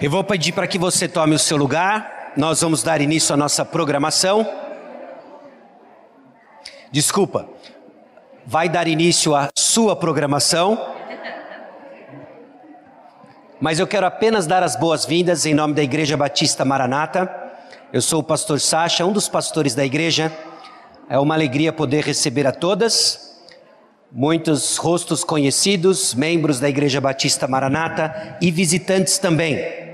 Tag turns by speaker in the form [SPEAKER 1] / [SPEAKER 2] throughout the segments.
[SPEAKER 1] Eu vou pedir para que você tome o seu lugar. Nós vamos dar início à nossa programação. Desculpa, vai dar início à sua programação. Mas eu quero apenas dar as boas-vindas em nome da Igreja Batista Maranata. Eu sou o pastor Sacha, um dos pastores da igreja. É uma alegria poder receber a todas, muitos rostos conhecidos, membros da Igreja Batista Maranata e visitantes também.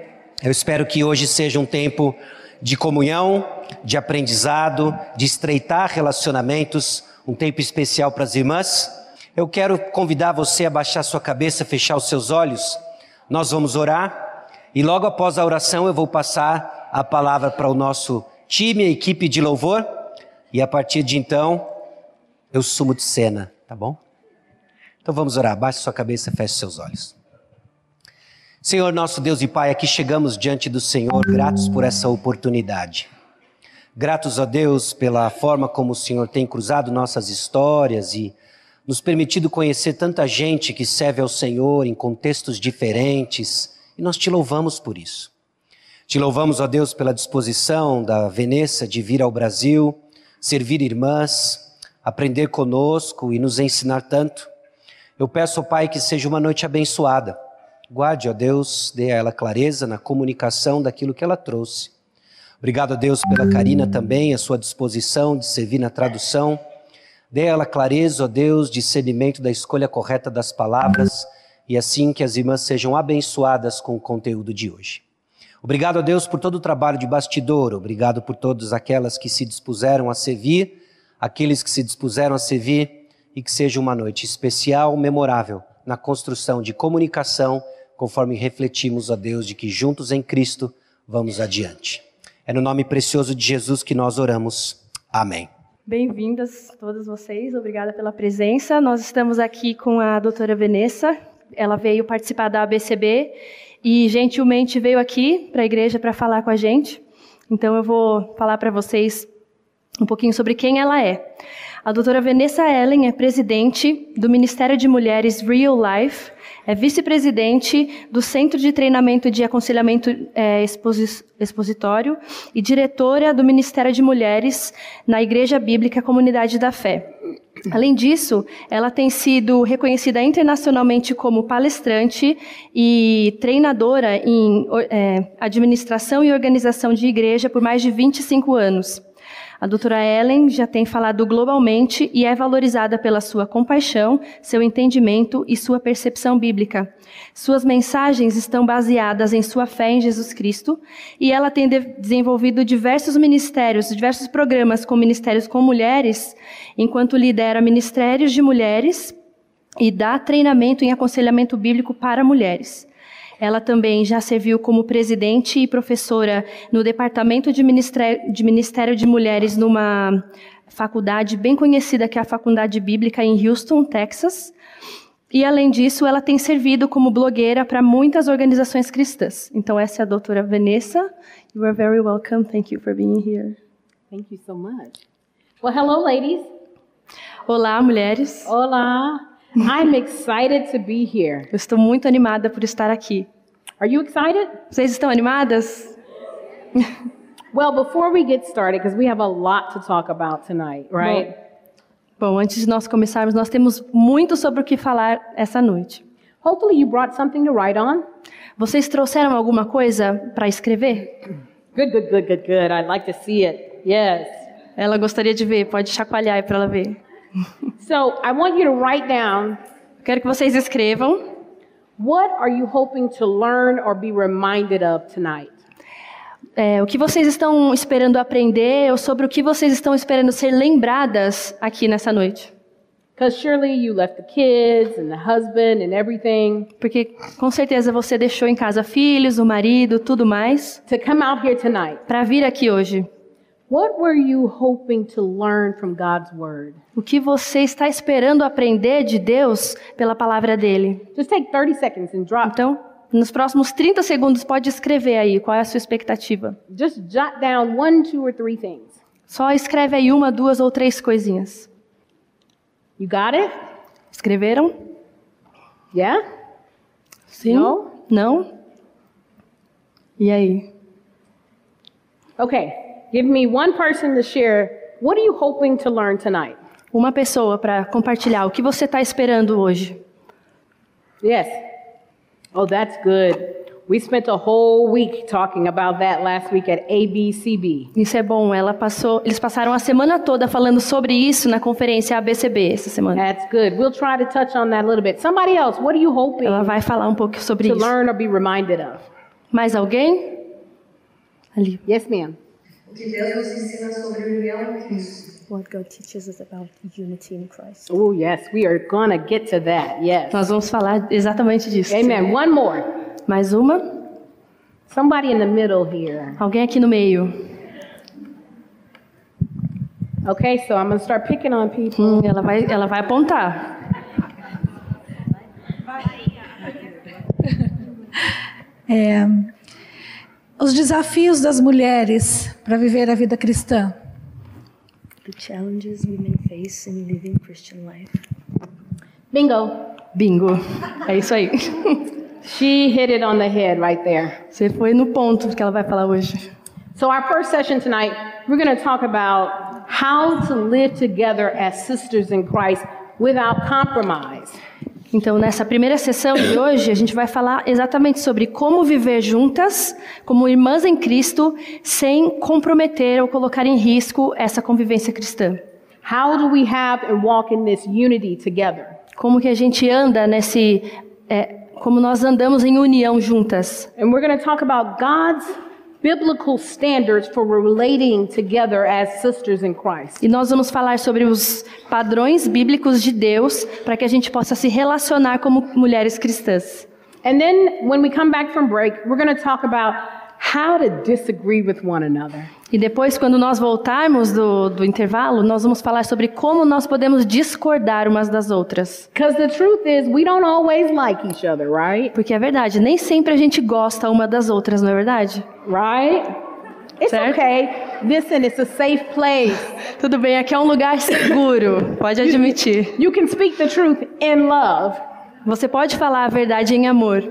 [SPEAKER 1] Eu espero que hoje seja um tempo de comunhão, de aprendizado, de estreitar relacionamentos, um tempo especial para as irmãs. Eu quero convidar você a baixar sua cabeça, fechar os seus olhos. Nós vamos orar e logo após a oração eu vou passar a palavra para o nosso time, a equipe de louvor, e a partir de então eu sumo de cena, tá bom? Então vamos orar. Baixe sua cabeça, feche seus olhos. Senhor nosso Deus e Pai, aqui chegamos diante do Senhor, gratos por essa oportunidade. Gratos a Deus pela forma como o Senhor tem cruzado nossas histórias e nos permitido conhecer tanta gente que serve ao Senhor em contextos diferentes, e nós te louvamos por isso. Te louvamos, ó Deus, pela disposição da Veneza de vir ao Brasil, servir irmãs, aprender conosco e nos ensinar tanto. Eu peço, ó Pai, que seja uma noite abençoada Guarde, ó Deus, dê a ela clareza na comunicação daquilo que ela trouxe. Obrigado a Deus pela Karina também, a sua disposição de servir na tradução. Dê a ela clareza, ó Deus, discernimento da escolha correta das palavras e assim que as irmãs sejam abençoadas com o conteúdo de hoje. Obrigado a Deus por todo o trabalho de bastidor, obrigado por todas aquelas que se dispuseram a servir, aqueles que se dispuseram a servir e que seja uma noite especial, memorável na construção de comunicação conforme refletimos a Deus de que juntos em Cristo vamos adiante. É no nome precioso de Jesus que nós oramos. Amém.
[SPEAKER 2] Bem-vindas todas vocês, obrigada pela presença. Nós estamos aqui com a doutora Vanessa, ela veio participar da ABCB e gentilmente veio aqui para a igreja para falar com a gente. Então eu vou falar para vocês um pouquinho sobre quem ela é. A doutora Vanessa Ellen é presidente do Ministério de Mulheres Real Life, é vice-presidente do Centro de Treinamento de Aconselhamento é, Expositório e diretora do Ministério de Mulheres na Igreja Bíblica Comunidade da Fé. Além disso, ela tem sido reconhecida internacionalmente como palestrante e treinadora em é, administração e organização de igreja por mais de 25 anos. A doutora Ellen já tem falado globalmente e é valorizada pela sua compaixão, seu entendimento e sua percepção bíblica. Suas mensagens estão baseadas em sua fé em Jesus Cristo e ela tem de desenvolvido diversos ministérios, diversos programas com ministérios com mulheres, enquanto lidera ministérios de mulheres e dá treinamento em aconselhamento bíblico para mulheres. Ela também já serviu como presidente e professora no Departamento de Ministério de, Ministério de Mulheres numa faculdade bem conhecida, que é a Faculdade Bíblica em Houston, Texas. E, além disso, ela tem servido como blogueira para muitas organizações cristãs. Então, essa é a doutora Vanessa. You are very welcome. Thank you for being here.
[SPEAKER 3] Thank you so much. Well, hello, ladies.
[SPEAKER 2] Olá, mulheres.
[SPEAKER 3] Olá. I'm excited to be here.
[SPEAKER 2] Eu estou muito animada por estar aqui.
[SPEAKER 3] Are you excited?
[SPEAKER 2] Vocês estão animadas?
[SPEAKER 3] well, before we get started, because we have a lot to talk about tonight, right?
[SPEAKER 2] Bom, bom, antes de nós começarmos, nós temos muito sobre o que falar essa noite.
[SPEAKER 3] Hopefully you brought something to write on.
[SPEAKER 2] Vocês trouxeram alguma coisa para escrever?
[SPEAKER 3] Good, good, good, good, good. I'd like to see it. Yes.
[SPEAKER 2] Ela gostaria de ver, pode chacoalhar para ela ver.
[SPEAKER 3] So, I want you to write down
[SPEAKER 2] Quero que vocês escrevam
[SPEAKER 3] what are you hoping to learn or be reminded of tonight?
[SPEAKER 2] é, o que vocês estão esperando aprender ou sobre o que vocês estão esperando ser lembradas aqui nessa noite.
[SPEAKER 3] Because surely you left the kids and the husband and everything
[SPEAKER 2] Porque com certeza você deixou em casa filhos, o marido, tudo mais,
[SPEAKER 3] to come out here tonight.
[SPEAKER 2] para vir aqui hoje.
[SPEAKER 3] What were you hoping to learn from God's word?
[SPEAKER 2] O que você está esperando aprender de Deus pela palavra dele?
[SPEAKER 3] Just take 30 seconds and drop.
[SPEAKER 2] Então, nos próximos 30 segundos pode escrever aí qual é a sua expectativa.
[SPEAKER 3] Just jot down one, two or three things.
[SPEAKER 2] Só escreve aí uma, duas ou três coisinhas.
[SPEAKER 3] You got it?
[SPEAKER 2] Escreveram?
[SPEAKER 3] Yeah?
[SPEAKER 2] Sim?
[SPEAKER 3] No?
[SPEAKER 2] Não? E aí?
[SPEAKER 3] Okay, give me one person to share. What are you hoping to learn tonight?
[SPEAKER 2] Uma pessoa para compartilhar o que você está esperando hoje.
[SPEAKER 3] Yes. Oh, that's good. We spent a whole week talking about that last week at ABCB.
[SPEAKER 2] Isso é bom. Ela passou, eles passaram a semana toda falando sobre isso na conferência ABCB essa semana.
[SPEAKER 3] That's good. We'll try to touch on that a little bit. Somebody else, what are you hoping
[SPEAKER 2] Ela vai falar um pouco sobre
[SPEAKER 3] to
[SPEAKER 2] isso.
[SPEAKER 3] learn or be reminded of?
[SPEAKER 2] Mais alguém? Ali.
[SPEAKER 3] Yes, ma'am.
[SPEAKER 4] O que Deus nos ensina sobre união em Cristo.
[SPEAKER 2] What God teaches us about unity in Christ.
[SPEAKER 3] Oh, yes, we are going to get to that. Yes.
[SPEAKER 2] Nós vamos falar exatamente disso.
[SPEAKER 3] Amen. One more.
[SPEAKER 2] Mais uma?
[SPEAKER 3] Somebody in the middle here.
[SPEAKER 2] Alguém aqui no meio?
[SPEAKER 3] Okay, so I'm going to start picking on people.
[SPEAKER 2] Hum, ela vai, ela vai apontar.
[SPEAKER 5] É, os desafios das mulheres para viver a vida cristã.
[SPEAKER 2] The challenges women face in living Christian life.
[SPEAKER 3] Bingo.
[SPEAKER 2] Bingo. É isso aí.
[SPEAKER 3] She hit it on the head right there.
[SPEAKER 2] Você foi no ponto que ela vai falar hoje.
[SPEAKER 3] So, our first session tonight, we're going to talk about how to live together as sisters in Christ without compromise.
[SPEAKER 2] Então, nessa primeira sessão de hoje, a gente vai falar exatamente sobre como viver juntas, como irmãs em Cristo, sem comprometer ou colocar em risco essa convivência cristã.
[SPEAKER 3] How do we have and walk in this unity together?
[SPEAKER 2] Como que a gente anda nesse, é, como nós andamos em união juntas.
[SPEAKER 3] And we're going to talk about God's biblical standards for relating together as sisters in Christ.
[SPEAKER 2] E nós vamos falar sobre os padrões bíblicos de Deus para que a gente possa se relacionar como mulheres cristãs.
[SPEAKER 3] And then when we come back from break, we're going to talk about how to disagree with one another.
[SPEAKER 2] E depois, quando nós voltarmos do, do intervalo, nós vamos falar sobre como nós podemos discordar umas das outras.
[SPEAKER 3] Because the truth is, we don't always like each other, right?
[SPEAKER 2] Porque é verdade, nem sempre a gente gosta uma das outras, não é verdade?
[SPEAKER 3] Right? It's
[SPEAKER 2] Certo.
[SPEAKER 3] okay. Listen, it's a safe place.
[SPEAKER 2] Tudo bem, aqui é um lugar seguro, pode admitir.
[SPEAKER 3] You can speak the truth in love.
[SPEAKER 2] Você pode falar a verdade em amor.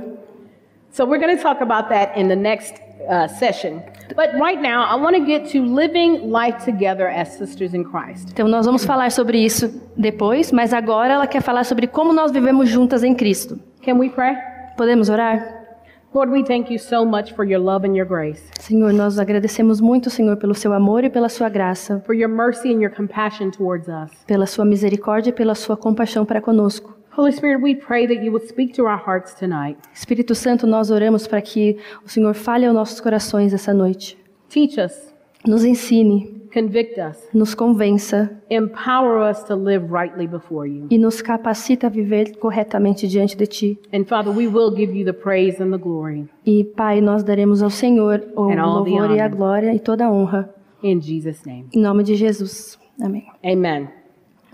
[SPEAKER 3] So we're going to talk about that in the next uh, session. But right now, I want to get to living life together as sisters in Christ.
[SPEAKER 2] Então nós vamos falar sobre isso depois, mas agora ela quer falar sobre como nós vivemos juntas em Cristo.
[SPEAKER 3] Can we pray?
[SPEAKER 2] Podemos orar?
[SPEAKER 3] Lord, we thank you so much for your love and your grace,
[SPEAKER 2] Senhor, nós agradecemos muito, Senhor, pelo seu amor e pela sua graça,
[SPEAKER 3] for your mercy and your compassion towards us.
[SPEAKER 2] pela sua misericórdia e pela sua compaixão para conosco.
[SPEAKER 3] Holy Spirit, we pray that you would speak to our hearts tonight.
[SPEAKER 2] Espírito Santo, nós oramos para que o Senhor fale aos nossos corações essa noite.
[SPEAKER 3] Teach us,
[SPEAKER 2] Nos ensine,
[SPEAKER 3] convict us,
[SPEAKER 2] nos convença
[SPEAKER 3] empower us to live rightly before you.
[SPEAKER 2] e nos capacita a viver corretamente diante de Ti.
[SPEAKER 3] And Father, we will give you the praise and the glory
[SPEAKER 2] E, Pai, nós daremos ao Senhor o louvor e a glória e toda a honra.
[SPEAKER 3] in Jesus' name.
[SPEAKER 2] Em nome de Jesus. Amém.
[SPEAKER 3] Amen.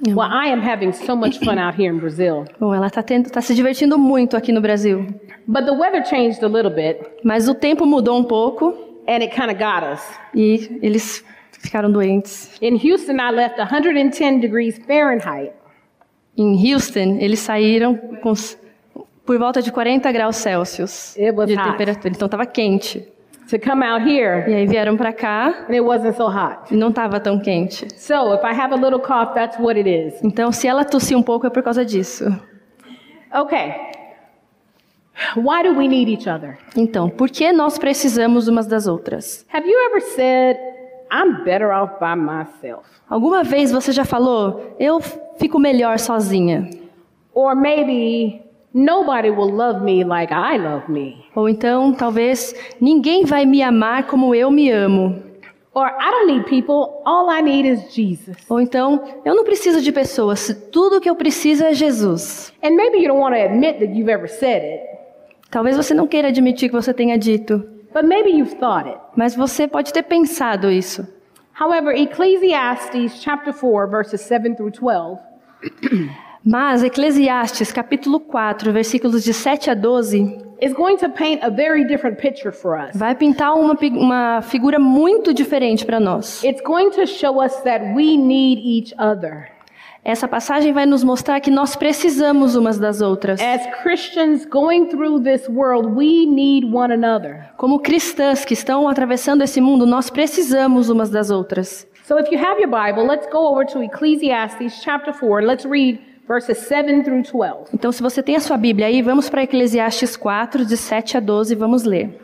[SPEAKER 3] Well, I am having so much fun out here in Brazil,
[SPEAKER 2] Bom, ela está tá se divertindo muito aqui no Brasil.
[SPEAKER 3] but the weather changed a little bit
[SPEAKER 2] Mas o tempo mudou um pouco
[SPEAKER 3] and it kind of got us.
[SPEAKER 2] e eles ficaram doentes.
[SPEAKER 3] In Houston, I left 110 degrees Fahrenheit.
[SPEAKER 2] Em Houston, eles saíram com, por volta de 40 graus Celsius de
[SPEAKER 3] hot.
[SPEAKER 2] temperatura. Então estava quente.
[SPEAKER 3] To come out here
[SPEAKER 2] E aí vieram para cá
[SPEAKER 3] and it wasn't so hot.
[SPEAKER 2] e não estava tão quente.
[SPEAKER 3] So if I have a little cough, that's what it is.
[SPEAKER 2] Então, se ela tossir um pouco é por causa disso.
[SPEAKER 3] Okay. Why do we need each other?
[SPEAKER 2] Então, por que nós precisamos umas das outras?
[SPEAKER 3] Have you ever said, I'm better off by myself?
[SPEAKER 2] Alguma vez você já falou, eu fico melhor sozinha?
[SPEAKER 3] Or maybe nobody will love me like I love me.
[SPEAKER 2] Ou então, talvez, ninguém vai me amar como eu me amo.
[SPEAKER 3] Or I don't need people, all I need is Jesus.
[SPEAKER 2] Ou então, eu não preciso de pessoas, tudo que eu preciso é Jesus.
[SPEAKER 3] And maybe you don't want to admit that you've ever said it,
[SPEAKER 2] Talvez você não queira admitir que você tenha dito,
[SPEAKER 3] but maybe you've thought it.
[SPEAKER 2] mas você pode ter pensado isso.
[SPEAKER 3] However, Ecclesiastes chapter 4 verses 7 through 12
[SPEAKER 2] Mas Eclesiastes, capítulo 4, versículos de 7 a 12,
[SPEAKER 3] is going to paint a very different picture for us.
[SPEAKER 2] vai pintar uma, uma figura muito diferente para nós.
[SPEAKER 3] It's going to show us that we need each other.
[SPEAKER 2] Essa passagem vai nos mostrar que nós precisamos umas das outras.
[SPEAKER 3] World.
[SPEAKER 2] Como cristãs que estão atravessando esse mundo, nós precisamos umas das outras.
[SPEAKER 3] So if you have your Bible, let's go over to Ecclesiastes chapter 4. Let's read verses 7 through 12.
[SPEAKER 2] Então, se você tem a sua Bíblia aí, vamos para Eclesiastes 4, de 7 a 12, vamos ler.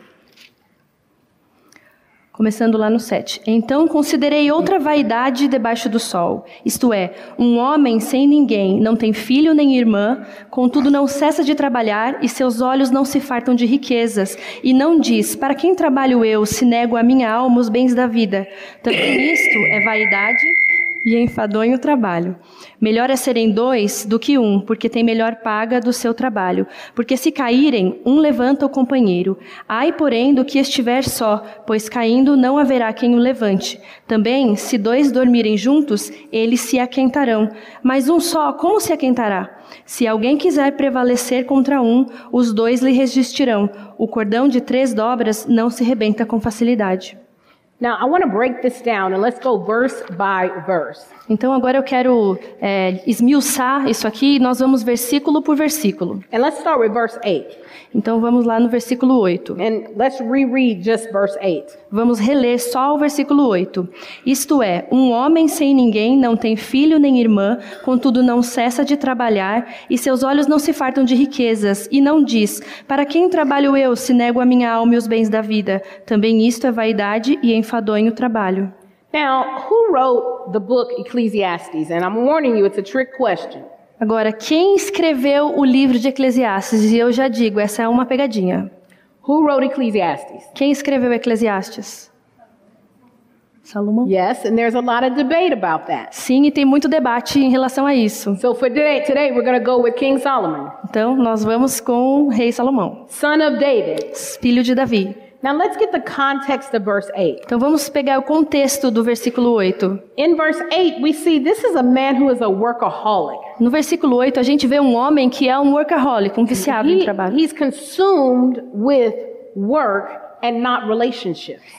[SPEAKER 2] Começando lá no 7. Então considerei outra vaidade debaixo do sol, isto é, um homem sem ninguém, não tem filho nem irmã, contudo não cessa de trabalhar e seus olhos não se fartam de riquezas, e não diz: Para quem trabalho eu, se nego a minha alma os bens da vida? Também isto é vaidade e enfadonho o trabalho. Melhor é serem dois do que um, porque tem melhor paga do seu trabalho. Porque se caírem, um levanta o companheiro. Ai, porém, do que estiver só, pois caindo não haverá quem o levante. Também, se dois dormirem juntos, eles se aquentarão. Mas um só, como se aquentará? Se alguém quiser prevalecer contra um, os dois lhe resistirão. O cordão de três dobras não se rebenta com facilidade.
[SPEAKER 3] Now, I want to break this down and let's go verse by verse.
[SPEAKER 2] Então agora eu quero é, esmiuçar isso aqui e nós vamos versículo por versículo.
[SPEAKER 3] And let's start with verse 8.
[SPEAKER 2] Então vamos lá no versículo 8.
[SPEAKER 3] And let's reread just verse 8.
[SPEAKER 2] Vamos reler só o versículo 8. Isto é, um homem sem ninguém não tem filho nem irmã, contudo não cessa de trabalhar, e seus olhos não se fartam de riquezas, e não diz: Para quem trabalho eu, se nego a minha alma e os bens da vida? Também isto é vaidade e enfadonho o trabalho.
[SPEAKER 3] Now, who wrote the book Ecclesiastes? And I'm warning you, it's a trick question.
[SPEAKER 2] Agora, quem escreveu o livro de Eclesiastes? E eu já digo, essa é uma pegadinha.
[SPEAKER 3] Who wrote Ecclesiastes?
[SPEAKER 2] Quem escreveu Eclesiastes? Salomão?
[SPEAKER 3] Yes, and there's a lot of debate about that.
[SPEAKER 2] Sim, e tem muito debate em relação a isso.
[SPEAKER 3] So for today, today we're going to go with King Solomon,
[SPEAKER 2] Então, nós vamos com o rei Salomão,
[SPEAKER 3] son of David.
[SPEAKER 2] filho de Davi.
[SPEAKER 3] Now let's get the context of verse 8.
[SPEAKER 2] Então, vamos pegar o contexto do versículo 8.
[SPEAKER 3] In verse 8, we see this is a man who is a workaholic.
[SPEAKER 2] No versículo 8, a gente vê um homem que é um workaholic, um viciado em
[SPEAKER 3] He,
[SPEAKER 2] trabalho.
[SPEAKER 3] he's consumed with work.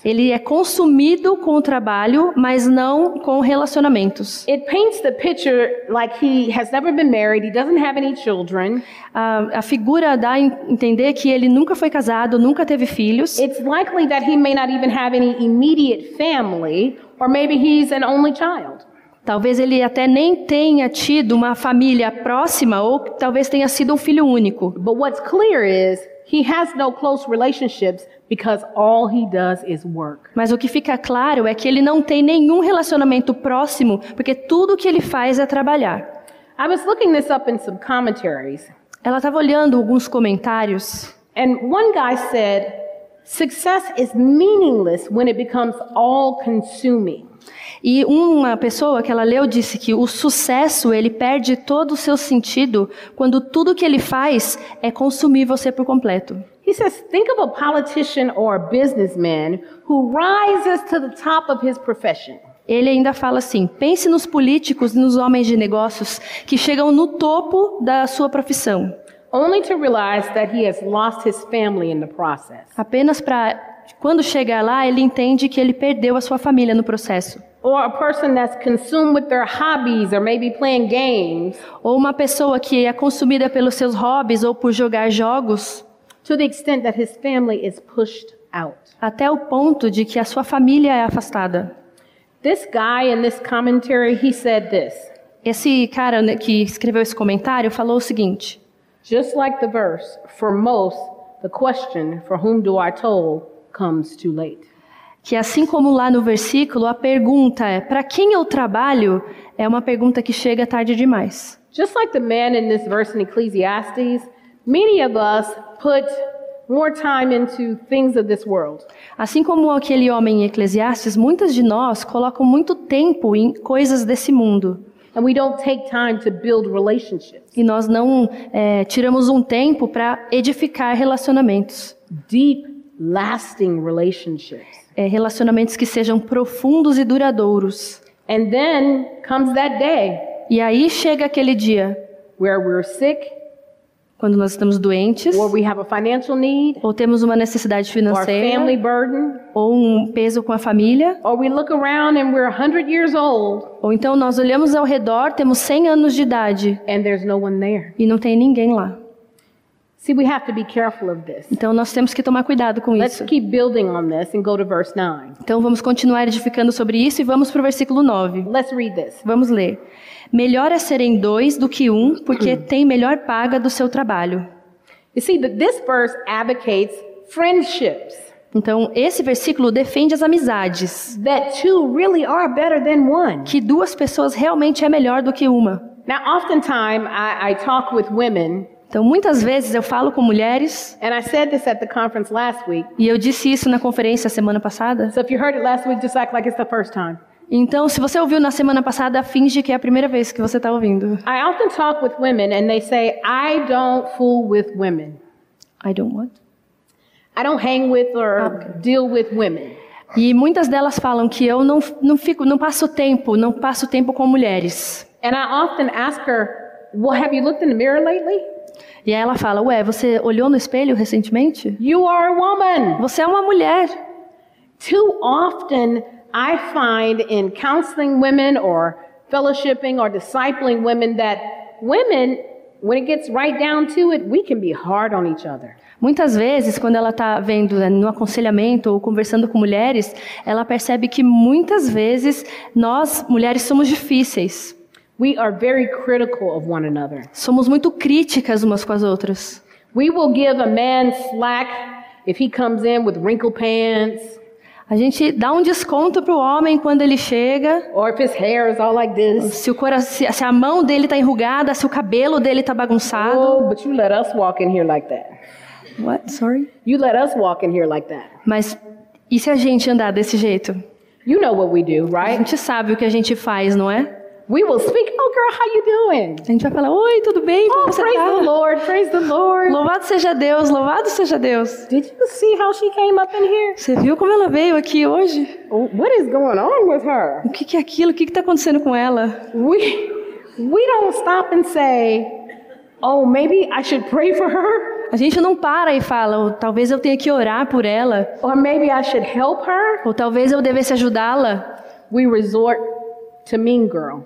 [SPEAKER 2] Ele é consumido com o trabalho, mas não com relacionamentos.
[SPEAKER 3] It paints the picture like he has never been married, he doesn't have any children.
[SPEAKER 2] A, a figura dá a en- entender que ele nunca foi casado, nunca teve filhos.
[SPEAKER 3] It's likely that he may not even have any immediate family, or maybe he's an only child.
[SPEAKER 2] Talvez ele até nem tenha tido uma família próxima, ou talvez tenha sido um filho único.
[SPEAKER 3] But what's clear is he has no close relationships because all he does is work.
[SPEAKER 2] Mas o que fica claro é que ele não tem nenhum relacionamento próximo, porque tudo que ele faz é trabalhar.
[SPEAKER 3] I was looking this up in some commentaries,
[SPEAKER 2] Ela estava olhando alguns comentários
[SPEAKER 3] and one guy said, Success is meaningless when it becomes all consuming.
[SPEAKER 2] e uma pessoa que ela leu disse que o sucesso ele perde todo o seu sentido quando tudo que ele faz é consumir você por completo.
[SPEAKER 3] He says, Think of a politician or a businessman who rises to the top of his profession.
[SPEAKER 2] Ele ainda fala assim: pense nos políticos e nos homens de negócios que chegam no topo da sua profissão,
[SPEAKER 3] only to realize that he has lost his family in the process.
[SPEAKER 2] apenas para quando chegar lá ele entende que ele perdeu a sua família no processo.
[SPEAKER 3] Or a person that's consumed with their hobbies or maybe playing games
[SPEAKER 2] Ou uma pessoa que é consumida pelos seus hobbies ou por jogar jogos,
[SPEAKER 3] to the extent that his family is pushed out.
[SPEAKER 2] até o ponto de que a sua família é afastada.
[SPEAKER 3] This guy in this commentary, he said this
[SPEAKER 2] Esse cara né, que escreveu esse comentário falou o seguinte:
[SPEAKER 3] just like the verse, for most, the question, for whom do I toll, comes too late.
[SPEAKER 2] que assim como lá no versículo, a pergunta é: para quem eu trabalho? É uma pergunta que chega tarde demais.
[SPEAKER 3] Just like the man in this verse in Ecclesiastes, many of us put more time into things of this world.
[SPEAKER 2] Assim como aquele homem em Eclesiastes, muitas de nós colocam muito tempo em coisas desse mundo.
[SPEAKER 3] And we don't take time to build relationships,
[SPEAKER 2] E nós não é, tiramos um tempo para edificar relacionamentos.
[SPEAKER 3] deep, lasting relationships.
[SPEAKER 2] É, relacionamentos que sejam profundos e duradouros.
[SPEAKER 3] And then comes that day
[SPEAKER 2] E aí chega aquele dia
[SPEAKER 3] where we're sick
[SPEAKER 2] quando nós estamos doentes,
[SPEAKER 3] or we have a financial need,
[SPEAKER 2] ou temos uma necessidade financeira,
[SPEAKER 3] burden,
[SPEAKER 2] ou um peso com a família,
[SPEAKER 3] or we look around and we're 100 years old
[SPEAKER 2] ou então nós olhamos ao redor, temos 100 anos de idade
[SPEAKER 3] and there's no one there.
[SPEAKER 2] e não tem ninguém lá.
[SPEAKER 3] See, we have to be careful of this.
[SPEAKER 2] Então nós temos que tomar cuidado com
[SPEAKER 3] Let's
[SPEAKER 2] isso.
[SPEAKER 3] keep building on this and go to verse 9.
[SPEAKER 2] Então vamos continuar edificando sobre isso e vamos para o versículo 9.
[SPEAKER 3] Let's read this.
[SPEAKER 2] Vamos ler. Melhor é serem dois do que um, porque tem melhor paga do seu trabalho.
[SPEAKER 3] You see, that this verse advocates friendships,
[SPEAKER 2] Então, esse versículo defende as amizades,
[SPEAKER 3] that two really are better than one.
[SPEAKER 2] que duas pessoas realmente é melhor do que uma.
[SPEAKER 3] Now, oftentimes I, I talk with women,
[SPEAKER 2] Então, muitas vezes eu falo com mulheres,
[SPEAKER 3] week.
[SPEAKER 2] e eu disse isso na conferência semana passada.
[SPEAKER 3] So if you heard it last week, just act like
[SPEAKER 2] Então, se você ouviu na semana passada, finge que é a primeira vez que você está ouvindo.
[SPEAKER 3] I often talk with women, and they say, I don't fool with women.
[SPEAKER 2] I don't want.
[SPEAKER 3] I don't hang with or deal with women.
[SPEAKER 2] E muitas delas falam que eu não, não fico, não passo tempo, não passo tempo com mulheres.
[SPEAKER 3] And I often ask her, Well, have you looked in the mirror lately?
[SPEAKER 2] E ela fala: Ué, você olhou no espelho recentemente?
[SPEAKER 3] You are a woman.
[SPEAKER 2] Você é uma mulher.
[SPEAKER 3] Too often, I find in counseling women or fellowshipping or discipling women that women, when it gets right down to it, we can be hard on each other.
[SPEAKER 2] Muitas vezes, quando ela está vendo né, no aconselhamento ou conversando com mulheres, ela percebe que muitas vezes nós, mulheres, somos difíceis.
[SPEAKER 3] We are very critical of one another.
[SPEAKER 2] Somos muito críticas umas com as outras.
[SPEAKER 3] We will give a man slack if he comes in with wrinkle pants
[SPEAKER 2] A gente dá um desconto pro homem quando ele chega.
[SPEAKER 3] or if his hair is all like this.
[SPEAKER 2] Se, o cora- se- a mão dele está enrugada, se o cabelo dele está bagunçado.
[SPEAKER 3] Oh, but you let us walk in here like that.
[SPEAKER 2] What? Sorry?
[SPEAKER 3] You let us walk in here like that.
[SPEAKER 2] Mas e se a gente andar desse jeito?
[SPEAKER 3] You know what we do,
[SPEAKER 2] A
[SPEAKER 3] right?
[SPEAKER 2] gente sabe o que a gente faz, não é?
[SPEAKER 3] We will speak, oh girl, how you doing?
[SPEAKER 2] A gente vai falar: Oi, tudo bem? Como
[SPEAKER 3] Oh,
[SPEAKER 2] você
[SPEAKER 3] praise the
[SPEAKER 2] tá?
[SPEAKER 3] Lord, praise the Lord.
[SPEAKER 2] Louvado seja Deus, louvado seja Deus.
[SPEAKER 3] Did you see how she came up in here?
[SPEAKER 2] Você viu como ela veio aqui hoje?
[SPEAKER 3] Oh, What is going on with her?
[SPEAKER 2] O que, que é aquilo? O que está acontecendo com ela?
[SPEAKER 3] We we don't stop and say, "Oh, maybe I should pray for her,
[SPEAKER 2] A gente não para e fala: "Oh, talvez eu tenha que orar por ela,
[SPEAKER 3] or maybe I should help her."
[SPEAKER 2] ou talvez eu devesse ajudá-la.
[SPEAKER 3] We resort to mean girl.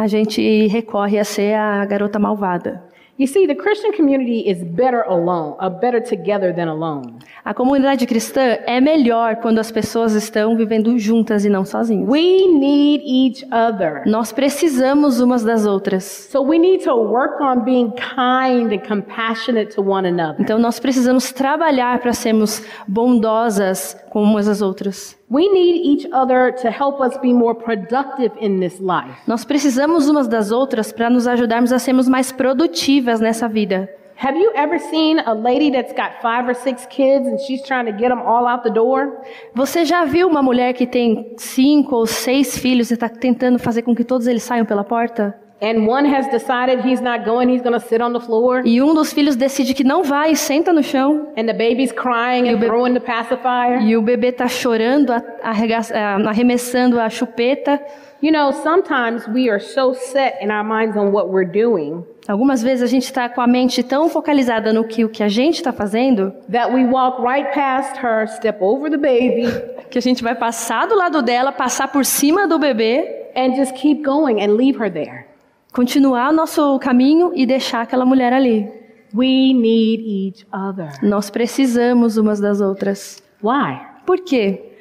[SPEAKER 2] A gente recorre a ser a garota malvada.
[SPEAKER 3] You see, the Christian community is better alone, uh, better together than alone.
[SPEAKER 2] A comunidade cristã é melhor quando as pessoas estão vivendo juntas e não sozinhas.
[SPEAKER 3] We need each other.
[SPEAKER 2] Nós precisamos umas das outras.
[SPEAKER 3] So we need to work on being kind and compassionate to one another.
[SPEAKER 2] Então nós precisamos trabalhar para sermos bondosas com umas às outras.
[SPEAKER 3] We need each other to help us be more productive in this life.
[SPEAKER 2] Nós precisamos umas das outras para nos ajudarmos a sermos mais produtivas nessa vida.
[SPEAKER 3] Have you ever seen a lady that's got five or six kids and she's trying to get them all out the door?
[SPEAKER 2] Você já viu uma mulher que tem cinco ou seis filhos e está tentando fazer com que todos eles saiam pela porta?
[SPEAKER 3] And one has decided he's not going, he's going to sit on the floor.
[SPEAKER 2] E um dos filhos decide que não vai e senta no chão.
[SPEAKER 3] And the baby's crying and throwing the pacifier.
[SPEAKER 2] E o bebê tá chorando, ah, arremessando a chupeta.
[SPEAKER 3] You know, sometimes we are so set in our minds on what we're doing
[SPEAKER 2] Algumas vezes a gente está com a mente tão focalizada no que o que a gente está fazendo
[SPEAKER 3] that we walk right past her, step over the baby,
[SPEAKER 2] que a gente vai passar do lado dela, passar por cima do bebê,
[SPEAKER 3] and just keep going and leave her there.
[SPEAKER 2] Continuar nosso caminho e deixar aquela mulher ali.
[SPEAKER 3] We need each other.
[SPEAKER 2] Nós precisamos umas das outras.
[SPEAKER 3] Why?
[SPEAKER 2] Por quê?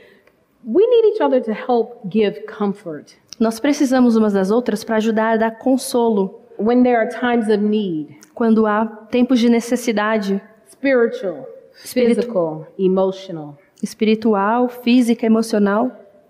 [SPEAKER 3] We need each other to help give comfort
[SPEAKER 2] Nós precisamos umas das outras para ajudar a dar consolo
[SPEAKER 3] when there are times of need
[SPEAKER 2] quando há tempos de necessidade
[SPEAKER 3] spiritual,
[SPEAKER 2] Spiritu-
[SPEAKER 3] physical, emotional,
[SPEAKER 2] espiritual, física, emocional,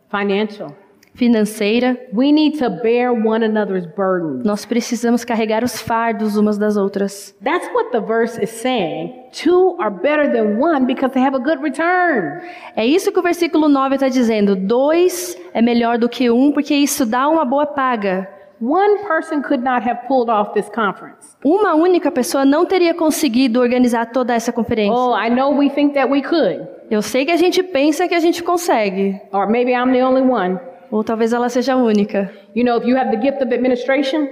[SPEAKER 3] financial.
[SPEAKER 2] Financeira.
[SPEAKER 3] We need to bear one another's burdens.
[SPEAKER 2] Nós precisamos carregar os fardos umas das outras.
[SPEAKER 3] That's what the verse is saying. Two are better than one because they have a good return.
[SPEAKER 2] É isso que o versículo 9 está dizendo. Dois é melhor do que um, porque isso dá uma boa paga.
[SPEAKER 3] One person could not have pulled off this conference.
[SPEAKER 2] Uma única pessoa não teria conseguido organizar toda essa conferência.
[SPEAKER 3] Oh, I know we think that we could.
[SPEAKER 2] Eu sei que a gente pensa que a gente consegue,
[SPEAKER 3] Or maybe I'm the only one.
[SPEAKER 2] Ou talvez ela seja única.
[SPEAKER 3] You know, if you have the gift of administration,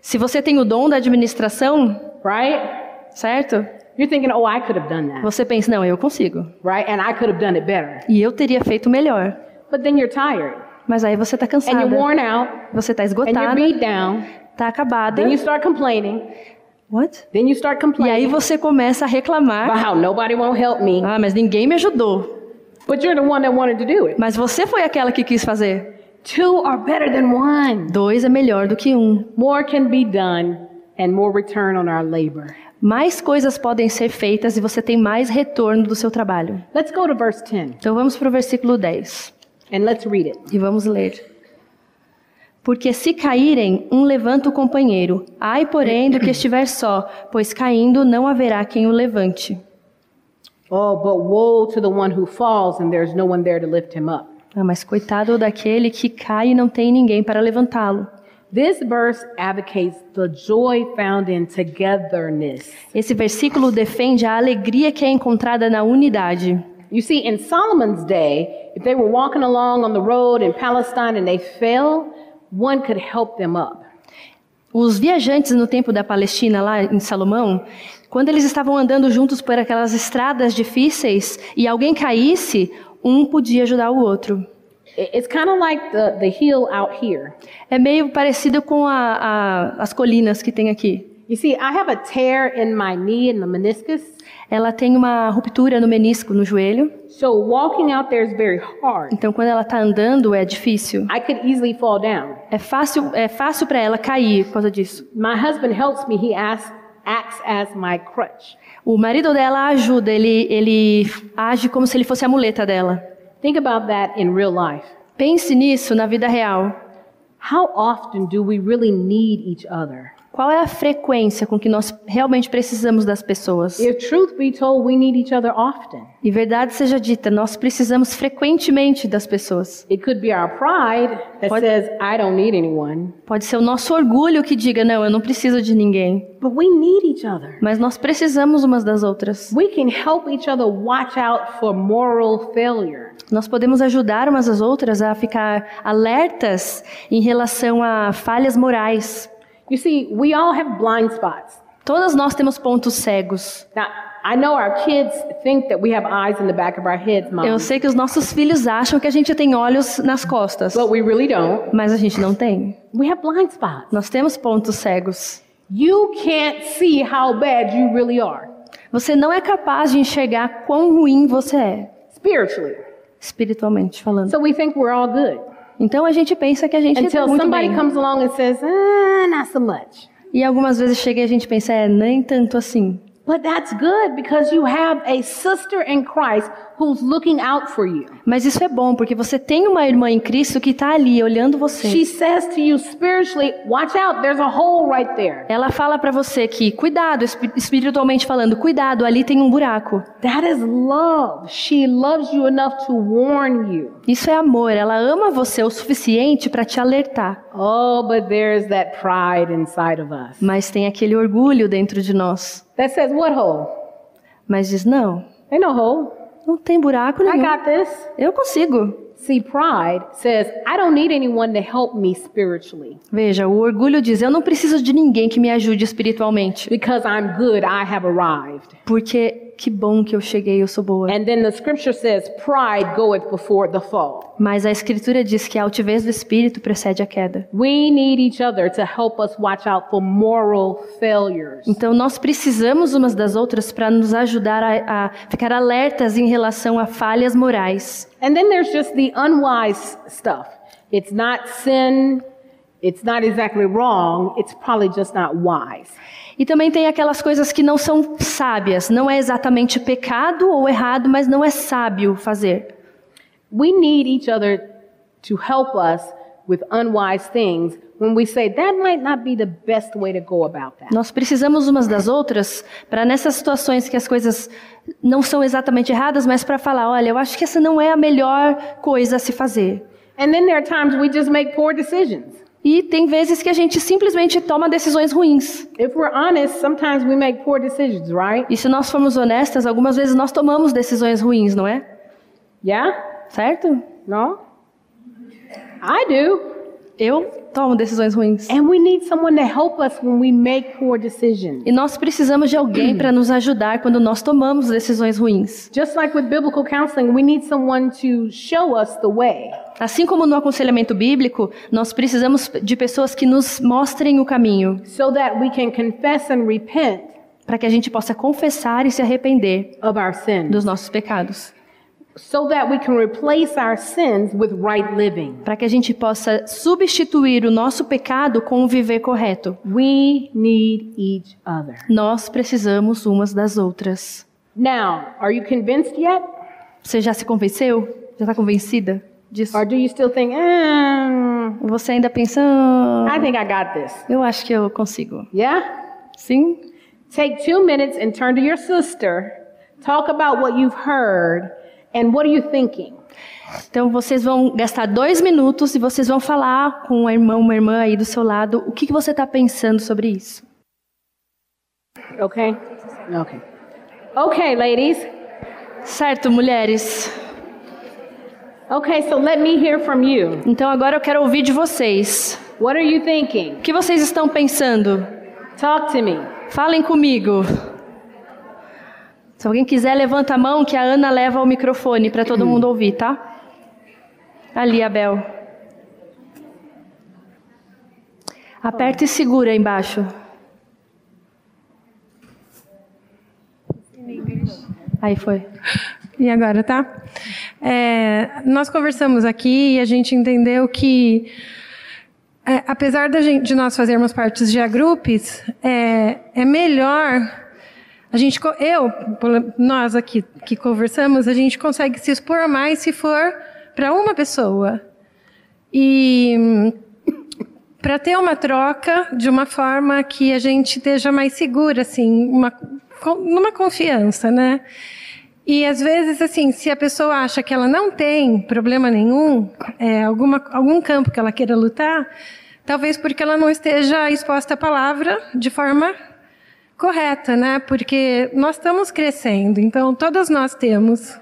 [SPEAKER 2] Se você tem o dom da administração,
[SPEAKER 3] right?
[SPEAKER 2] certo?
[SPEAKER 3] You're thinking, oh, I could have done that,
[SPEAKER 2] Você pensa, não, eu consigo.
[SPEAKER 3] right? And I could have done it better.
[SPEAKER 2] E eu teria feito melhor.
[SPEAKER 3] But then you're tired
[SPEAKER 2] Mas aí você tá
[SPEAKER 3] and you're
[SPEAKER 2] cansada,
[SPEAKER 3] worn out
[SPEAKER 2] você tá
[SPEAKER 3] and you're
[SPEAKER 2] esgotada,
[SPEAKER 3] beat down.
[SPEAKER 2] tá acabada.
[SPEAKER 3] Then you start complaining.
[SPEAKER 2] What?
[SPEAKER 3] Then you start
[SPEAKER 2] E aí
[SPEAKER 3] complaining
[SPEAKER 2] você começa a reclamar.
[SPEAKER 3] how nobody won't help me.
[SPEAKER 2] Ah, mas ninguém me ajudou.
[SPEAKER 3] But you're the one that wanted to do it.
[SPEAKER 2] Mas você foi aquela que quis fazer.
[SPEAKER 3] Two are better than one.
[SPEAKER 2] Dois é melhor do que um.
[SPEAKER 3] More can be done and more return on our labor.
[SPEAKER 2] Mais coisas podem ser feitas e você tem mais retorno do seu trabalho.
[SPEAKER 3] Let's go to verse 10
[SPEAKER 2] Então vamos para o versículo 10
[SPEAKER 3] and let's read it.
[SPEAKER 2] e vamos ler. Porque se caírem, um levanta o companheiro. Ai, porém, do que estiver só, pois caindo não haverá quem o levante.
[SPEAKER 3] Oh, but woe to the one who falls and there's no one there to lift him up.
[SPEAKER 2] Ah, mas coitado daquele que cai e não tem ninguém para levantá-lo.
[SPEAKER 3] This verse advocates the joy found in togetherness.
[SPEAKER 2] Esse versículo defende a alegria que é encontrada na unidade.
[SPEAKER 3] You see, in Solomon's day, if they were walking along on the road in Palestine and they fell, one could help them up.
[SPEAKER 2] Os viajantes no tempo da Palestina, lá em Salomão, quando eles estavam andando juntos por aquelas estradas difíceis e alguém caísse, um podia ajudar o outro.
[SPEAKER 3] It's kind of like the, the hill out here.
[SPEAKER 2] É meio parecido com a- a- as colinas que tem aqui.
[SPEAKER 3] You see, I have a tear in my knee and the meniscus,
[SPEAKER 2] Ela tem uma ruptura no menisco, no joelho.
[SPEAKER 3] so walking out there is very hard.
[SPEAKER 2] Então, quando ela está andando, é difícil.
[SPEAKER 3] I could easily fall down.
[SPEAKER 2] É fácil, é fácil para ela cair por causa disso.
[SPEAKER 3] My husband helps me. He asks, acts as my crutch.
[SPEAKER 2] O marido dela ajuda, ele, ele age como se ele fosse a muleta dela.
[SPEAKER 3] Think about that in real life.
[SPEAKER 2] Pense nisso na vida real.
[SPEAKER 3] How often do we really need each other?
[SPEAKER 2] Qual é a frequência com que nós realmente precisamos das pessoas?
[SPEAKER 3] If truth be told, we need each other often.
[SPEAKER 2] E verdade seja dita, nós precisamos frequentemente das pessoas.
[SPEAKER 3] Says.
[SPEAKER 2] Pode ser o nosso orgulho que diga, não, eu não preciso de ninguém.
[SPEAKER 3] But we need each other.
[SPEAKER 2] Mas nós precisamos umas das outras.
[SPEAKER 3] We can help each other watch out for moral failure.
[SPEAKER 2] Nós podemos ajudar umas às outras a ficar alertas em relação a falhas morais.
[SPEAKER 3] You see, we all have blind spots.
[SPEAKER 2] Todas nós temos pontos cegos.
[SPEAKER 3] Now, I know our kids think that we have eyes in the back of our heads, Mom.
[SPEAKER 2] Eu sei que os nossos filhos acham que a gente tem olhos nas costas,
[SPEAKER 3] But we really don't.
[SPEAKER 2] mas a gente não tem.
[SPEAKER 3] We have blind spots.
[SPEAKER 2] Nós temos pontos cegos.
[SPEAKER 3] You can't see how bad you really are
[SPEAKER 2] Você não é capaz de enxergar quão ruim você é,
[SPEAKER 3] spiritually.
[SPEAKER 2] espiritualmente falando.
[SPEAKER 3] So we think we're all good
[SPEAKER 2] Então a gente pensa que a gente é
[SPEAKER 3] until
[SPEAKER 2] muito
[SPEAKER 3] somebody
[SPEAKER 2] bem.
[SPEAKER 3] comes along and says, ah, not so much.
[SPEAKER 2] E algumas vezes chega e a gente pensa, é, nem tanto assim.
[SPEAKER 3] But that's good because you have a sister in Christ who's looking out for you.
[SPEAKER 2] Mas isso é bom, porque você tem uma irmã em Cristo que está ali olhando você.
[SPEAKER 3] She says to you spiritually, watch out, there's a hole right there.
[SPEAKER 2] Ela fala pra você que, cuidado, espi- espiritualmente falando, cuidado, ali tem um buraco.
[SPEAKER 3] That is love. She loves you enough to warn you.
[SPEAKER 2] Isso é amor, ela ama você o suficiente para te alertar.
[SPEAKER 3] Oh, but there's that pride inside of us
[SPEAKER 2] Mas tem aquele orgulho dentro de nós.
[SPEAKER 3] that says, what hole?
[SPEAKER 2] Mas diz, não,
[SPEAKER 3] Ain't no hole.
[SPEAKER 2] Não tem buraco
[SPEAKER 3] I
[SPEAKER 2] nenhum.
[SPEAKER 3] got this.
[SPEAKER 2] Eu consigo.
[SPEAKER 3] See, pride says, I don't need anyone to help me spiritually
[SPEAKER 2] Veja, o orgulho diz, eu não preciso de ninguém que me ajude espiritualmente.
[SPEAKER 3] because I'm good, I have arrived.
[SPEAKER 2] Porque que bom que eu cheguei, eu sou boa.
[SPEAKER 3] And then the scripture says, pride goeth before the fall.
[SPEAKER 2] Mas a escritura diz que a altivez do espírito precede a queda.
[SPEAKER 3] We need each other to help us watch out for moral failures.
[SPEAKER 2] Então nós precisamos umas das outras para nos ajudar a, a ficar alertas em relação a falhas morais.
[SPEAKER 3] And then there's just the unwise stuff. It's not sin, it's not exactly wrong, it's probably just not wise.
[SPEAKER 2] E também tem aquelas coisas que não são sábias, não é exatamente pecado ou errado, mas não é sábio fazer.
[SPEAKER 3] We need each other to help us with unwise things when we say that might not be the best way to go about that.
[SPEAKER 2] Nós precisamos umas das outras para nessas situações que as coisas não são exatamente erradas, mas para falar, olha, eu acho que essa não é a melhor coisa a se fazer.
[SPEAKER 3] And then there are times we just make poor decisions.
[SPEAKER 2] E tem vezes que a gente simplesmente toma decisões ruins.
[SPEAKER 3] If we're honest, sometimes we make poor decisions, right?
[SPEAKER 2] E se nós formos honestas, algumas vezes nós tomamos decisões ruins, não é?
[SPEAKER 3] Yeah?
[SPEAKER 2] Certo?
[SPEAKER 3] No? I do.
[SPEAKER 2] Eu tomo decisões ruins.
[SPEAKER 3] And we need someone to help us when we make poor decisions.
[SPEAKER 2] E nós precisamos de alguém para nos ajudar quando nós tomamos decisões ruins.
[SPEAKER 3] Just like with biblical counseling, we need someone to show us the way.
[SPEAKER 2] Assim como no aconselhamento bíblico, nós precisamos de pessoas que nos mostrem o caminho,
[SPEAKER 3] so that we can confess and repent
[SPEAKER 2] para que a gente possa confessar e se arrepender dos nossos pecados,
[SPEAKER 3] so that we can replace our sins with right living.
[SPEAKER 2] para que a gente possa substituir o nosso pecado com o viver correto.
[SPEAKER 3] We need each other.
[SPEAKER 2] Nós precisamos umas das outras.
[SPEAKER 3] Now, are you convinced yet?
[SPEAKER 2] Você já se convenceu? Já está convencida disso?
[SPEAKER 3] Or do you still think, "Ah,
[SPEAKER 2] Você ainda pensa, "Ah,
[SPEAKER 3] I think I got this?
[SPEAKER 2] eu acho que eu consigo.
[SPEAKER 3] Yeah?
[SPEAKER 2] Sim?
[SPEAKER 3] Take two minutes and turn to your sister. Talk about what you've heard and what are you thinking?
[SPEAKER 2] Então vocês vão gastar dois minutos e vocês vão falar com um irmão, uma irmã aí do seu lado, o que, que você está pensando sobre isso.
[SPEAKER 3] Okay? Okay. Okay, ladies.
[SPEAKER 2] Certo, mulheres?
[SPEAKER 3] Okay, so let me hear from you.
[SPEAKER 2] Então agora eu quero ouvir de vocês.
[SPEAKER 3] What are you thinking?
[SPEAKER 2] O que vocês estão pensando?
[SPEAKER 3] Talk to me.
[SPEAKER 2] Falem comigo. Se alguém quiser, levanta a mão que a Ana leva o microfone para todo mundo ouvir, tá? Ali, Abel. Aperta e segura embaixo. Aí foi.
[SPEAKER 6] E agora, tá? É, nós conversamos aqui e a gente entendeu que, é, apesar gente, de nós fazermos partes de agrupes, é, é melhor a gente, eu, nós aqui que conversamos, a gente consegue se expor mais se for para uma pessoa. E para ter uma troca de uma forma que a gente esteja mais segura, assim, uma, numa confiança, né? E às vezes, assim, se a pessoa acha que ela não tem problema nenhum, é, alguma, algum campo que ela queira lutar, talvez porque ela não esteja exposta à palavra de forma correta, né? Porque nós estamos crescendo, então todas nós temos.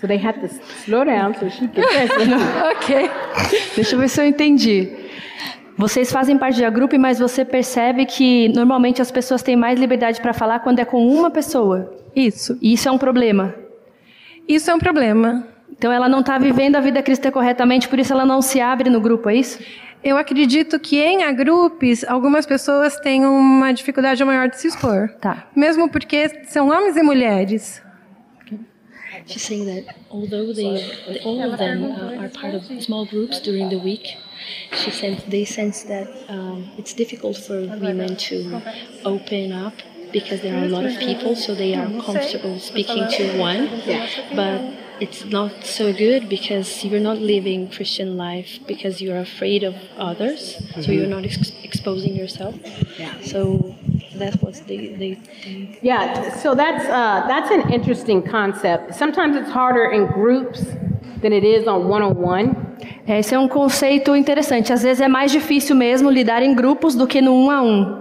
[SPEAKER 3] So they had to slow down so she could
[SPEAKER 2] ok. Deixa eu ver se eu entendi. Vocês fazem parte de grupo, mas você percebe que normalmente as pessoas têm mais liberdade para falar quando é com uma pessoa.
[SPEAKER 6] Isso.
[SPEAKER 2] E isso é um problema.
[SPEAKER 6] Isso é um problema.
[SPEAKER 2] Então ela não está vivendo a vida cristã corretamente, por isso ela não se abre no grupo, é isso?
[SPEAKER 6] Eu acredito que em agrupes, algumas pessoas têm uma dificuldade maior de se expor.
[SPEAKER 2] Tá.
[SPEAKER 6] Mesmo porque são homens e mulheres.
[SPEAKER 7] She's saying that although they, all of them uh, are part of small groups during the week, she said they sense that um, it's difficult for women to open up because there are a lot of people, so they are comfortable speaking to one. But it's not so good because you're not living Christian life because you're afraid of others, so you're not ex- exposing yourself. Yeah. So that was the, the, the
[SPEAKER 3] Yeah, so that's, uh, that's an interesting concept. Sometimes it's harder in groups than it is on one-on-one.
[SPEAKER 2] É, Esse é um conceito interessante. Às vezes é mais difícil mesmo lidar em grupos do que no um a um.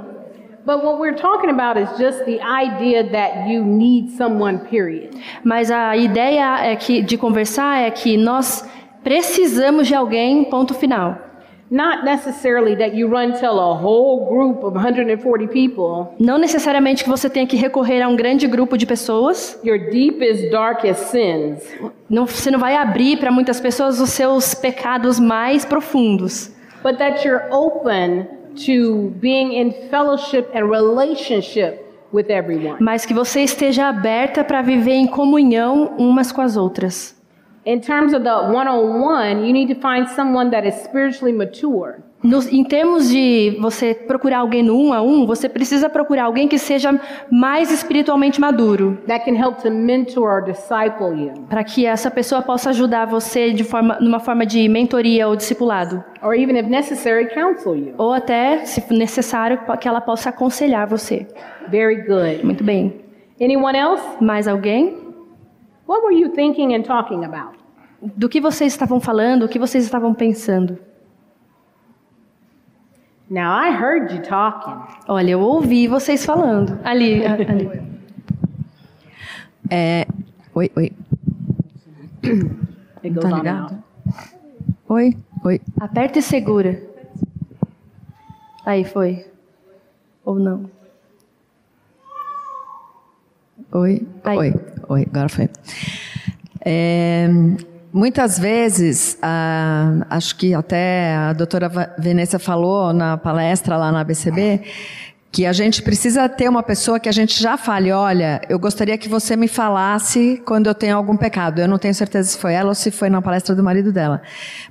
[SPEAKER 2] Mas a ideia é que de conversar é que nós precisamos de alguém, ponto final.
[SPEAKER 3] Not necessarily that you run tell a whole group of 140 people
[SPEAKER 2] Não necessariamente que você tenha que recorrer a um grande grupo de pessoas.
[SPEAKER 3] your deepest, darkest sins.
[SPEAKER 2] Não, você não vai abrir para muitas pessoas os seus pecados mais profundos.
[SPEAKER 3] but that you're open to being in fellowship and relationship with everyone.
[SPEAKER 2] Mas que você esteja aberta para viver em comunhão umas com as outras.
[SPEAKER 3] In terms of the one on one, you need to find someone that is spiritually mature.
[SPEAKER 2] Nos- em termos de você procurar alguém no um a um, você precisa procurar alguém que seja mais espiritualmente maduro.
[SPEAKER 3] that can help to mentor or disciple you,
[SPEAKER 2] para que essa pessoa possa ajudar você de forma, numa forma de mentoria ou discipulado,
[SPEAKER 3] or even if necessary, counsel you.
[SPEAKER 2] ou até, se necessário, que ela possa aconselhar você.
[SPEAKER 3] Very good.
[SPEAKER 2] Muito bem.
[SPEAKER 3] Anyone else?
[SPEAKER 2] Mais alguém?
[SPEAKER 3] What were you thinking and talking about?
[SPEAKER 2] Do que vocês estavam falando? O que vocês estavam pensando?
[SPEAKER 3] Now, I heard you talking.
[SPEAKER 2] Olha, eu ouvi vocês falando. Ali, ali.
[SPEAKER 8] É, oi, oi.
[SPEAKER 3] It
[SPEAKER 8] Tá ligado? Oi. Oi.
[SPEAKER 2] Aperta e segura. Aí foi. Ou não?
[SPEAKER 8] Oi.
[SPEAKER 2] Aí.
[SPEAKER 8] Oi. Oi. Agora foi. É, muitas vezes, ah, acho que até a doutora Veneza falou na palestra lá na ABCB, que a gente precisa ter uma pessoa que a gente já fale, olha, eu gostaria que você me falasse quando eu tenho algum pecado. Eu não tenho certeza se foi ela ou se foi na palestra do marido dela.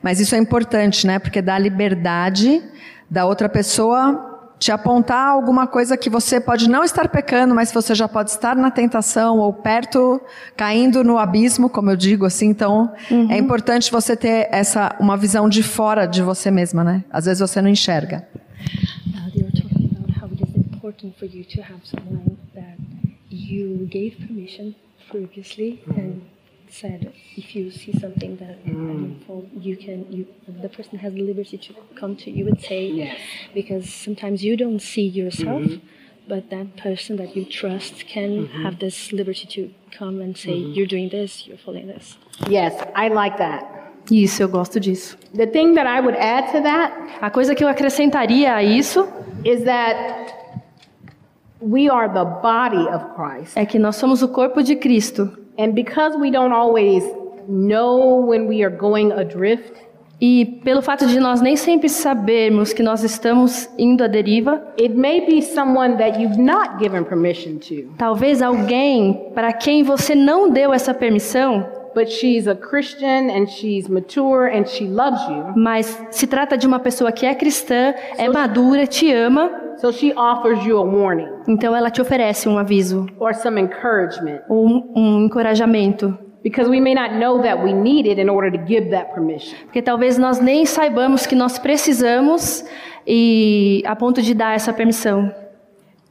[SPEAKER 8] Mas isso é importante, né? Porque dá liberdade da outra pessoa te apontar alguma coisa que você pode não estar pecando, mas você já pode estar na tentação ou perto, caindo no abismo, como eu digo assim. Então, é importante você ter essa uma visão de fora de você mesma, né? Às vezes você não enxerga.
[SPEAKER 7] Uh, said if you see something that harmful, you can you the person has the liberty to come to you and say because sometimes you don't see yourself but that person that you trust can have this liberty to come and say you're doing this you're following this
[SPEAKER 3] Yes, I like that.
[SPEAKER 2] Isso, eu gosto disso.
[SPEAKER 3] The thing that I would add to that
[SPEAKER 2] A coisa que eu acrescentaria a isso
[SPEAKER 3] is that we are the body of Christ.
[SPEAKER 2] é que nós somos o corpo de Cristo.
[SPEAKER 3] And because we don't always know when we are going adrift,
[SPEAKER 2] E pelo fato de nós nem sempre sabermos que nós estamos indo à deriva,
[SPEAKER 3] it may be someone that you've not given permission to,
[SPEAKER 2] talvez alguém para quem você não deu essa permissão,
[SPEAKER 3] but she's a Christian and she's mature and she loves you.
[SPEAKER 2] mas se trata de uma pessoa que é cristã, é madura, te ama,
[SPEAKER 3] So she offers you a warning
[SPEAKER 2] então ela te oferece um aviso
[SPEAKER 3] or some encouragement
[SPEAKER 2] ou um, um encorajamento.
[SPEAKER 3] because we may not know that we need it in order to give that permission.
[SPEAKER 2] Porque talvez nós nem saibamos que nós precisamos e a ponto de dar essa permissão.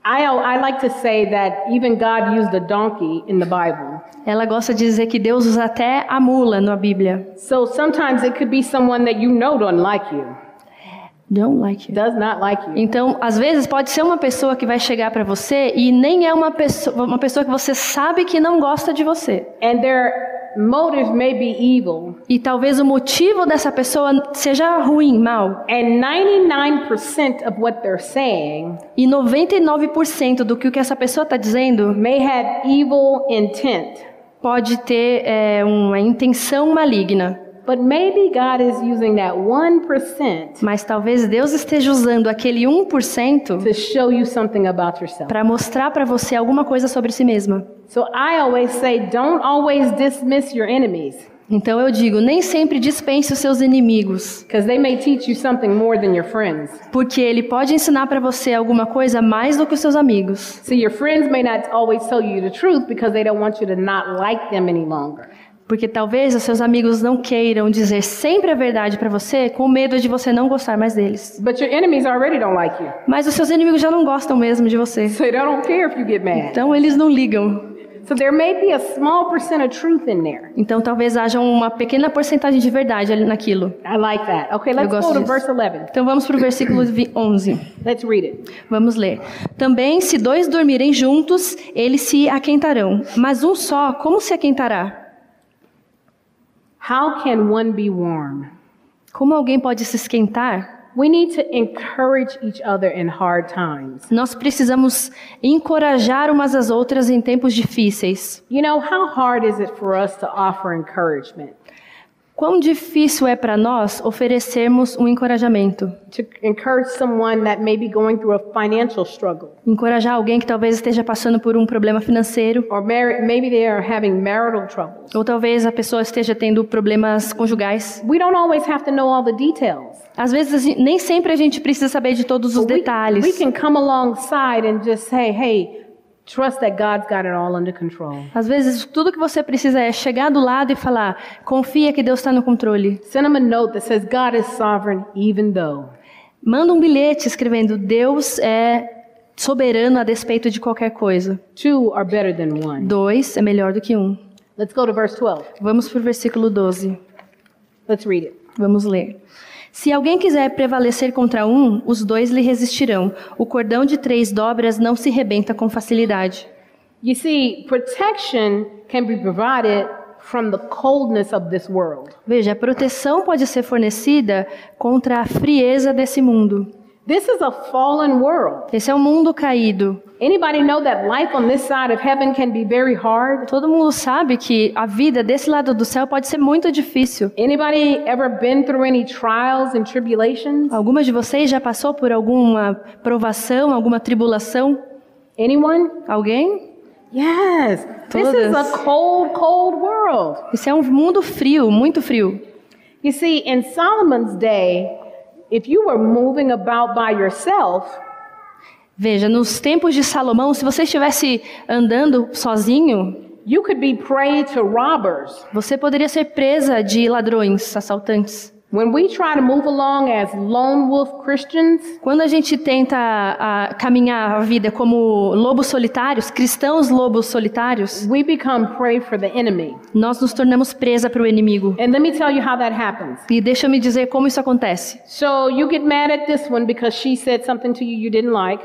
[SPEAKER 3] I, I like to say that even God used a donkey in the Bible.
[SPEAKER 2] Ela gosta de dizer que Deus usa até a mula na Bíblia.
[SPEAKER 3] So sometimes it could be someone that you know don't like you,
[SPEAKER 2] Don't like you.
[SPEAKER 3] does not like you.
[SPEAKER 2] Então, às vezes pode ser uma pessoa que vai chegar para você e nem é uma pessoa, uma pessoa que você sabe que não gosta de você.
[SPEAKER 3] And their motives may be evil.
[SPEAKER 2] E talvez o motivo dessa pessoa seja ruim, mal.
[SPEAKER 3] And 99% of what they're saying
[SPEAKER 2] E 99% do que o que essa pessoa está dizendo
[SPEAKER 3] may have evil intent.
[SPEAKER 2] pode ter é, uma intenção maligna.
[SPEAKER 3] But maybe God is using that 1%
[SPEAKER 2] Mas talvez Deus esteja usando aquele 1%
[SPEAKER 3] to show you something about yourself.
[SPEAKER 2] para mostrar para você alguma coisa sobre si mesma.
[SPEAKER 3] So I always say, don't always dismiss your enemies
[SPEAKER 2] Então eu digo, nem sempre dispense os seus inimigos,
[SPEAKER 3] because they may teach you something more than your friends.
[SPEAKER 2] porque ele pode ensinar para você alguma coisa mais do que os seus amigos.
[SPEAKER 3] See, your friends may not always tell you the truth because they don't want you to not like them any longer.
[SPEAKER 2] Porque talvez os seus amigos não queiram dizer sempre a verdade para você, com medo de você não gostar mais deles.
[SPEAKER 3] But your enemies already don't like you.
[SPEAKER 2] Mas os seus inimigos já não gostam mesmo de você.
[SPEAKER 3] So they don't care if you get mad.
[SPEAKER 2] Então eles não ligam.
[SPEAKER 3] So there may be a small percent of truth in there.
[SPEAKER 2] Então talvez haja uma pequena porcentagem de verdade ali naquilo.
[SPEAKER 3] I like that. Okay, let's go to
[SPEAKER 2] disso.
[SPEAKER 3] verse 11.
[SPEAKER 2] Então vamos para o versículo vi- 11.
[SPEAKER 3] Let's read it.
[SPEAKER 2] Vamos ler. Também, se dois dormirem juntos, eles se aquentarão. Mas um só, como se aquentará?
[SPEAKER 3] How can one be warm?
[SPEAKER 2] Como alguém pode se esquentar?
[SPEAKER 3] We need to encourage each other in hard times.
[SPEAKER 2] Nós precisamos encorajar umas às outras em tempos difíceis.
[SPEAKER 3] You know, how hard is it for us to offer encouragement?
[SPEAKER 2] Quão difícil é para nós oferecermos um encorajamento?
[SPEAKER 3] To encourage someone that may be going through a financial struggle,
[SPEAKER 2] Encorajar alguém que talvez esteja passando por um problema financeiro, ou talvez a pessoa esteja tendo problemas conjugais. Às vezes, nem sempre a gente precisa saber de todos os detalhes.
[SPEAKER 3] we can come alongside and just say, hey, trust that God's got it all under control.
[SPEAKER 2] Às vezes, tudo que você precisa é chegar do lado e falar: confia que Deus está no controle.
[SPEAKER 3] Send them a note that says, God is sovereign even though.
[SPEAKER 2] Manda um bilhete escrevendo: Deus é soberano a despeito de qualquer coisa.
[SPEAKER 3] Two are better than one.
[SPEAKER 2] Dois é melhor do que um.
[SPEAKER 3] Let's go to verse 12.
[SPEAKER 2] Vamos para o versículo 12.
[SPEAKER 3] Let's read it.
[SPEAKER 2] Vamos ler. Se alguém quiser prevalecer contra um, os dois lhe resistirão. O cordão de três dobras não se rebenta com facilidade.
[SPEAKER 3] You see, protection can be provided from the coldness of this world.
[SPEAKER 2] Veja, a proteção pode ser fornecida contra a frieza desse mundo.
[SPEAKER 3] This is a fallen world.
[SPEAKER 2] Esse é um mundo caído.
[SPEAKER 3] Anybody know that life on this side of heaven can be very hard?
[SPEAKER 2] Todo mundo sabe que a vida desse lado do céu pode ser muito difícil.
[SPEAKER 3] Anybody ever been through any trials and tribulations?
[SPEAKER 2] Algumas de vocês já passou por alguma provação, alguma tribulação?
[SPEAKER 3] Anyone?
[SPEAKER 2] Alguém?
[SPEAKER 3] Yes. This is a
[SPEAKER 2] Todas.
[SPEAKER 3] cold, cold world.
[SPEAKER 2] Esse é um mundo frio, muito frio.
[SPEAKER 3] You see, in Solomon's day, if you were moving about by yourself,
[SPEAKER 2] Veja, nos tempos de Salomão, se você estivesse andando sozinho,
[SPEAKER 3] you could be prey to robbers.
[SPEAKER 2] você poderia ser presa de ladrões, assaltantes.
[SPEAKER 3] When we try to move along as lone wolf Christians,
[SPEAKER 2] Quando a gente tenta ah, caminhar a vida como lobos solitários, cristãos lobos solitários,
[SPEAKER 3] we become prey for the enemy.
[SPEAKER 2] nós nos tornamos presa para o inimigo.
[SPEAKER 3] And let me tell you how that happens.
[SPEAKER 2] E deixa eu me dizer como isso acontece.
[SPEAKER 3] So you get mad at this one because she said something to you you didn't like.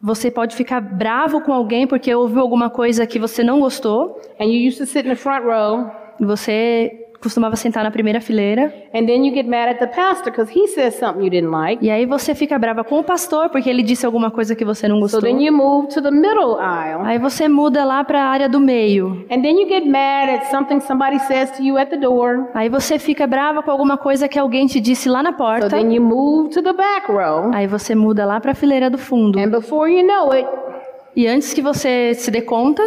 [SPEAKER 2] Você pode ficar bravo com alguém porque ouviu alguma coisa que você não gostou.
[SPEAKER 3] and you used to sit in the front row,
[SPEAKER 2] Você costumava sentar na primeira fileira.
[SPEAKER 3] and then you get mad at the pastor because he says something you didn't like.
[SPEAKER 2] E aí você fica brava com o pastor porque ele disse alguma coisa que você não
[SPEAKER 3] So
[SPEAKER 2] gostou.
[SPEAKER 3] then you move to the middle aisle,
[SPEAKER 2] Aí você muda lá para a área do meio.
[SPEAKER 3] and then you get mad at something somebody says to you at the door.
[SPEAKER 2] Aí você fica brava com alguma coisa que alguém te disse lá na
[SPEAKER 3] So
[SPEAKER 2] porta.
[SPEAKER 3] then you move to the back row,
[SPEAKER 2] Aí você muda lá para a fileira do fundo.
[SPEAKER 3] and before you know it,
[SPEAKER 2] E antes que você se dê conta,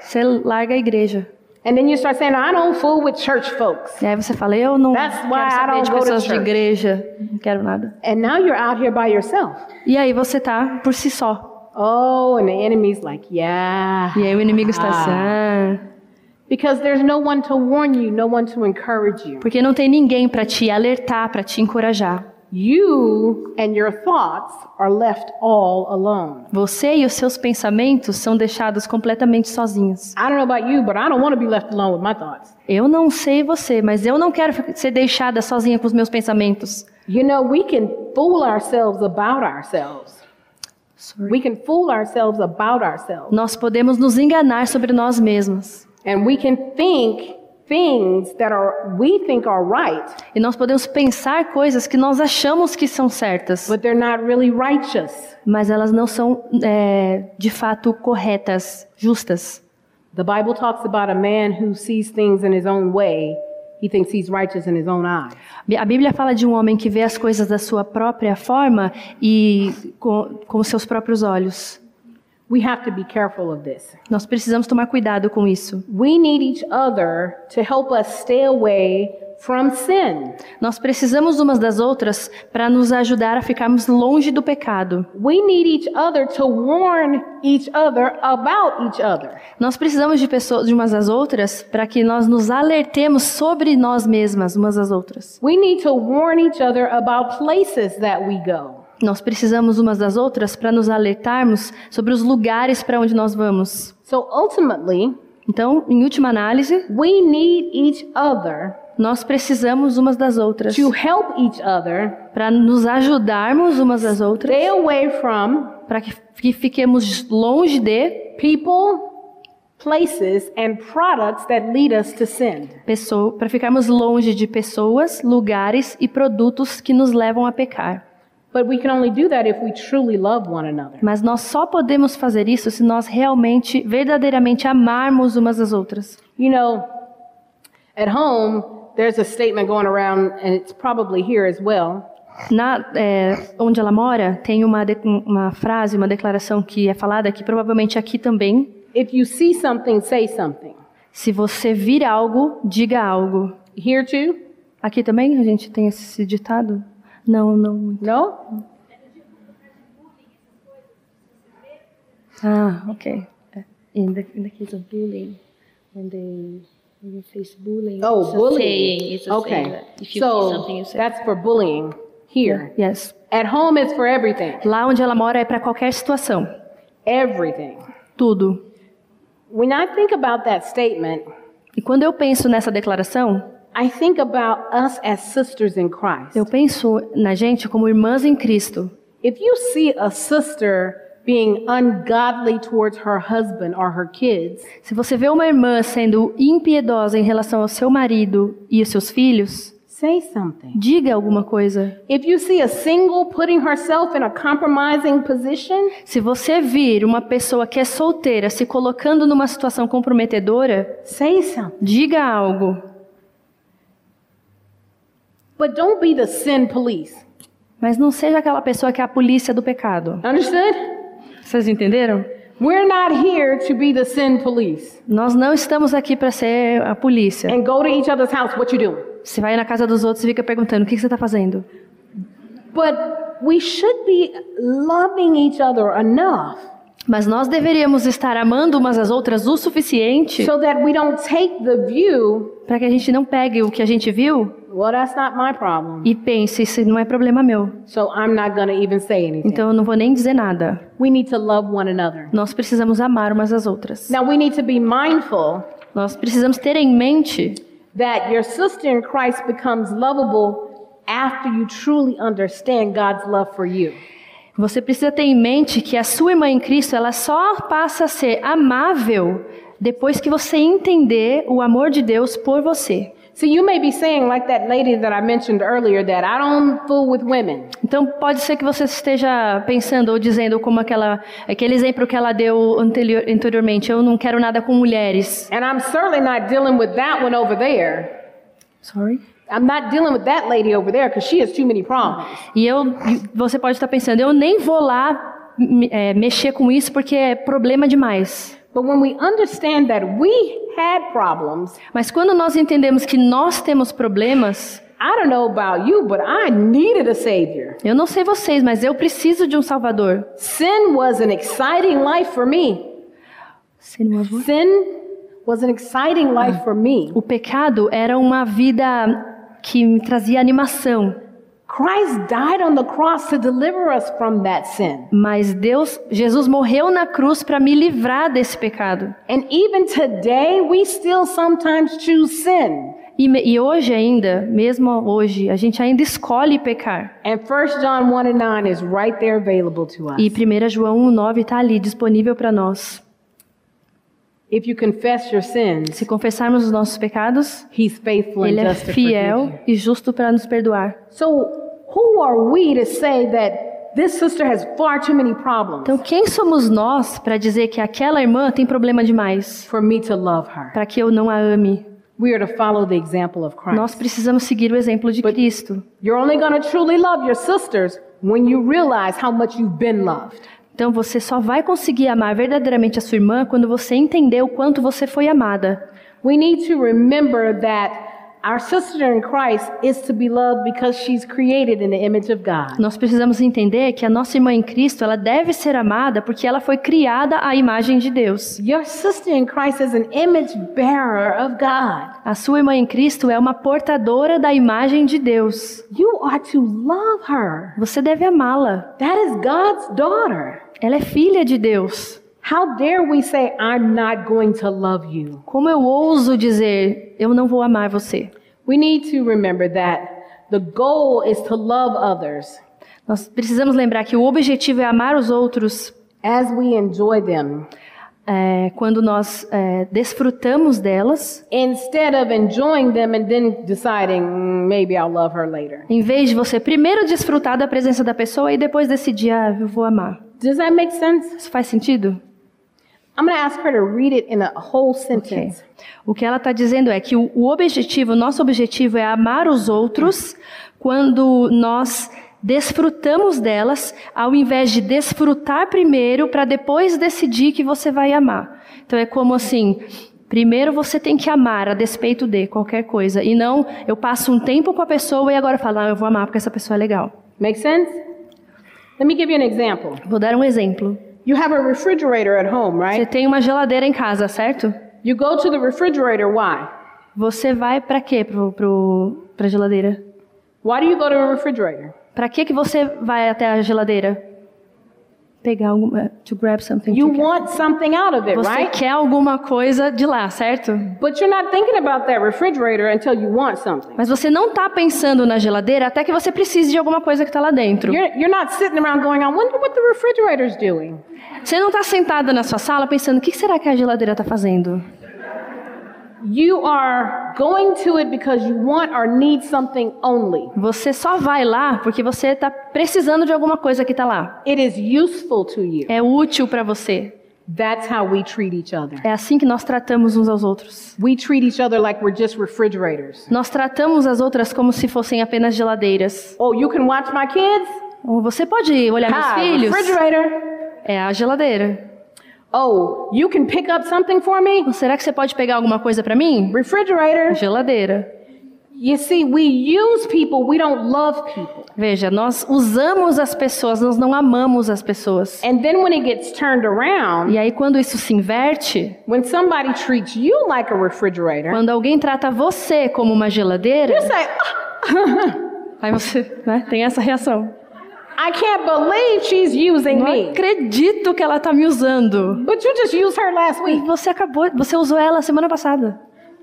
[SPEAKER 2] você larga a igreja.
[SPEAKER 3] And then you start saying, I don't fool with church folks.
[SPEAKER 2] E aí você fala, eu não
[SPEAKER 3] That's
[SPEAKER 2] quero saber
[SPEAKER 3] don't
[SPEAKER 2] de pessoas de igreja, não quero nada.
[SPEAKER 3] And now you're out here by yourself.
[SPEAKER 2] E aí você tá por si só.
[SPEAKER 3] Oh, and the enemy's like, yeah.
[SPEAKER 2] E aí o inimigo está assim, ah,
[SPEAKER 3] Because there's no one to warn you, no one to encourage you.
[SPEAKER 2] porque não tem ninguém para te alertar, para te encorajar.
[SPEAKER 3] You and your thoughts are left all alone.
[SPEAKER 2] Você e os seus pensamentos são deixados completamente sozinhos.
[SPEAKER 3] I don't know about you, but I don't want to be left alone with my thoughts.
[SPEAKER 2] Eu não sei você, mas eu não quero ser deixada sozinha com os meus pensamentos.
[SPEAKER 3] You know, we can fool ourselves about ourselves. We can fool ourselves about ourselves.
[SPEAKER 2] Nós podemos nos enganar sobre nós mesmos.
[SPEAKER 3] And we can think things that are we think are right,
[SPEAKER 2] E nós podemos pensar coisas que nós achamos que são certas,
[SPEAKER 3] but they're not really righteous.
[SPEAKER 2] mas elas não são é, de fato corretas, justas.
[SPEAKER 3] The Bible talks about a man who sees things in his own way. He thinks he's righteous in his own eyes.
[SPEAKER 2] A Bíblia fala de um homem que vê as coisas da sua própria forma e com, com seus próprios olhos.
[SPEAKER 3] We have to be careful of this.
[SPEAKER 2] Nós precisamos tomar cuidado com isso.
[SPEAKER 3] We need each other to help us stay away from sin.
[SPEAKER 2] Nós precisamos umas das outras para nos ajudar a ficarmos longe do pecado.
[SPEAKER 3] We need each other to warn each other about each other.
[SPEAKER 2] Nós precisamos de pessoas, de umas às outras, para que nós nos alertemos sobre nós mesmas, umas às outras.
[SPEAKER 3] We need to warn each other about places that we go.
[SPEAKER 2] Nós precisamos umas das outras para nos alertarmos sobre os lugares para onde nós vamos.
[SPEAKER 3] So ultimately,
[SPEAKER 2] Então, em última análise,
[SPEAKER 3] we need each other
[SPEAKER 2] nós precisamos umas das outras
[SPEAKER 3] to help each other
[SPEAKER 2] para nos ajudarmos umas das outras,
[SPEAKER 3] stay away from
[SPEAKER 2] para que, que fiquemos longe de
[SPEAKER 3] people, places, and products that lead us to sin.
[SPEAKER 2] pessoas, para ficarmos longe de pessoas, lugares e produtos que nos levam a pecar.
[SPEAKER 3] But we can only do that if we truly love one another.
[SPEAKER 2] Mas nós só podemos fazer isso se nós realmente, verdadeiramente amarmos umas às outras.
[SPEAKER 3] You know, at home, there's a statement going around, and it's probably here as well.
[SPEAKER 2] Na, é, onde ela mora, tem uma, de- uma frase, uma declaração que é falada aqui, provavelmente aqui também.
[SPEAKER 3] If you see something, say something.
[SPEAKER 2] Se você vir algo, diga algo.
[SPEAKER 3] Here too?
[SPEAKER 2] Aqui também a gente tem esse ditado? Não, não. muito.
[SPEAKER 3] No?
[SPEAKER 2] Ah, ok.
[SPEAKER 7] In the, in the case of bullying, when they when you face bullying,
[SPEAKER 3] Oh,
[SPEAKER 7] it's a
[SPEAKER 3] bullying.
[SPEAKER 7] saying. It's a
[SPEAKER 3] okay.
[SPEAKER 7] saying that if you
[SPEAKER 3] so
[SPEAKER 7] something, you say.
[SPEAKER 3] that's for bullying here.
[SPEAKER 2] Yes.
[SPEAKER 3] At home, it's for everything.
[SPEAKER 2] Lá onde ela mora é para qualquer situação.
[SPEAKER 3] Everything.
[SPEAKER 2] Tudo.
[SPEAKER 3] When I think about that statement,
[SPEAKER 2] E quando eu penso nessa declaração,
[SPEAKER 3] I think about us as sisters in Christ.
[SPEAKER 2] eu penso na gente como irmãs em Cristo.
[SPEAKER 3] If you see a sister being ungodly towards her husband or her kids,
[SPEAKER 2] Se você vê uma irmã sendo impiedosa em relação ao seu marido e os seus filhos,
[SPEAKER 3] say something.
[SPEAKER 2] diga alguma coisa.
[SPEAKER 3] If you see a single putting herself in a compromising position,
[SPEAKER 2] Se você vir uma pessoa que é solteira se colocando numa situação comprometedora,
[SPEAKER 3] say something.
[SPEAKER 2] diga algo.
[SPEAKER 3] But don't be the sin police.
[SPEAKER 2] Mas não seja aquela pessoa que é a polícia do pecado.
[SPEAKER 3] Understood?
[SPEAKER 2] Vocês entenderam?
[SPEAKER 3] We're not here to be the sin police
[SPEAKER 2] Nós não estamos aqui para ser a polícia.
[SPEAKER 3] and go to each other's house. What you doing?
[SPEAKER 2] Você vai na casa dos outros e fica perguntando: o que que você está fazendo?
[SPEAKER 3] But we should be loving each other enough
[SPEAKER 2] Mas nós deveríamos estar amando umas às outras o suficiente
[SPEAKER 3] so that we don't take the view,
[SPEAKER 2] para que a gente não pegue o que a gente viu
[SPEAKER 3] well, that's not my problem.
[SPEAKER 2] e pense: isso não é problema meu.
[SPEAKER 3] So I'm not to even say anything.
[SPEAKER 2] Então eu não vou nem dizer nada.
[SPEAKER 3] We need to love one another.
[SPEAKER 2] Nós precisamos amar umas às outras.
[SPEAKER 3] Now we need to be mindful
[SPEAKER 2] Nós precisamos ter em mente
[SPEAKER 3] that your sister in Christ becomes lovable after you truly understand God's love for you.
[SPEAKER 2] Você precisa ter em mente que a sua irmã em Cristo, ela só passa a ser amável depois que você entender o amor de Deus por você.
[SPEAKER 3] See, you may be saying, like that lady that I mentioned earlier, that I don't fool with women.
[SPEAKER 2] Então pode ser que você esteja pensando ou dizendo como aquela aquele exemplo que ela deu anterior, anteriormente, eu não quero nada com mulheres.
[SPEAKER 3] And I'm certainly not dealing with that one over there.
[SPEAKER 2] Sorry.
[SPEAKER 3] I'm not dealing with that lady over there because she has too many problems.
[SPEAKER 2] E eu, você pode estar pensando, eu nem vou lá é, mexer com isso porque é problema demais.
[SPEAKER 3] But when we understand that we had problems,
[SPEAKER 2] Mas quando nós entendemos que nós temos problemas,
[SPEAKER 3] I don't know about you, but I needed a savior.
[SPEAKER 2] eu não sei vocês, mas eu preciso de um Salvador.
[SPEAKER 3] Sin was an exciting life for me. Sin was an exciting life for me.
[SPEAKER 2] O pecado era uma vida que me trazia animação,
[SPEAKER 3] Christ died on the cross to deliver us from that sin.
[SPEAKER 2] mas Deus, Jesus morreu na cruz para me livrar desse pecado.
[SPEAKER 3] And even today, we still sometimes choose sin.
[SPEAKER 2] E, e hoje ainda, mesmo hoje, a gente ainda escolhe pecar.
[SPEAKER 3] And 1 John 1 and 9 is right there available to us.
[SPEAKER 2] E 1 João 1,9 está ali disponível para nós.
[SPEAKER 3] If you confess your sins,
[SPEAKER 2] Se confessarmos os nossos pecados,
[SPEAKER 3] He's faithful and
[SPEAKER 2] Ele é
[SPEAKER 3] just to forgive
[SPEAKER 2] fiel e justo para nos perdoar.
[SPEAKER 3] So, who are we to say that this sister has far too many problems
[SPEAKER 2] Então, quem somos nós para dizer que aquela irmã tem problema demais?
[SPEAKER 3] for me to love her?
[SPEAKER 2] Para que eu não a ame?
[SPEAKER 3] We are to follow the example of Christ.
[SPEAKER 2] Nós precisamos seguir o exemplo de Cristo.
[SPEAKER 3] You're only going to truly love your sisters when you realize how much you've been loved.
[SPEAKER 2] Então, você só vai conseguir amar verdadeiramente a sua irmã quando você entender o quanto você foi amada.
[SPEAKER 3] We need to remember that our sister in Christ is to be loved because she's created in the image of God.
[SPEAKER 2] Nós precisamos entender que a nossa irmã em Cristo, ela deve ser amada porque ela foi criada à imagem de Deus.
[SPEAKER 3] Your sister in Christ is an image bearer of God.
[SPEAKER 2] A sua irmã em Cristo é uma portadora da imagem de Deus.
[SPEAKER 3] You are to love her.
[SPEAKER 2] Você deve amá-la.
[SPEAKER 3] That is God's daughter.
[SPEAKER 2] Ela é filha de Deus.
[SPEAKER 3] How dare we say, I'm not going to love you?
[SPEAKER 2] Como eu ouso dizer, eu não vou amar você?
[SPEAKER 3] We need to remember that the goal is to love others
[SPEAKER 2] Nós precisamos lembrar que o objetivo é amar os outros
[SPEAKER 3] as we enjoy them
[SPEAKER 2] é, quando nós é, desfrutamos delas,
[SPEAKER 3] instead of enjoying them and then deciding, "Mm, maybe I'll love her later.
[SPEAKER 2] em vez de você primeiro desfrutar da presença da pessoa e depois decidir, ah, eu vou amar.
[SPEAKER 3] Does that make sense?
[SPEAKER 2] Isso faz sentido?
[SPEAKER 3] I'm going to ask her to read it in a whole sentence.
[SPEAKER 2] O que ela está dizendo é que o, o objetivo, o nosso objetivo é amar os outros quando nós desfrutamos delas, ao invés de desfrutar primeiro para depois decidir que você vai amar. Então é como assim, primeiro você tem que amar a despeito de qualquer coisa e não eu passo um tempo com a pessoa e agora falo, ah, eu vou amar porque essa pessoa é legal.
[SPEAKER 3] Make sense? Let me give you an example.
[SPEAKER 2] Vou dar um exemplo.
[SPEAKER 3] You have a refrigerator at home,
[SPEAKER 2] Você
[SPEAKER 3] right?
[SPEAKER 2] tem uma geladeira em casa, certo?
[SPEAKER 3] You go to the refrigerator, why?
[SPEAKER 2] Você vai para quê pro, pro, pra geladeira?
[SPEAKER 3] Why do you go to a refrigerator?
[SPEAKER 2] Para que que você vai até a geladeira? Pegar alguma, to grab something.
[SPEAKER 3] You
[SPEAKER 2] to
[SPEAKER 3] want something out of it,
[SPEAKER 2] Você
[SPEAKER 3] right?
[SPEAKER 2] quer alguma coisa de lá, certo?
[SPEAKER 3] But you're not thinking about that refrigerator until you want something.
[SPEAKER 2] Mas você não está pensando na geladeira até que você precise de alguma coisa que está lá dentro.
[SPEAKER 3] You're, you're not sitting around going, I wonder what the refrigerator's doing.
[SPEAKER 2] Você não está sentada na sua sala pensando o que será que a geladeira está fazendo.
[SPEAKER 3] You are going to it because you want or need something only.
[SPEAKER 2] Você só vai lá porque você está precisando de alguma coisa que está lá.
[SPEAKER 3] It is useful to you.
[SPEAKER 2] É útil para você.
[SPEAKER 3] That's how we treat each other.
[SPEAKER 2] É assim que nós tratamos uns aos outros.
[SPEAKER 3] We treat each other like we're just refrigerators.
[SPEAKER 2] Nós tratamos as outras como se fossem apenas geladeiras.
[SPEAKER 3] Oh, you can watch my kids?
[SPEAKER 2] Ou você pode olhar meus filhos?
[SPEAKER 3] refrigerator.
[SPEAKER 2] É a geladeira.
[SPEAKER 3] Oh, you can pick up something for me?
[SPEAKER 2] Ou será que você pode pegar alguma coisa para mim?
[SPEAKER 3] Refrigerator.
[SPEAKER 2] Geladeira.
[SPEAKER 3] You see, we use people, we don't love people.
[SPEAKER 2] Veja, nós usamos as pessoas, nós não amamos as pessoas.
[SPEAKER 3] And then when it gets turned around,
[SPEAKER 2] E aí quando isso se inverte,
[SPEAKER 3] when somebody treats you like a refrigerator,
[SPEAKER 2] quando alguém trata você como uma geladeira,
[SPEAKER 3] you say, "Ah,
[SPEAKER 2] aí você né, tem essa reação.
[SPEAKER 3] I can't believe she's using
[SPEAKER 2] Não
[SPEAKER 3] me.
[SPEAKER 2] acredito que ela tá me usando.
[SPEAKER 3] But you just used her last
[SPEAKER 2] E
[SPEAKER 3] week.
[SPEAKER 2] você acabou, você usou ela semana passada.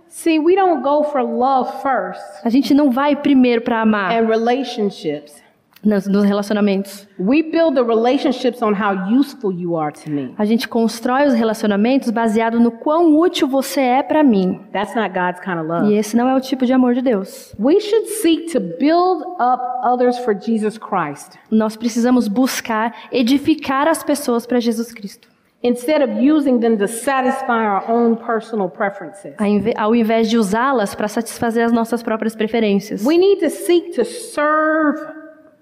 [SPEAKER 3] See, we don't go for love first
[SPEAKER 2] A gente não vai primeiro para amar
[SPEAKER 3] and relationships.
[SPEAKER 2] Nos, nos relacionamentos.
[SPEAKER 3] We build the relationships on how useful you are to me.
[SPEAKER 2] A gente constrói os relacionamentos baseado no quão útil você é para mim.
[SPEAKER 3] That's not God's kind of
[SPEAKER 2] E
[SPEAKER 3] love.
[SPEAKER 2] esse não é o tipo de amor de Deus.
[SPEAKER 3] We should seek to build up others for Jesus Christ
[SPEAKER 2] Nós precisamos buscar edificar as pessoas para Jesus Cristo.
[SPEAKER 3] instead of using them to satisfy our own personal preferences.
[SPEAKER 2] ao invés de usá-las para satisfazer as nossas próprias preferências.
[SPEAKER 3] We need to seek to serve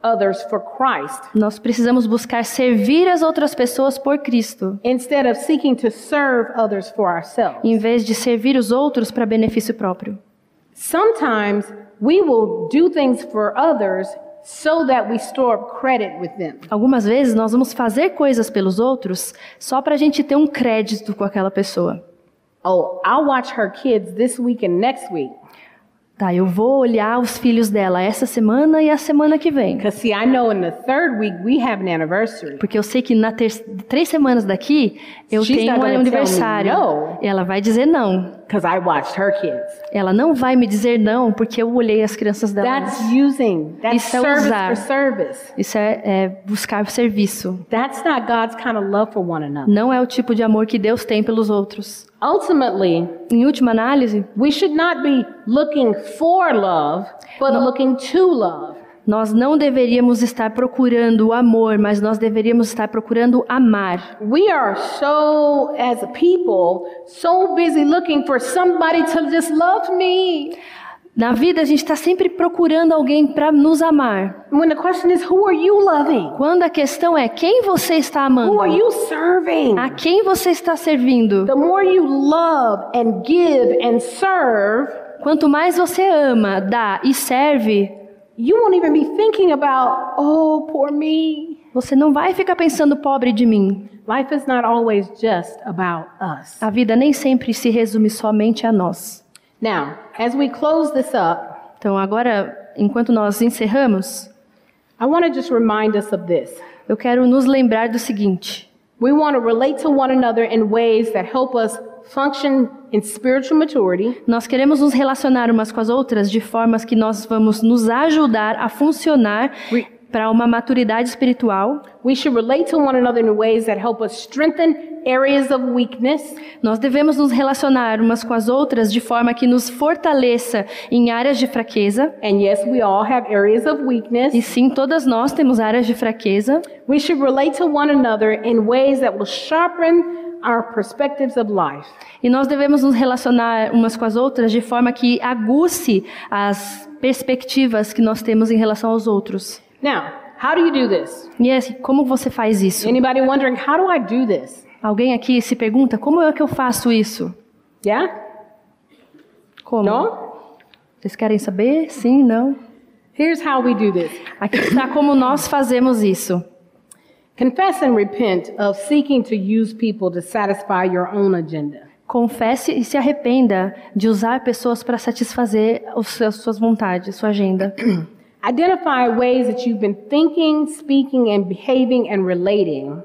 [SPEAKER 3] others for Christ
[SPEAKER 2] Nós precisamos buscar servir as outras pessoas por Cristo,
[SPEAKER 3] instead of seeking to serve others for ourselves.
[SPEAKER 2] em vez de servir os outros para benefício próprio.
[SPEAKER 3] Sometimes we will do things for others so that we store up credit with them.
[SPEAKER 2] Algumas vezes nós vamos fazer coisas pelos outros só para a gente ter um crédito com aquela pessoa.
[SPEAKER 3] Oh, I'll watch her kids this week and next week.
[SPEAKER 2] Tá, eu vou olhar os filhos dela essa semana e a semana que vem.
[SPEAKER 3] Because, see, I know in the third week we have an anniversary.
[SPEAKER 2] Porque eu sei que na ter... três semanas daqui eu
[SPEAKER 3] She's
[SPEAKER 2] tenho um aniversário. ela vai dizer não.
[SPEAKER 3] Because I watched her kids.
[SPEAKER 2] Ela não vai me dizer não porque eu olhei as crianças dela.
[SPEAKER 3] That's using. That's
[SPEAKER 2] Isso é
[SPEAKER 3] service
[SPEAKER 2] usar.
[SPEAKER 3] for service.
[SPEAKER 2] Isso é, é buscar serviço.
[SPEAKER 3] That's not God's kind of love for one another.
[SPEAKER 2] Não é o tipo de amor que Deus tem pelos outros.
[SPEAKER 3] Ultimately,
[SPEAKER 2] Em última análise,
[SPEAKER 3] we should not be looking for love, but looking to love.
[SPEAKER 2] Nós não deveríamos estar procurando o amor, mas nós deveríamos estar procurando amar.
[SPEAKER 3] We are so, as a people, so busy looking for somebody to just love me.
[SPEAKER 2] Na vida, a gente está sempre procurando alguém para nos amar.
[SPEAKER 3] When the question is, who are you loving?
[SPEAKER 2] Quando a questão é quem você está amando,
[SPEAKER 3] Who are you serving?
[SPEAKER 2] a quem você está servindo.
[SPEAKER 3] The more you love and give and serve,
[SPEAKER 2] Quanto mais você ama, dá e serve,
[SPEAKER 3] you won't even be thinking about, oh, poor me.
[SPEAKER 2] você não vai ficar pensando pobre de mim.
[SPEAKER 3] Life is not always just about us.
[SPEAKER 2] A vida nem sempre se resume somente a nós.
[SPEAKER 3] Now, as we close this up,
[SPEAKER 2] Então, agora, enquanto nós encerramos,
[SPEAKER 3] I want to just remind us of this.
[SPEAKER 2] eu quero nos lembrar do seguinte:
[SPEAKER 3] We want to relate to one another in ways that help us function in spiritual maturity,
[SPEAKER 2] nós queremos nos relacionar umas com as outras de formas que nós vamos nos ajudar a funcionar para uma maturidade espiritual.
[SPEAKER 3] We should relate to one another in ways that help us strengthen areas of weakness.
[SPEAKER 2] Nós devemos nos relacionar umas com as outras de forma que nos fortaleça em áreas de fraqueza.
[SPEAKER 3] And yes, we all have areas of weakness.
[SPEAKER 2] E sim, todas nós temos áreas de fraqueza.
[SPEAKER 3] We should relate to one another in ways that will sharpen our perspectives of life.
[SPEAKER 2] E nós devemos nos relacionar umas com as outras de forma que aguce as perspectivas que nós temos em relação aos outros.
[SPEAKER 3] Now, how do you do this?
[SPEAKER 2] E assim, como você faz isso?
[SPEAKER 3] Anybody wondering, how do I do this?
[SPEAKER 2] Alguém aqui se pergunta como é que eu faço isso?
[SPEAKER 3] Yeah?
[SPEAKER 2] Como?
[SPEAKER 3] No?
[SPEAKER 2] Vocês querem saber? Sim, não?
[SPEAKER 3] Here's how we do this.
[SPEAKER 2] Aqui está como nós fazemos isso.
[SPEAKER 3] Confess and repent of seeking to use people to satisfy your own agenda.
[SPEAKER 2] Confesse e se arrependa de usar pessoas para satisfazer seus, suas vontades, sua agenda.
[SPEAKER 3] Identify ways that you've been thinking, speaking, and behaving and relating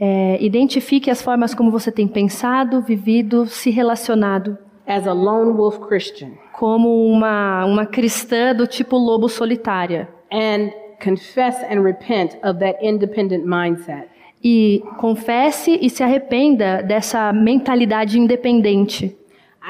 [SPEAKER 2] É, identifique as formas como você tem pensado, vivido, se relacionado
[SPEAKER 3] as a lone wolf Christian
[SPEAKER 2] como uma, uma cristã do tipo lobo solitária.
[SPEAKER 3] and confess and repent of that independent mindset.
[SPEAKER 2] E confesse e se arrependa dessa mentalidade independente.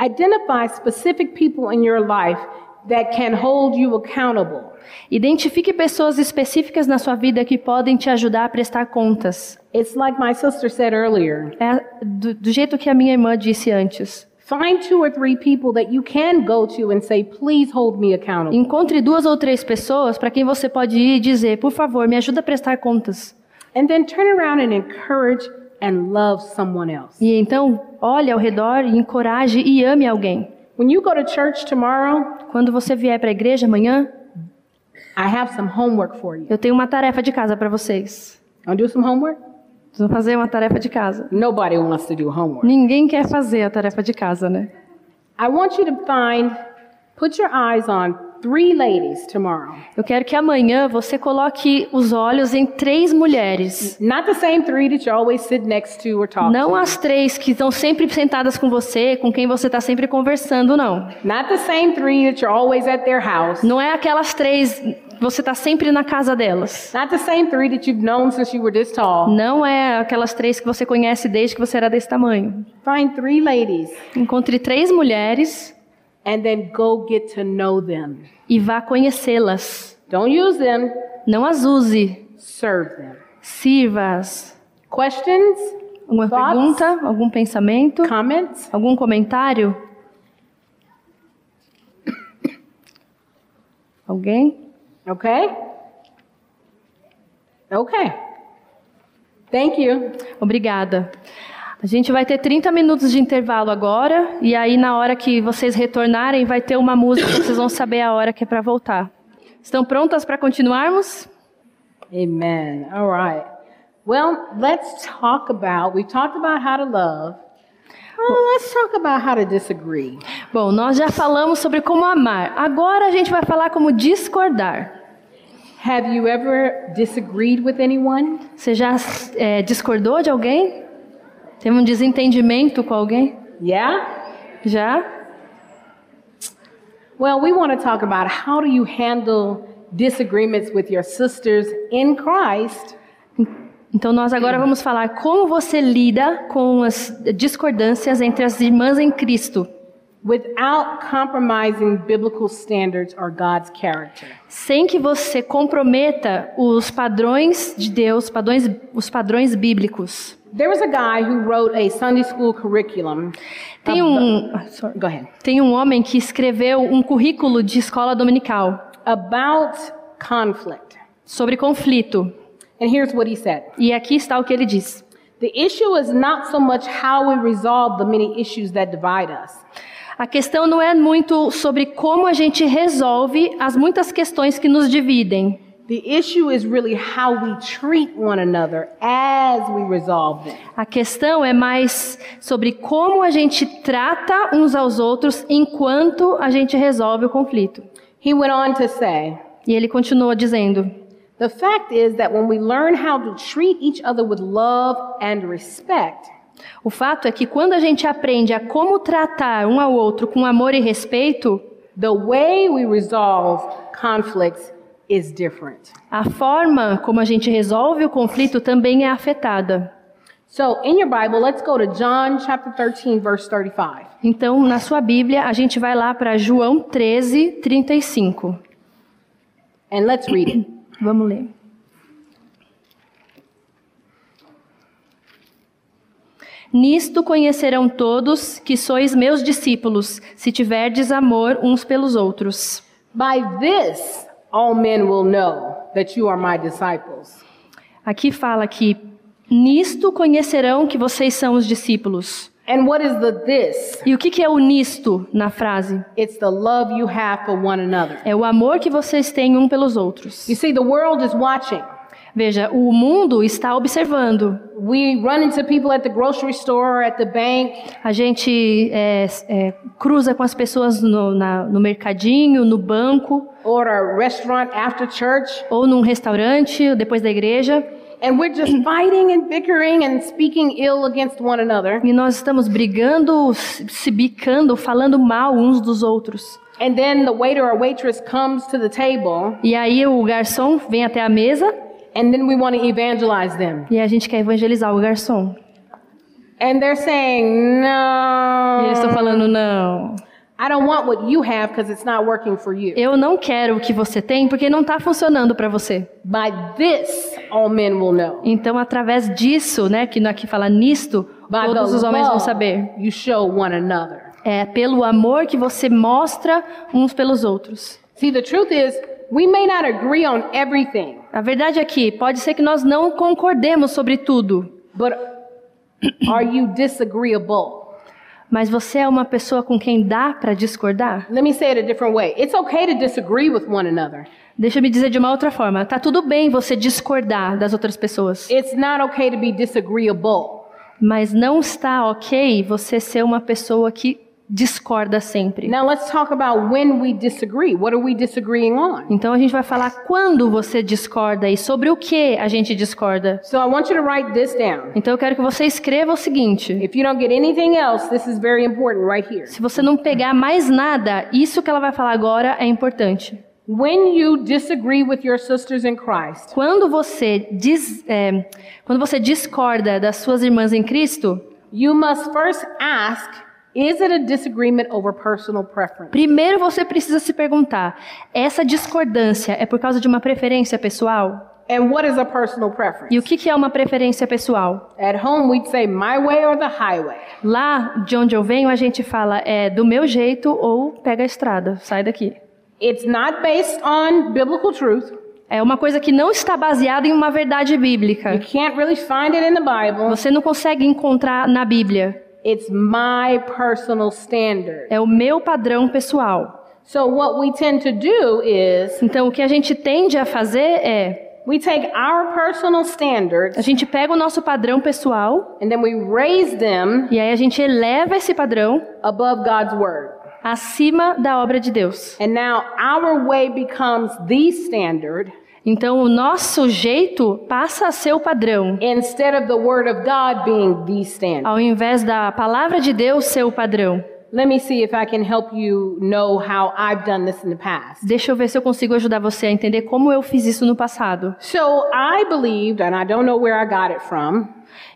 [SPEAKER 3] Identify specific people in your life that can hold you accountable.
[SPEAKER 2] Identifique pessoas específicas na sua vida que podem te ajudar a prestar contas.
[SPEAKER 3] It's like my sister said earlier.
[SPEAKER 2] É do, do jeito que a minha irmã disse antes.
[SPEAKER 3] Find two or three people that you can go to and say, please hold me accountable.
[SPEAKER 2] Encontre duas ou três pessoas para quem você pode ir e dizer, por favor, me ajuda a prestar contas.
[SPEAKER 3] And then turn around and encourage and love someone else.
[SPEAKER 2] E então, olhe ao redor e encoraje e ame alguém.
[SPEAKER 3] When you go to church tomorrow,
[SPEAKER 2] Quando você vier para a igreja amanhã,
[SPEAKER 3] I have some homework for you.
[SPEAKER 2] eu tenho uma tarefa de casa para vocês.
[SPEAKER 3] Do some homework?
[SPEAKER 2] Vocês vão fazer uma tarefa de casa.
[SPEAKER 3] Nobody wants to do homework.
[SPEAKER 2] Ninguém quer fazer a tarefa de casa, né?
[SPEAKER 3] I want you to find, put your eyes on three ladies tomorrow.
[SPEAKER 2] Eu quero que amanhã você coloque os olhos em três mulheres.
[SPEAKER 3] Not the same three that you always sit next to or talk
[SPEAKER 2] Não
[SPEAKER 3] to.
[SPEAKER 2] as três que estão sempre sentadas com você, com quem você está sempre conversando, não.
[SPEAKER 3] Not the same three that you're always at their house.
[SPEAKER 2] Não é aquelas três, você está sempre na casa delas.
[SPEAKER 3] Not the same three that you've known since you were this tall.
[SPEAKER 2] Não é aquelas três que você conhece desde que você era desse tamanho.
[SPEAKER 3] Find three ladies
[SPEAKER 2] Encontre três mulheres
[SPEAKER 3] and then go get to know them.
[SPEAKER 2] e vá conhecê-las.
[SPEAKER 3] Don't use them,
[SPEAKER 2] Não as use,
[SPEAKER 3] serve them.
[SPEAKER 2] sirva-as.
[SPEAKER 3] Questions?
[SPEAKER 2] Alguma
[SPEAKER 3] Thoughts?
[SPEAKER 2] pergunta? Algum pensamento?
[SPEAKER 3] Comments?
[SPEAKER 2] Algum comentário? Alguém?
[SPEAKER 3] Okay? Okay. Thank you.
[SPEAKER 2] Obrigada. A gente vai ter 30 minutos de intervalo agora, e aí na hora que vocês retornarem vai ter uma música, vocês vão saber a hora que é para voltar. Estão prontas para continuarmos?
[SPEAKER 3] Amen. All right. Well, let's talk about, we talked about how to love. Oh, let's talk about how to disagree.
[SPEAKER 2] Bom, nós já falamos sobre como amar. Agora a gente vai falar como discordar.
[SPEAKER 3] Have you ever disagreed with anyone?
[SPEAKER 2] Você já é, discordou de alguém? Teve um desentendimento com alguém?
[SPEAKER 3] Yeah?
[SPEAKER 2] Já?
[SPEAKER 3] Well, we want to talk about how do you handle disagreements with your sisters in Christ
[SPEAKER 2] Então nós agora vamos falar como você lida com as discordâncias entre as irmãs em Cristo,
[SPEAKER 3] without compromising biblical standards or God's character.
[SPEAKER 2] sem que você comprometa os padrões de Deus, padrões, os padrões bíblicos.
[SPEAKER 3] There was a guy who wrote a Sunday school curriculum.
[SPEAKER 2] Tem um, ah, sorry.
[SPEAKER 3] Go ahead.
[SPEAKER 2] tem um homem que escreveu um currículo de escola dominical
[SPEAKER 3] About conflict.
[SPEAKER 2] sobre conflito.
[SPEAKER 3] And here's what he said.
[SPEAKER 2] E aqui está o que ele diz.
[SPEAKER 3] The issue is not so much how we resolve the many issues that divide us.
[SPEAKER 2] A questão não é muito sobre como a gente resolve as muitas questões que nos dividem.
[SPEAKER 3] The issue is really how we treat one another as we resolve them.
[SPEAKER 2] A questão é mais sobre como a gente trata uns aos outros enquanto a gente resolve o conflito.
[SPEAKER 3] He went on to say,
[SPEAKER 2] E ele continua dizendo:
[SPEAKER 3] The fact is that when we learn how to treat each other with love and respect,
[SPEAKER 2] o fato é que quando a gente aprende a como tratar um ao outro com amor e respeito,
[SPEAKER 3] the way we resolve conflicts is different.
[SPEAKER 2] a forma como a gente resolve o conflito também é afetada.
[SPEAKER 3] So, in your Bible, let's go to John chapter 13, verse 35.
[SPEAKER 2] Então, na sua Bíblia, a gente vai lá para João 13, 35.
[SPEAKER 3] And let's read it.
[SPEAKER 2] Vamos ler. Nisto conhecerão todos que sois meus discípulos, se tiverdes amor uns pelos outros.
[SPEAKER 3] By this, all men will know that you are my disciples.
[SPEAKER 2] Aqui fala que nisto conhecerão que vocês são os discípulos.
[SPEAKER 3] And what is the this?
[SPEAKER 2] E o que que é o nisto na frase?
[SPEAKER 3] It's the love you have for one another.
[SPEAKER 2] É o amor que vocês têm um pelos outros.
[SPEAKER 3] You see, the world is watching.
[SPEAKER 2] Veja, o mundo está observando.
[SPEAKER 3] We run into people at the grocery store, at the bank,
[SPEAKER 2] A gente é, é, cruza com as pessoas no, na- no mercadinho, no banco,
[SPEAKER 3] or a restaurant after church,
[SPEAKER 2] ou num restaurante, depois da igreja.
[SPEAKER 3] and we're just fighting and bickering and speaking ill against one another.
[SPEAKER 2] E nós estamos brigando, se bicando, falando mal uns dos outros.
[SPEAKER 3] And then the waiter or waitress comes to the table,
[SPEAKER 2] E aí o garçom vem até a mesa
[SPEAKER 3] and then we want to evangelize them.
[SPEAKER 2] e a gente quer evangelizar o garçom.
[SPEAKER 3] And they're saying,
[SPEAKER 2] E eles estão
[SPEAKER 3] No,
[SPEAKER 2] falando, não,
[SPEAKER 3] I don't want what you have because it's not working for you.
[SPEAKER 2] eu não quero o que você tem porque não está funcionando para você.
[SPEAKER 3] By this, all men will know.
[SPEAKER 2] Então, através disso, né, que aqui fala nisto,
[SPEAKER 3] By
[SPEAKER 2] todos os homens vão saber.
[SPEAKER 3] you show one another.
[SPEAKER 2] É pelo amor que você mostra uns pelos outros.
[SPEAKER 3] See, the truth is, we may not agree on everything,
[SPEAKER 2] A verdade é que pode ser que nós não concordemos sobre tudo,
[SPEAKER 3] but are you disagreeable?
[SPEAKER 2] mas você é uma pessoa com quem dá para discordar?
[SPEAKER 3] Let me say it a different way. It's okay to disagree with one another.
[SPEAKER 2] Deixa eu me dizer de uma outra forma. Tá tudo bem você discordar das outras pessoas,
[SPEAKER 3] It's not okay to be disagreeable.
[SPEAKER 2] mas não está ok você ser uma pessoa que discorda sempre.
[SPEAKER 3] Now let's talk about when we disagree. What are we disagreeing on?
[SPEAKER 2] Então a gente vai falar quando você discorda e sobre o que a gente discorda.
[SPEAKER 3] So I want you to write this down.
[SPEAKER 2] Então eu quero que você escreva o seguinte:
[SPEAKER 3] If you don't get anything else, this is very important right here.
[SPEAKER 2] se você não pegar mais nada, isso que ela vai falar agora é importante.
[SPEAKER 3] When you disagree with your sisters in Christ,
[SPEAKER 2] Quando você diz, é, quando você discorda das suas irmãs em Cristo,
[SPEAKER 3] you must first ask, is it a disagreement over personal preference?
[SPEAKER 2] primeiro você precisa se perguntar: essa discordância é por causa de uma preferência pessoal?
[SPEAKER 3] And what is a personal preference?
[SPEAKER 2] E o que que é uma preferência pessoal?
[SPEAKER 3] At home, we'd say my way or the highway.
[SPEAKER 2] Lá de onde eu venho, a gente fala é do meu jeito ou pega a estrada, sai daqui.
[SPEAKER 3] It's not based on biblical truth.
[SPEAKER 2] É uma coisa que não está baseada em uma verdade
[SPEAKER 3] You
[SPEAKER 2] bíblica.
[SPEAKER 3] can't really find it in the Bible.
[SPEAKER 2] Você não consegue encontrar na Bíblia.
[SPEAKER 3] It's my personal standard.
[SPEAKER 2] É o meu padrão pessoal.
[SPEAKER 3] So what we tend to do is
[SPEAKER 2] Então, o que a gente tende a fazer é
[SPEAKER 3] we take our personal
[SPEAKER 2] a
[SPEAKER 3] standards
[SPEAKER 2] gente pega o nosso padrão pessoal
[SPEAKER 3] and then we raise them
[SPEAKER 2] e aí a gente eleva esse padrão
[SPEAKER 3] above God's word.
[SPEAKER 2] acima da obra de Deus.
[SPEAKER 3] And now our way becomes the standard
[SPEAKER 2] Então, o nosso jeito passa a ser o padrão,
[SPEAKER 3] instead of the word of God being the standard.
[SPEAKER 2] ao invés da palavra de Deus ser o padrão.
[SPEAKER 3] Let me see if I can help you know how I've done this in the past.
[SPEAKER 2] Deixa eu ver se eu consigo ajudar você a entender como eu fiz isso no passado.
[SPEAKER 3] So I believed, and I don't know where I got it from,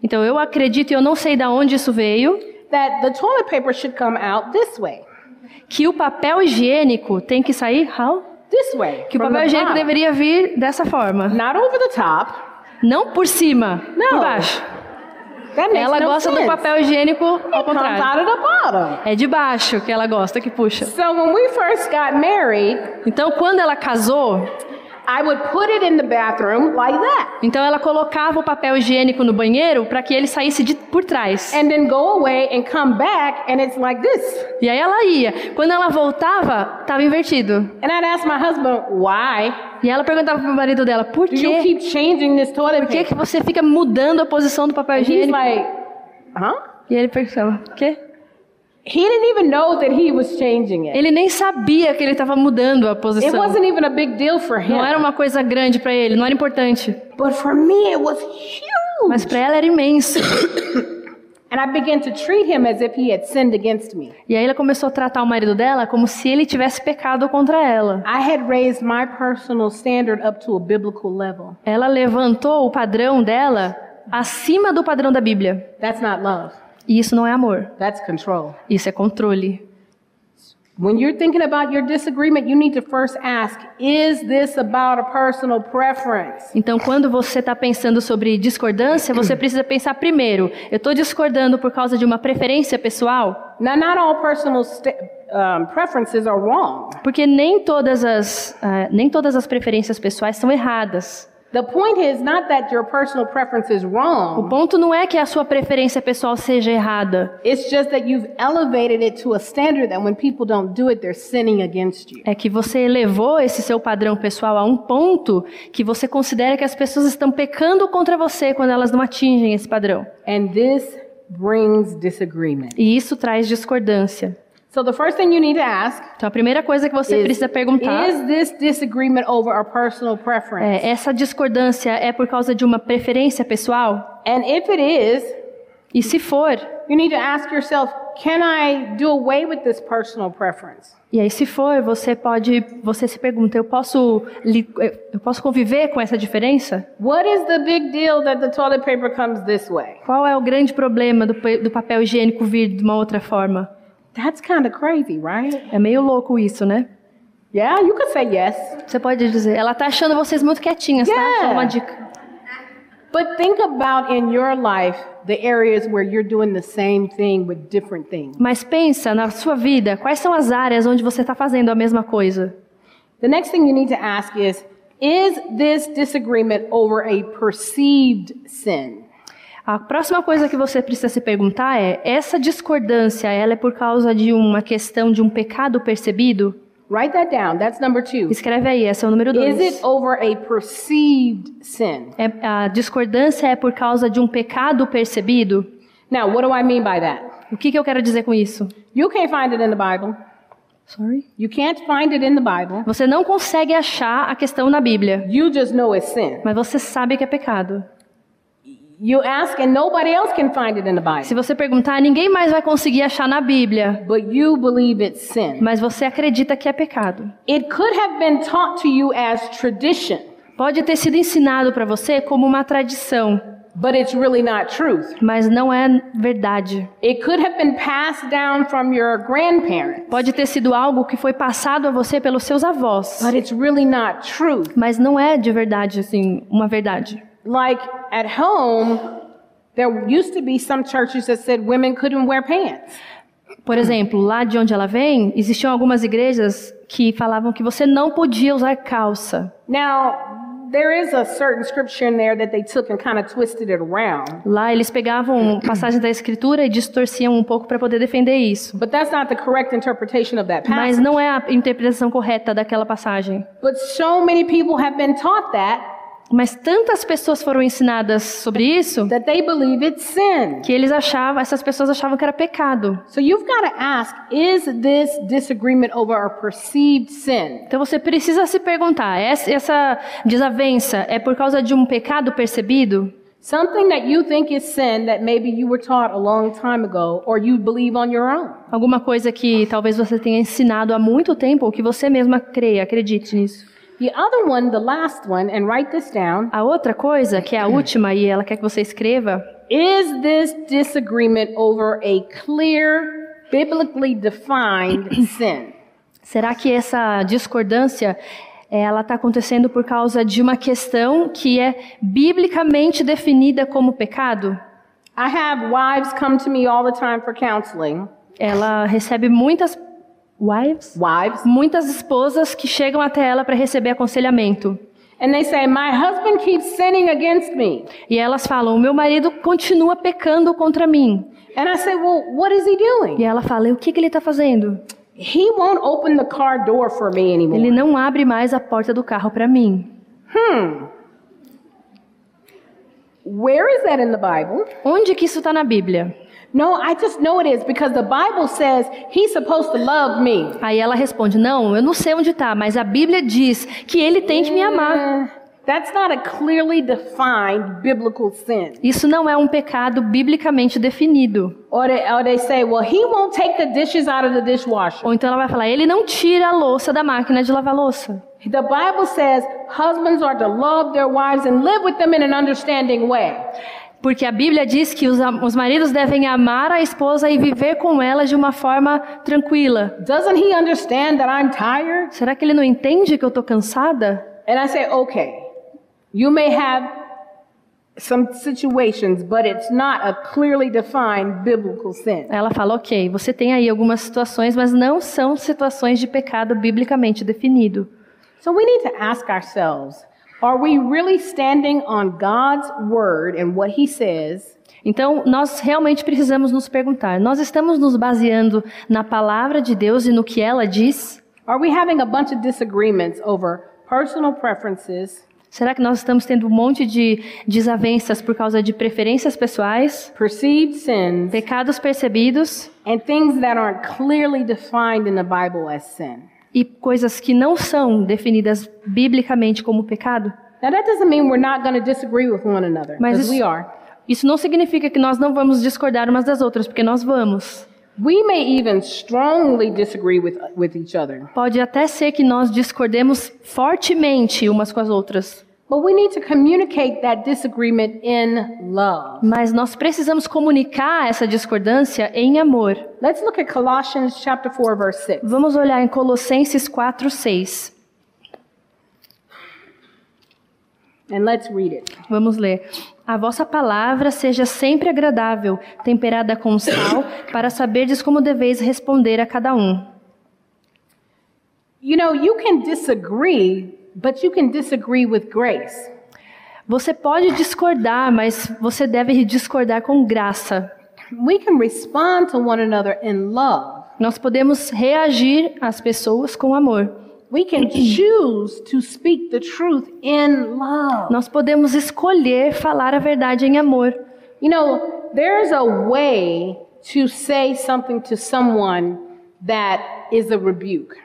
[SPEAKER 2] Então, eu acredito e eu não sei de onde isso veio,
[SPEAKER 3] that the toilet paper should come out this way.
[SPEAKER 2] que o papel higiênico tem que sair how?
[SPEAKER 3] This way.
[SPEAKER 2] Que o papel higiênico deveria vir dessa forma,
[SPEAKER 3] Not over the top.
[SPEAKER 2] não por cima,
[SPEAKER 3] Não.
[SPEAKER 2] por baixo. Ela gosta do
[SPEAKER 3] sense.
[SPEAKER 2] papel higiênico ao
[SPEAKER 3] It
[SPEAKER 2] contrário. É de baixo que ela gosta que puxa.
[SPEAKER 3] So when we first got married,
[SPEAKER 2] Então, quando ela casou,
[SPEAKER 3] I would put it in the bathroom like that.
[SPEAKER 2] então ela colocava o papel higiênico no banheiro para que ele saísse de por trás.
[SPEAKER 3] And then go away and come back and it's like this.
[SPEAKER 2] E aí ela ia. Quando ela voltava, estava invertido.
[SPEAKER 3] And I'd ask my husband, why
[SPEAKER 2] E ela perguntava pro marido dela: "Por
[SPEAKER 3] do you keep changing this toilet
[SPEAKER 2] Por que, que
[SPEAKER 3] paper?
[SPEAKER 2] você fica mudando a posição do papel
[SPEAKER 3] And he's
[SPEAKER 2] higiênico?"
[SPEAKER 3] like, huh?
[SPEAKER 2] E ele perguntava: "Quê?"
[SPEAKER 3] He didn't even know that he was changing it.
[SPEAKER 2] Ele nem sabia que ele estava mudando a
[SPEAKER 3] It
[SPEAKER 2] posição.
[SPEAKER 3] wasn't even a big deal for him.
[SPEAKER 2] Não era uma coisa grande para ele, não era importante,
[SPEAKER 3] But for me, it was huge.
[SPEAKER 2] mas para ela era imenso.
[SPEAKER 3] And I began to treat him as if he had sinned against me.
[SPEAKER 2] E aí ela começou a tratar o marido dela como se ele tivesse pecado contra ela.
[SPEAKER 3] I had raised my personal standard up to a biblical level.
[SPEAKER 2] Ela levantou o padrão dela acima do padrão da Bíblia.
[SPEAKER 3] That's not love.
[SPEAKER 2] E isso não é amor,
[SPEAKER 3] That's control.
[SPEAKER 2] isso é controle.
[SPEAKER 3] When you're thinking about your disagreement, you need to first ask, is this about a personal preference?
[SPEAKER 2] Então, quando você está pensando sobre discordância, você precisa pensar primeiro: eu estou discordando por causa de uma preferência pessoal?
[SPEAKER 3] Now, not all personal um, preferences are wrong.
[SPEAKER 2] Porque nem todas as ah, nem todas as preferências pessoais são erradas.
[SPEAKER 3] The point is not that your personal preference is
[SPEAKER 2] O
[SPEAKER 3] wrong.
[SPEAKER 2] ponto não é que a sua preferência pessoal seja errada.
[SPEAKER 3] It's just that you've elevated it to a standard that when people don't do it, they're sinning against you.
[SPEAKER 2] É que você elevou esse seu padrão pessoal a um ponto que você considera que as pessoas estão pecando contra você quando elas não atingem esse padrão.
[SPEAKER 3] And this brings disagreement.
[SPEAKER 2] E isso traz discordância.
[SPEAKER 3] So the first thing you need to ask
[SPEAKER 2] Então a primeira coisa que você
[SPEAKER 3] is,
[SPEAKER 2] precisa perguntar
[SPEAKER 3] is this disagreement over a personal preference?
[SPEAKER 2] é: essa discordância é por causa de uma preferência pessoal?
[SPEAKER 3] And if it is,
[SPEAKER 2] E se for,
[SPEAKER 3] you need to ask yourself, can I do away with this personal preference?
[SPEAKER 2] e aí se for, você pode, você se pergunta: eu posso, eu posso conviver com essa diferença?
[SPEAKER 3] What is the big deal that the toilet paper comes this way?
[SPEAKER 2] Qual é o grande problema do, do papel higiênico vir de uma outra forma?
[SPEAKER 3] That's kind of crazy, right?
[SPEAKER 2] É meio louco isso, né?
[SPEAKER 3] Yeah, you could say yes.
[SPEAKER 2] Você pode dizer, ela tá achando vocês muito quietinhas, tá?
[SPEAKER 3] Yeah.
[SPEAKER 2] Só uma dica.
[SPEAKER 3] But think about in your life the areas where you're doing the same thing with different things.
[SPEAKER 2] Mas pensa na sua vida, quais são as áreas onde você está fazendo a mesma coisa?
[SPEAKER 3] The next thing you need to ask is Is this disagreement over a perceived sin?
[SPEAKER 2] A próxima coisa que você precisa se perguntar é: essa discordância, ela é por causa de uma questão de um pecado percebido?
[SPEAKER 3] Write that down. That's number two.
[SPEAKER 2] Escreve aí, esse é o número
[SPEAKER 3] Is it
[SPEAKER 2] dois.
[SPEAKER 3] over a perceived sin?
[SPEAKER 2] É, a discordância é por causa de um pecado percebido?
[SPEAKER 3] Now, what do I mean by that?
[SPEAKER 2] O que, que eu quero dizer com isso?
[SPEAKER 3] You can't find it in the Bible.
[SPEAKER 2] Sorry?
[SPEAKER 3] You can't find it in the Bible.
[SPEAKER 2] Você não consegue achar a questão na Bíblia,
[SPEAKER 3] You just know it's sin.
[SPEAKER 2] mas você sabe que é pecado.
[SPEAKER 3] You ask, and nobody else can find it in the Bible.
[SPEAKER 2] Se você perguntar, ninguém mais vai conseguir achar na Bíblia,
[SPEAKER 3] But you believe it's sin.
[SPEAKER 2] mas você acredita que é pecado.
[SPEAKER 3] It could have been taught to you as tradition,
[SPEAKER 2] Pode ter sido ensinado para você como uma tradição,
[SPEAKER 3] but it's really not truth.
[SPEAKER 2] mas não é verdade.
[SPEAKER 3] It could have been passed down from your grandparents,
[SPEAKER 2] Pode ter sido algo que foi passado a você pelos seus avós,
[SPEAKER 3] but it's really not truth.
[SPEAKER 2] mas não é de verdade assim, uma verdade.
[SPEAKER 3] Like at home, there used to be some churches that said women couldn't wear pants.
[SPEAKER 2] Por exemplo, lá de onde ela vem, existiam algumas igrejas que falavam que você não podia usar calça.
[SPEAKER 3] Now, there is a certain scripture in there that they took and kind of twisted it around,
[SPEAKER 2] Lá eles pegavam passagens da escritura e distorciam um pouco para poder defender isso.
[SPEAKER 3] but that's not the correct interpretation of that
[SPEAKER 2] Mas
[SPEAKER 3] passage.
[SPEAKER 2] não é a interpretação correta daquela passagem.
[SPEAKER 3] But so many people have been taught that
[SPEAKER 2] Mas tantas pessoas foram ensinadas sobre isso
[SPEAKER 3] that they believe it's sin.
[SPEAKER 2] que eles achavam, essas pessoas achavam que era pecado.
[SPEAKER 3] So you've got to ask, is this disagreement over a perceived sin?
[SPEAKER 2] Então você precisa se perguntar: essa, essa desavença é por causa de um pecado percebido?
[SPEAKER 3] Something that you think is sin that maybe you were taught a long time ago or you believe on your own.
[SPEAKER 2] Alguma coisa que talvez você tenha ensinado há muito tempo ou que você mesma creia, acredite nisso.
[SPEAKER 3] The other one, the last one, and write this down,
[SPEAKER 2] A outra coisa, que é a última e ela quer que você escreva,
[SPEAKER 3] is this disagreement over a clear, biblically defined sin?
[SPEAKER 2] será que essa discordância ela está acontecendo por causa de uma questão que é biblicamente definida como pecado?
[SPEAKER 3] I have wives come to me all the time for counseling.
[SPEAKER 2] Ela recebe muitas wives,
[SPEAKER 3] Wives.
[SPEAKER 2] muitas esposas que chegam até ela para receber aconselhamento.
[SPEAKER 3] And they say, My husband keeps sinning against me.
[SPEAKER 2] E elas falam: "O meu marido continua pecando contra mim".
[SPEAKER 3] And I say, Well, what is he
[SPEAKER 2] E
[SPEAKER 3] doing?
[SPEAKER 2] ela fala: "E o que que ele está fazendo?"
[SPEAKER 3] He won't open the car door for me anymore.
[SPEAKER 2] Ele não abre mais a porta do carro para mim.
[SPEAKER 3] Where is that in the Bible?
[SPEAKER 2] Onde que isso está na Bíblia?
[SPEAKER 3] No, I just know it is because the Bible says he's supposed to love me.
[SPEAKER 2] Aí ela responde: Não, eu não sei onde está, mas a Bíblia diz que ele tem que me amar.
[SPEAKER 3] That's not a clearly defined biblical sin.
[SPEAKER 2] Isso não é um pecado biblicamente definido.
[SPEAKER 3] Or they, or they say, well, he won't take the dishes out of the dishwasher.
[SPEAKER 2] Ou então ela vai falar: Ele não tira a louça da máquina de lavar louça.
[SPEAKER 3] The Bible says husbands are to love their wives and live with them in an understanding way.
[SPEAKER 2] Porque a Bíblia diz que os, os maridos devem amar a esposa e viver com ela de uma forma tranquila.
[SPEAKER 3] Doesn't he understand that I'm tired?
[SPEAKER 2] Será que ele não entende que eu estou cansada?
[SPEAKER 3] And I say, okay, you may have some situations, but it's not a clearly defined biblical sin.
[SPEAKER 2] Ela fala: Ok, você tem aí algumas situações, mas não são situações de pecado biblicamente definido.
[SPEAKER 3] So we need to ask ourselves, are we really standing on God's word and what he says?
[SPEAKER 2] Então, nós realmente precisamos nos perguntar: nós estamos nos baseando na palavra de Deus e no que ela diz?
[SPEAKER 3] Are we having a bunch of disagreements over personal preferences
[SPEAKER 2] Será que nós estamos tendo um monte de desavenças por causa de preferências pessoais,
[SPEAKER 3] perceived sins,
[SPEAKER 2] pecados percebidos
[SPEAKER 3] and things that aren't clearly defined in the Bible as sin?
[SPEAKER 2] E coisas que não são definidas biblicamente como pecado?
[SPEAKER 3] Now, that doesn't mean we're not going to disagree with one another,
[SPEAKER 2] Mas
[SPEAKER 3] because
[SPEAKER 2] isso-
[SPEAKER 3] we are.
[SPEAKER 2] Isso não significa que nós não vamos discordar umas das outras, porque nós vamos.
[SPEAKER 3] We may even strongly disagree with, with each other,
[SPEAKER 2] Pode até ser que nós discordemos fortemente umas com as outras,
[SPEAKER 3] but we need to communicate that disagreement in love.
[SPEAKER 2] mas nós precisamos comunicar essa discordância em amor.
[SPEAKER 3] Let's look at Colossians chapter 4 verse 6.
[SPEAKER 2] Vamos olhar em Colossenses 4, 6.
[SPEAKER 3] And let's read it.
[SPEAKER 2] Vamos ler. A vossa palavra seja sempre agradável, temperada com sal, para saberdes como deveis responder a cada um.
[SPEAKER 3] You know, you can disagree, but you can disagree with grace.
[SPEAKER 2] Você pode discordar, mas você deve discordar com graça.
[SPEAKER 3] We can respond to one another in love.
[SPEAKER 2] Nós podemos reagir às pessoas com amor.
[SPEAKER 3] We can choose to speak the truth in love.
[SPEAKER 2] Nós podemos escolher falar a verdade em amor.
[SPEAKER 3] You know, there's a way to say something to someone that is a rebuke.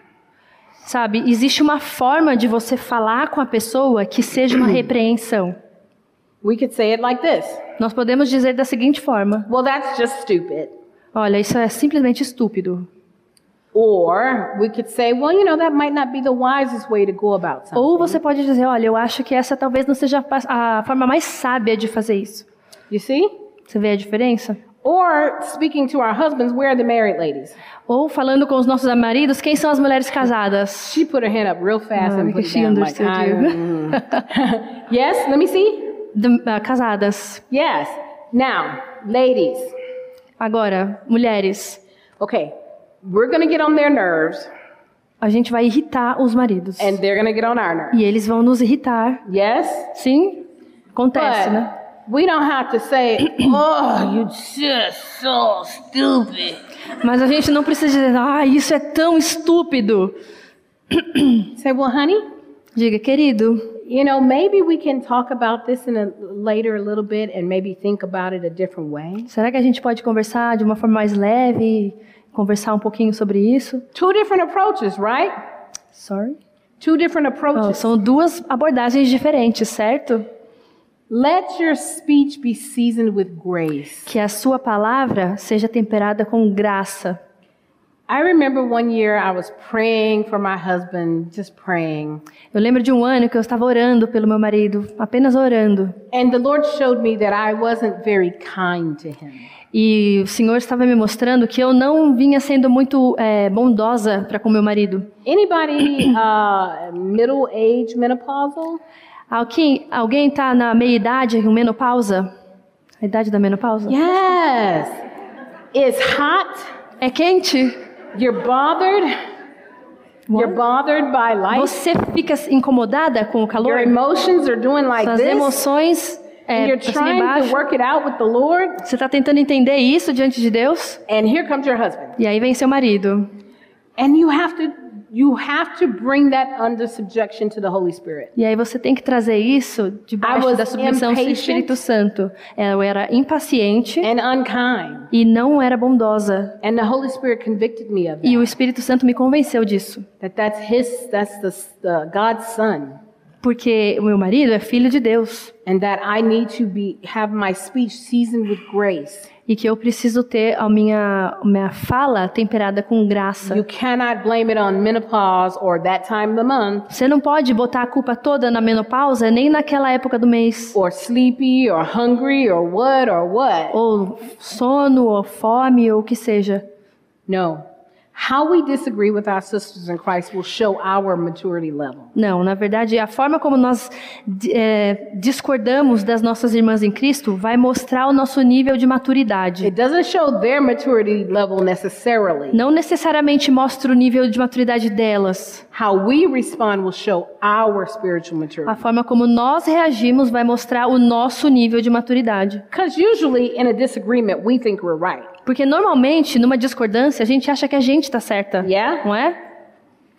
[SPEAKER 2] Sabe, existe uma forma de você falar com a pessoa que seja uma repreensão.
[SPEAKER 3] We could say it like this
[SPEAKER 2] Nós podemos dizer da seguinte forma:
[SPEAKER 3] Well, that's just stupid.
[SPEAKER 2] Olha, isso é simplesmente estúpido.
[SPEAKER 3] Or we could say, Well, you know, that might not be the wisest way to go about something.
[SPEAKER 2] Ou você pode dizer: Olha, eu acho que essa talvez não seja a a forma mais sábia de fazer isso.
[SPEAKER 3] You see?
[SPEAKER 2] Você vê a diferença?
[SPEAKER 3] Or speaking to our husbands, where are the married ladies?
[SPEAKER 2] Ou falando com os nossos maridos, quem são as mulheres casadas?
[SPEAKER 3] She put her hand up real fast
[SPEAKER 2] Ah,
[SPEAKER 3] and put
[SPEAKER 2] because
[SPEAKER 3] it
[SPEAKER 2] she
[SPEAKER 3] down. Like, I, mm. yes, let me see.
[SPEAKER 2] De- ah, casadas.
[SPEAKER 3] Yes. Now, ladies.
[SPEAKER 2] Agora, mulheres,
[SPEAKER 3] Okay, we're going to get on their nerves,
[SPEAKER 2] a gente vai irritar os maridos.
[SPEAKER 3] and they're going to get on our nerves.
[SPEAKER 2] E eles vão nos irritar.
[SPEAKER 3] Yes?
[SPEAKER 2] Sim? Acontece,
[SPEAKER 3] But
[SPEAKER 2] né?
[SPEAKER 3] We don't have to say, oh, you just so stupid.
[SPEAKER 2] Mas a gente não precisa dizer, ah, isso é tão estúpido.
[SPEAKER 3] Say, well, honey,
[SPEAKER 2] Diga, querido,
[SPEAKER 3] you know, maybe we can talk about this in a later a little bit and maybe think about it a different way.
[SPEAKER 2] será que a gente pode conversar de uma forma mais leve? Conversar um pouquinho sobre isso?
[SPEAKER 3] Two different approaches, right?
[SPEAKER 2] Sorry?
[SPEAKER 3] Two different
[SPEAKER 2] Oh,
[SPEAKER 3] approaches.
[SPEAKER 2] são duas abordagens diferentes, certo?
[SPEAKER 3] Let your speech be seasoned with grace.
[SPEAKER 2] Que a sua palavra seja temperada com graça.
[SPEAKER 3] I remember one year I was praying for my husband, just praying.
[SPEAKER 2] Eu lembro de um ano que eu estava orando pelo meu marido, apenas orando.
[SPEAKER 3] And the Lord showed me that I wasn't very kind to him.
[SPEAKER 2] E o Senhor estava me mostrando que eu não vinha sendo muito é, bondosa para com meu marido.
[SPEAKER 3] Anybody uh, middle age menopausal?
[SPEAKER 2] Alguém alguém está na meia idade, com menopausa? A idade da menopausa?
[SPEAKER 3] Yes. It's hot.
[SPEAKER 2] É quente.
[SPEAKER 3] You're bothered. You're bothered by life.
[SPEAKER 2] Você fica incomodada com o
[SPEAKER 3] Your
[SPEAKER 2] calor?
[SPEAKER 3] emotions are doing like
[SPEAKER 2] Suas
[SPEAKER 3] this.
[SPEAKER 2] emoções
[SPEAKER 3] And
[SPEAKER 2] é,
[SPEAKER 3] you're
[SPEAKER 2] pra cima e
[SPEAKER 3] trying to
[SPEAKER 2] embaixo.
[SPEAKER 3] work it out with the Lord.
[SPEAKER 2] Você está tentando entender isso diante de Deus?
[SPEAKER 3] And here comes your husband.
[SPEAKER 2] E aí vem seu marido.
[SPEAKER 3] And you have to you have to bring that under subjection to the Holy Spirit.
[SPEAKER 2] E aí você tem que trazer isso debaixo da submissão do. Espírito Santo. Eu era impaciente
[SPEAKER 3] And unkind.
[SPEAKER 2] e não era bondosa.
[SPEAKER 3] And the Holy Spirit convicted me of
[SPEAKER 2] E o
[SPEAKER 3] that.
[SPEAKER 2] Espírito Santo me convenceu disso.
[SPEAKER 3] That that's his that's the, the God's son.
[SPEAKER 2] Porque o meu marido é filho de Deus.
[SPEAKER 3] And that I need to be have my speech seasoned with grace.
[SPEAKER 2] E que eu preciso ter a minha, minha fala temperada com graça.
[SPEAKER 3] You cannot blame it on menopause or that time of the month
[SPEAKER 2] Você não pode botar a culpa toda na menopausa, nem naquela época do mês.
[SPEAKER 3] or sleepy or hungry or what or what.
[SPEAKER 2] Ou sono, ou fome, ou o que seja.
[SPEAKER 3] No. How we disagree with our sisters in Christ will show our maturity level.
[SPEAKER 2] Não, na verdade, a forma como nós é, discordamos das nossas irmãs em Cristo vai mostrar o nosso nível de maturidade.
[SPEAKER 3] It doesn't show their maturity level necessarily.
[SPEAKER 2] Não necessariamente mostra o nível de maturidade delas.
[SPEAKER 3] How we respond will show our spiritual
[SPEAKER 2] A
[SPEAKER 3] maturity.
[SPEAKER 2] forma como nós reagimos vai mostrar o nosso nível de maturidade.
[SPEAKER 3] Because usually in a disagreement, we think we're right.
[SPEAKER 2] Porque normalmente, numa discordância, a gente acha que a gente está certa.
[SPEAKER 3] Yeah?
[SPEAKER 2] Não é?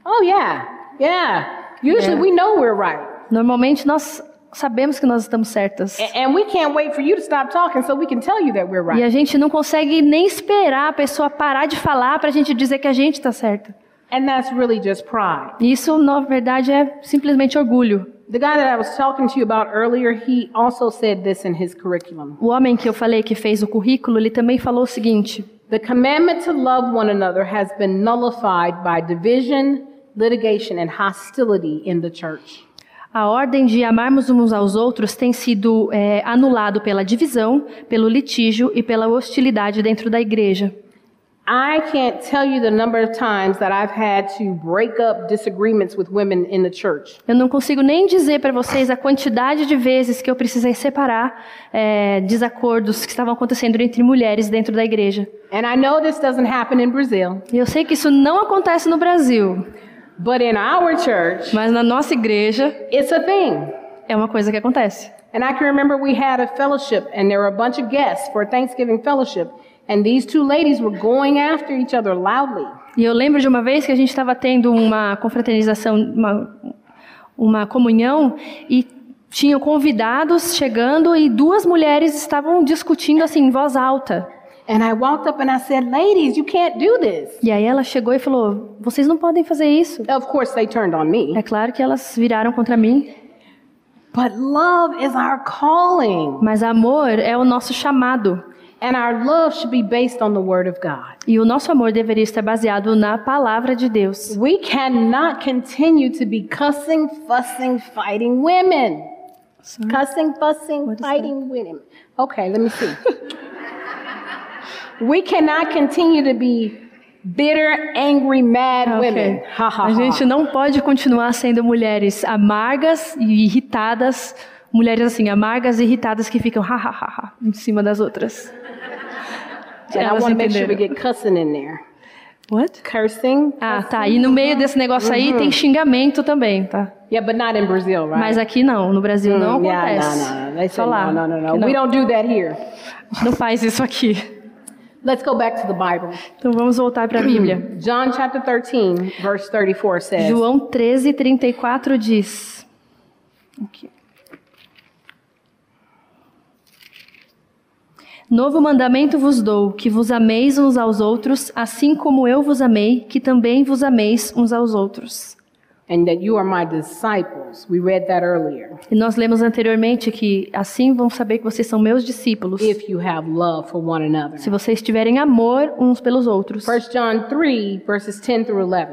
[SPEAKER 3] Oh, yeah. Yeah. Usually
[SPEAKER 2] Yeah.
[SPEAKER 3] we know we're right.
[SPEAKER 2] Normalmente nós sabemos que nós estamos certas.
[SPEAKER 3] A- And we can't wait for you to stop talking so we can tell you that we're
[SPEAKER 2] E a gente não consegue nem esperar a pessoa parar de falar para a gente dizer que a gente está certa.
[SPEAKER 3] And that's really just pride.
[SPEAKER 2] Isso, na verdade, é simplesmente orgulho.
[SPEAKER 3] The guy that I was talking to you about earlier, he also said this in his curriculum.
[SPEAKER 2] O homem que eu falei que fez o currículo, ele também falou o seguinte:
[SPEAKER 3] The commandment to love one another has been nullified by division, litigation, and hostility in the church.
[SPEAKER 2] a ordem de amarmos uns aos outros tem sido é, anulado pela divisão, pelo litígio e pela hostilidade dentro da igreja.
[SPEAKER 3] I can't tell you the number of times that I've had to break up disagreements with women in the church.
[SPEAKER 2] Eu não consigo nem dizer para vocês a quantidade de vezes que eu precisei separar é, desacordos que estavam acontecendo entre mulheres dentro da igreja.
[SPEAKER 3] And I know this doesn't happen in Brazil,
[SPEAKER 2] E eu sei que isso não acontece no Brasil,
[SPEAKER 3] but in our church,
[SPEAKER 2] mas na nossa igreja
[SPEAKER 3] it's a thing.
[SPEAKER 2] é uma coisa que acontece.
[SPEAKER 3] And I can remember we had a fellowship, and there were a bunch of guests for a Thanksgiving fellowship, and these two ladies were going after each other loudly.
[SPEAKER 2] E eu lembro de uma vez que a gente estava tendo uma confraternização, uma, uma comunhão, e tinham convidados chegando e duas mulheres estavam discutindo assim em voz alta.
[SPEAKER 3] And I walked up and I said, Ladies, you can't do this.
[SPEAKER 2] E aí ela chegou e falou: "Vocês não podem fazer isso".
[SPEAKER 3] Of course, they turned on me.
[SPEAKER 2] É claro que elas viraram contra mim,
[SPEAKER 3] But love is our calling,
[SPEAKER 2] mas amor é o nosso chamado.
[SPEAKER 3] And our love should be based on the Word of God.
[SPEAKER 2] E o nosso amor deveria estar baseado na palavra de Deus.
[SPEAKER 3] We cannot continue to be cussing, fussing, fighting women. Cussing, fussing, fighting women. Okay, let me see. we cannot continue to be bitter, angry, mad
[SPEAKER 2] Ah,
[SPEAKER 3] women.
[SPEAKER 2] ok.
[SPEAKER 3] Ha ha
[SPEAKER 2] A gente não pode continuar sendo mulheres amargas e irritadas, mulheres assim, amargas e irritadas que ficam ha ha ha, ha em cima das outras.
[SPEAKER 3] And I want to make sure we get cussing in there.
[SPEAKER 2] What?
[SPEAKER 3] Cursing.
[SPEAKER 2] Ah, tá. E no meio desse negócio aí
[SPEAKER 3] Uhum.
[SPEAKER 2] tem xingamento também, tá?
[SPEAKER 3] Yeah, but not in Brazil, right?
[SPEAKER 2] Mas aqui não, no Brasil não
[SPEAKER 3] Mm, yeah,
[SPEAKER 2] acontece.
[SPEAKER 3] no, no, no. They
[SPEAKER 2] Só lá.
[SPEAKER 3] no, no, no, no. We don't do that here.
[SPEAKER 2] Não faz isso aqui.
[SPEAKER 3] Let's go back to the Bible.
[SPEAKER 2] Então vamos voltar para a Bíblia.
[SPEAKER 3] John chapter 13, verse 34 says,
[SPEAKER 2] João 13, 34 diz. Aqui. Novo mandamento vos dou, que vos ameis uns aos outros, assim como eu vos amei, que também vos ameis uns aos outros.
[SPEAKER 3] and that you are my disciples. We read that earlier.
[SPEAKER 2] E nós lemos anteriormente que assim vão saber que vocês são meus discípulos,
[SPEAKER 3] If you have love for one another.
[SPEAKER 2] se vocês tiverem amor uns pelos outros.
[SPEAKER 3] 1 John 3, verses 10 through 11.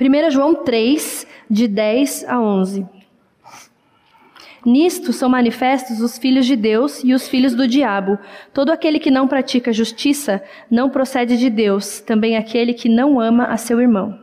[SPEAKER 2] 1 João 3, de 10 a 11. Nisto são manifestos os filhos de Deus e os filhos do diabo. Todo aquele que não pratica justiça não procede de Deus, também aquele que não ama a seu irmão.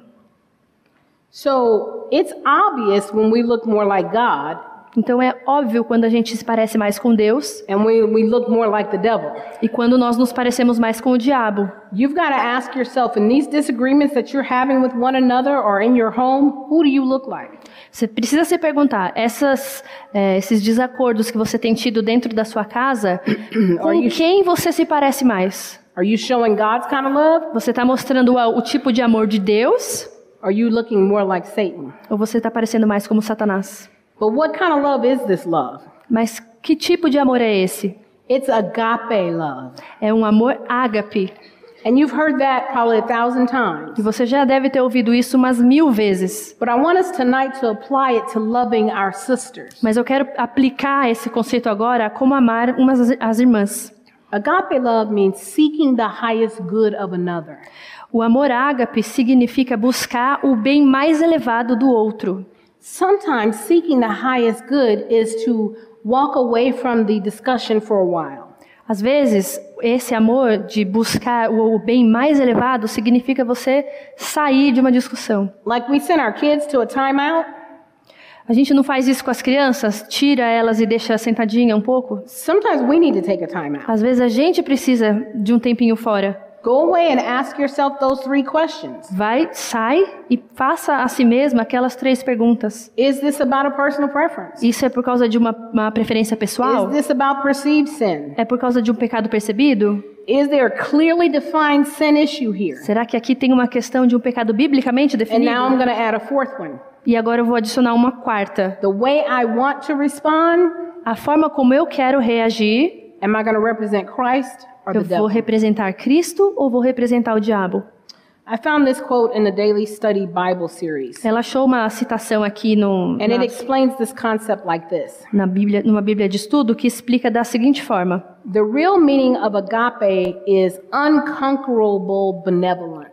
[SPEAKER 3] So it's obvious when we look more like God
[SPEAKER 2] Então é óbvio quando a gente se parece mais com Deus
[SPEAKER 3] and we, we look more like the devil.
[SPEAKER 2] e quando nós nos parecemos mais com o diabo.
[SPEAKER 3] You've got to ask yourself in these disagreements that you're having with one another or in your home, who do you look like?
[SPEAKER 2] Você precisa se perguntar, essas, é, esses desacordos que você tem tido dentro da sua casa, com quem você se parece mais?
[SPEAKER 3] Are you showing God's kind of love?
[SPEAKER 2] Você está mostrando o, o tipo de amor de Deus
[SPEAKER 3] are you looking more like Satan?
[SPEAKER 2] ou você está parecendo mais como Satanás?
[SPEAKER 3] But what kind of love is this love?
[SPEAKER 2] Mas que tipo de amor é esse?
[SPEAKER 3] It's agape love.
[SPEAKER 2] É um amor ágape.
[SPEAKER 3] And you've heard that probably a thousand times.
[SPEAKER 2] E você já deve ter ouvido isso umas mil vezes.
[SPEAKER 3] But I want us tonight to apply it to loving our sisters.
[SPEAKER 2] Mas eu quero aplicar esse conceito agora a como amar umas as irmãs.
[SPEAKER 3] Agape love means seeking the highest good of another.
[SPEAKER 2] O amor ágape significa buscar o bem mais elevado do outro.
[SPEAKER 3] Sometimes seeking the highest good is to walk away from the discussion for a while.
[SPEAKER 2] Às vezes, esse amor de buscar o bem mais elevado significa você sair de uma discussão.
[SPEAKER 3] Like we send our kids to a timeout.
[SPEAKER 2] A gente não faz isso com as crianças, tira elas e deixa sentadinha um pouco.
[SPEAKER 3] Sometimes we need to take a timeout.
[SPEAKER 2] Às vezes a gente precisa de um tempinho fora.
[SPEAKER 3] Go away and ask yourself those three questions.
[SPEAKER 2] Vai, sai e faça a si mesma aquelas três perguntas.
[SPEAKER 3] Is this about a personal preference?
[SPEAKER 2] Isso é por causa de uma, uma preferência pessoal?
[SPEAKER 3] Is this about perceived sin?
[SPEAKER 2] É por causa de um pecado percebido?
[SPEAKER 3] Is there a clearly defined sin issue here?
[SPEAKER 2] Será que aqui tem uma questão de um pecado biblicamente
[SPEAKER 3] And now I'm
[SPEAKER 2] definido?
[SPEAKER 3] going to add a fourth one.
[SPEAKER 2] E agora eu vou adicionar uma quarta.
[SPEAKER 3] The way I want to respond,
[SPEAKER 2] A forma como eu quero reagir,
[SPEAKER 3] am I going to represent Christ
[SPEAKER 2] eu vou representar Cristo ou vou representar o diabo?
[SPEAKER 3] I found this quote in the Daily Study Bible series,
[SPEAKER 2] Ela achou uma citação aqui no,
[SPEAKER 3] and it
[SPEAKER 2] na,
[SPEAKER 3] explains this concept like this.
[SPEAKER 2] na Bíblia, numa Bíblia de estudo que explica da seguinte forma:
[SPEAKER 3] The real meaning of agape is unconquerable benevolence.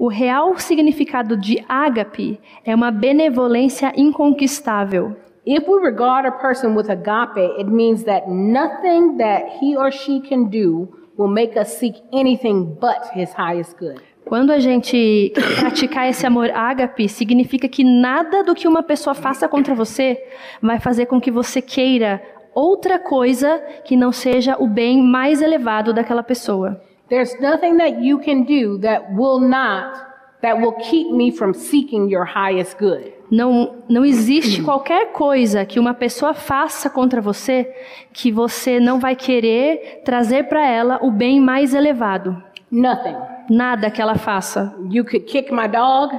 [SPEAKER 2] O real significado de ágape é uma benevolência inconquistável.
[SPEAKER 3] If we regard a person with agape, it means that nothing that he or she can do will make us seek anything but his highest good.
[SPEAKER 2] Quando a gente praticar esse amor ágape, significa que nada do que uma pessoa faça contra você vai fazer com que você queira outra coisa que não seja o bem mais elevado daquela pessoa.
[SPEAKER 3] There's nothing that you can do that will not, that will keep me from seeking your highest good.
[SPEAKER 2] Não, não existe qualquer coisa que uma pessoa faça contra você que você não vai querer trazer para ela o bem mais elevado.
[SPEAKER 3] Nothing.
[SPEAKER 2] Nada que ela faça.
[SPEAKER 3] You could kick my dog,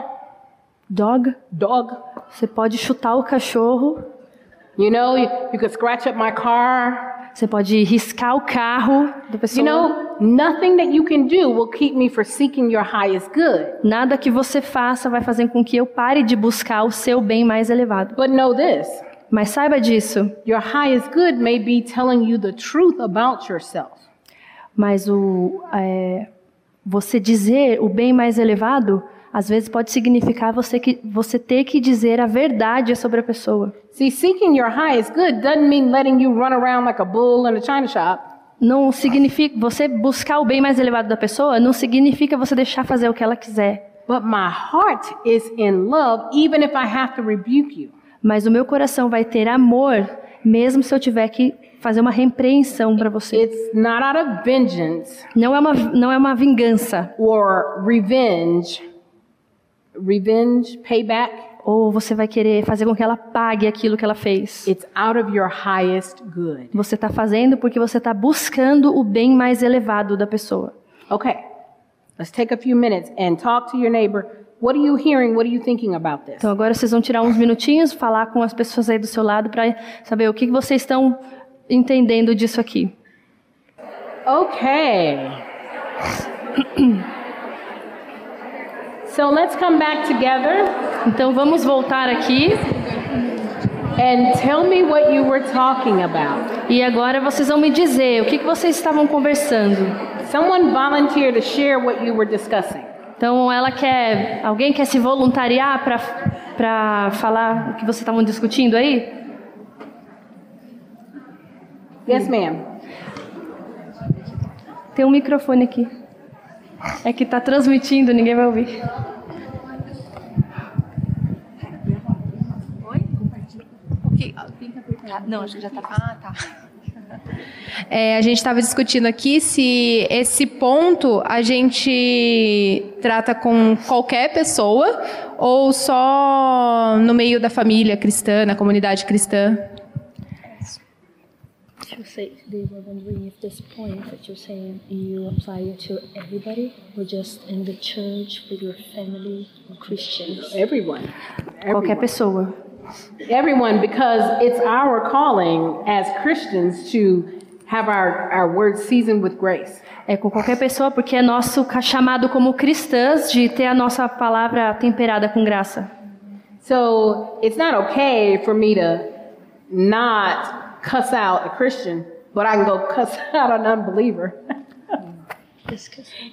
[SPEAKER 2] Dog,
[SPEAKER 3] dog.
[SPEAKER 2] você pode chutar o cachorro,
[SPEAKER 3] You know, you, you could scratch up my car.
[SPEAKER 2] Você pode riscar o carro da
[SPEAKER 3] You
[SPEAKER 2] pessoa.
[SPEAKER 3] know, nothing that you can do will keep me from seeking your highest good.
[SPEAKER 2] Nada que você faça vai fazer com que eu pare de buscar o seu bem mais elevado.
[SPEAKER 3] But know this
[SPEAKER 2] Mas saiba disso.
[SPEAKER 3] your highest good may be telling you the truth about yourself.
[SPEAKER 2] Mas o é, você dizer o bem mais elevado, às vezes pode significar você que você ter que dizer a verdade sobre a pessoa.
[SPEAKER 3] See, seeking your highest good doesn't mean letting you run around like a bull in a china shop.
[SPEAKER 2] Não significa você buscar o bem mais elevado da pessoa, não significa você deixar fazer o que ela quiser.
[SPEAKER 3] But my heart is in love, even if I have to rebuke you.
[SPEAKER 2] Mas o meu coração vai ter amor, mesmo se eu tiver que fazer uma repreensão para você.
[SPEAKER 3] It's not out of vengeance
[SPEAKER 2] Não é uma não é uma vingança
[SPEAKER 3] or revenge. Revenge, payback.
[SPEAKER 2] ou você vai querer fazer com que ela pague aquilo que ela fez.
[SPEAKER 3] It's out of your highest good.
[SPEAKER 2] Você está fazendo porque você está buscando o bem mais elevado da pessoa.
[SPEAKER 3] Okay, let's take a few minutes and talk to your neighbor. What are you hearing? What are you thinking about this?
[SPEAKER 2] Então agora vocês vão tirar uns minutinhos, falar com as pessoas aí do seu lado para saber o que que vocês estão entendendo disso aqui.
[SPEAKER 3] Okay. So let's come back together
[SPEAKER 2] Então vamos voltar aqui
[SPEAKER 3] and tell me what you were talking about.
[SPEAKER 2] e agora vocês vão me dizer o que que vocês estavam conversando.
[SPEAKER 3] Someone volunteer to share what you were discussing.
[SPEAKER 2] Então ela quer, alguém quer se voluntariar para para falar o que vocês estavam discutindo aí?
[SPEAKER 3] Yes, ma'am.
[SPEAKER 2] Tem um microfone aqui. É que tá transmitindo, ninguém vai ouvir.
[SPEAKER 9] Não, acho que já tá. Ah, tá. É, a gente estava discutindo aqui se esse ponto a gente trata com qualquer pessoa ou só no meio da família cristã, na comunidade cristã.
[SPEAKER 7] They were wondering if this point that you're saying you apply it to everybody or just in the church with your family or Christians.
[SPEAKER 3] Everyone.
[SPEAKER 2] Qualquer pessoa.
[SPEAKER 3] Everyone, because it's our calling as Christians to have our, our words seasoned with grace.
[SPEAKER 2] É com qualquer pessoa, porque é nosso chamado como cristãs de ter a nossa palavra temperada com graça.
[SPEAKER 3] So it's not okay for me to not cuss out a Christian, but I can go cuss out an unbeliever.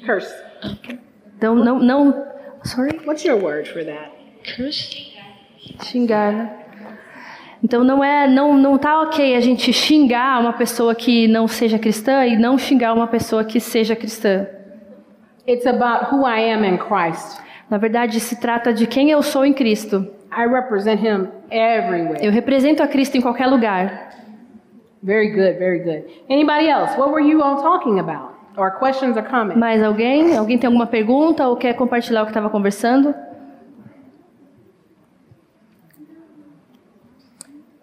[SPEAKER 3] Curse.
[SPEAKER 2] Então não, não, sorry,
[SPEAKER 3] What's your word for that?
[SPEAKER 7] Curse?
[SPEAKER 2] xingar. né? Então não é, não, não tá ok a gente xingar uma pessoa que não seja cristã e não xingar uma pessoa que seja cristã.
[SPEAKER 3] It's about who I am in Christ.
[SPEAKER 2] Na verdade, se trata de quem eu sou em Cristo.
[SPEAKER 3] I represent Him everywhere.
[SPEAKER 2] Eu represento a Cristo em qualquer lugar.
[SPEAKER 3] Very good, very good. Anybody else? What were you all talking about? Or questions or comments?
[SPEAKER 2] Mais alguém? Alguém tem alguma pergunta ou quer compartilhar o que estava conversando?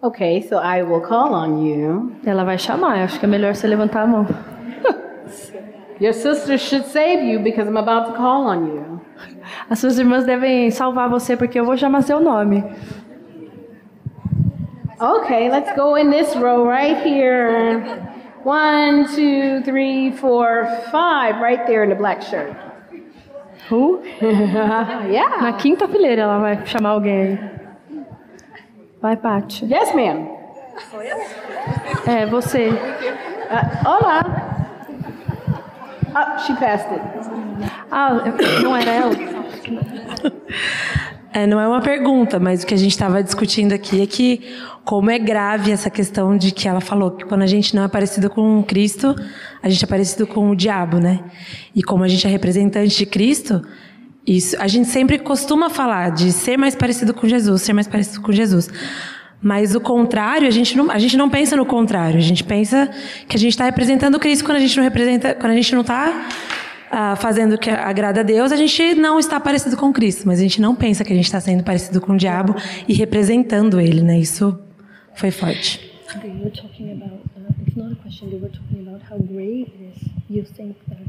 [SPEAKER 3] Okay, so I will call on you.
[SPEAKER 2] Ela vai chamar. Eu acho que é melhor você levantar a mão.
[SPEAKER 3] Your sister should save you because I'm about to call on you.
[SPEAKER 2] As suas irmãs devem salvar você porque eu vou chamar seu nome.
[SPEAKER 3] Okay, let's go in this row right here. One, two, three, four, five, right there in the black shirt.
[SPEAKER 2] Who?
[SPEAKER 3] yeah.
[SPEAKER 2] Na quinta fileira ela vai chamar alguém. Vai, Paty.
[SPEAKER 3] Yes, ma'am.
[SPEAKER 2] É, você.
[SPEAKER 3] Uh, olá. Oh, she passed it.
[SPEAKER 2] Ah, não era ela?
[SPEAKER 10] É, não é uma pergunta, mas o que a gente estava discutindo aqui é que como é grave essa questão de que ela falou que quando a gente não é parecido com Cristo, a gente é parecido com o diabo, né? E como a gente é representante de Cristo, isso a gente sempre costuma falar de ser mais parecido com Jesus, ser mais parecido com Jesus. Mas o contrário, a gente não, a gente não pensa no contrário. A gente pensa que a gente está representando Cristo quando a gente não representa, quando a gente não está ah, fazendo o que agrada a Deus, a gente não está parecido com Cristo, mas a gente não pensa que a gente está sendo parecido com o diabo e representando ele, né? Isso foi forte.
[SPEAKER 7] Okay, you're talking about, uh, it's not a question, they were talking about how great it is. You think that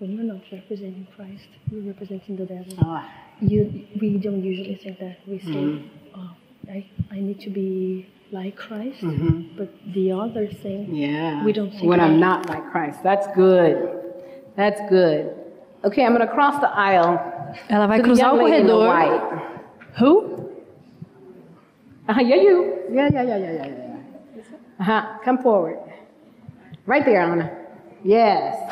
[SPEAKER 7] when you're not representing Christ, you're representing the devil.
[SPEAKER 3] Ah.
[SPEAKER 7] You, we don't usually think that. We say, oh, I, I need to be like Christ. But the other thing,
[SPEAKER 3] Yeah.
[SPEAKER 7] we don't think
[SPEAKER 3] When
[SPEAKER 7] that.
[SPEAKER 3] I'm not like Christ. That's good. That's good. Okay, I'm going to cross the aisle.
[SPEAKER 2] Ela vai cruzar o
[SPEAKER 3] young lady in the
[SPEAKER 2] corredor. Who?
[SPEAKER 3] Uh-huh, yeah, you. Yeah, yeah, yeah, yeah, yeah, yeah. Uh-huh. Come forward. Right there, Anna. Yes.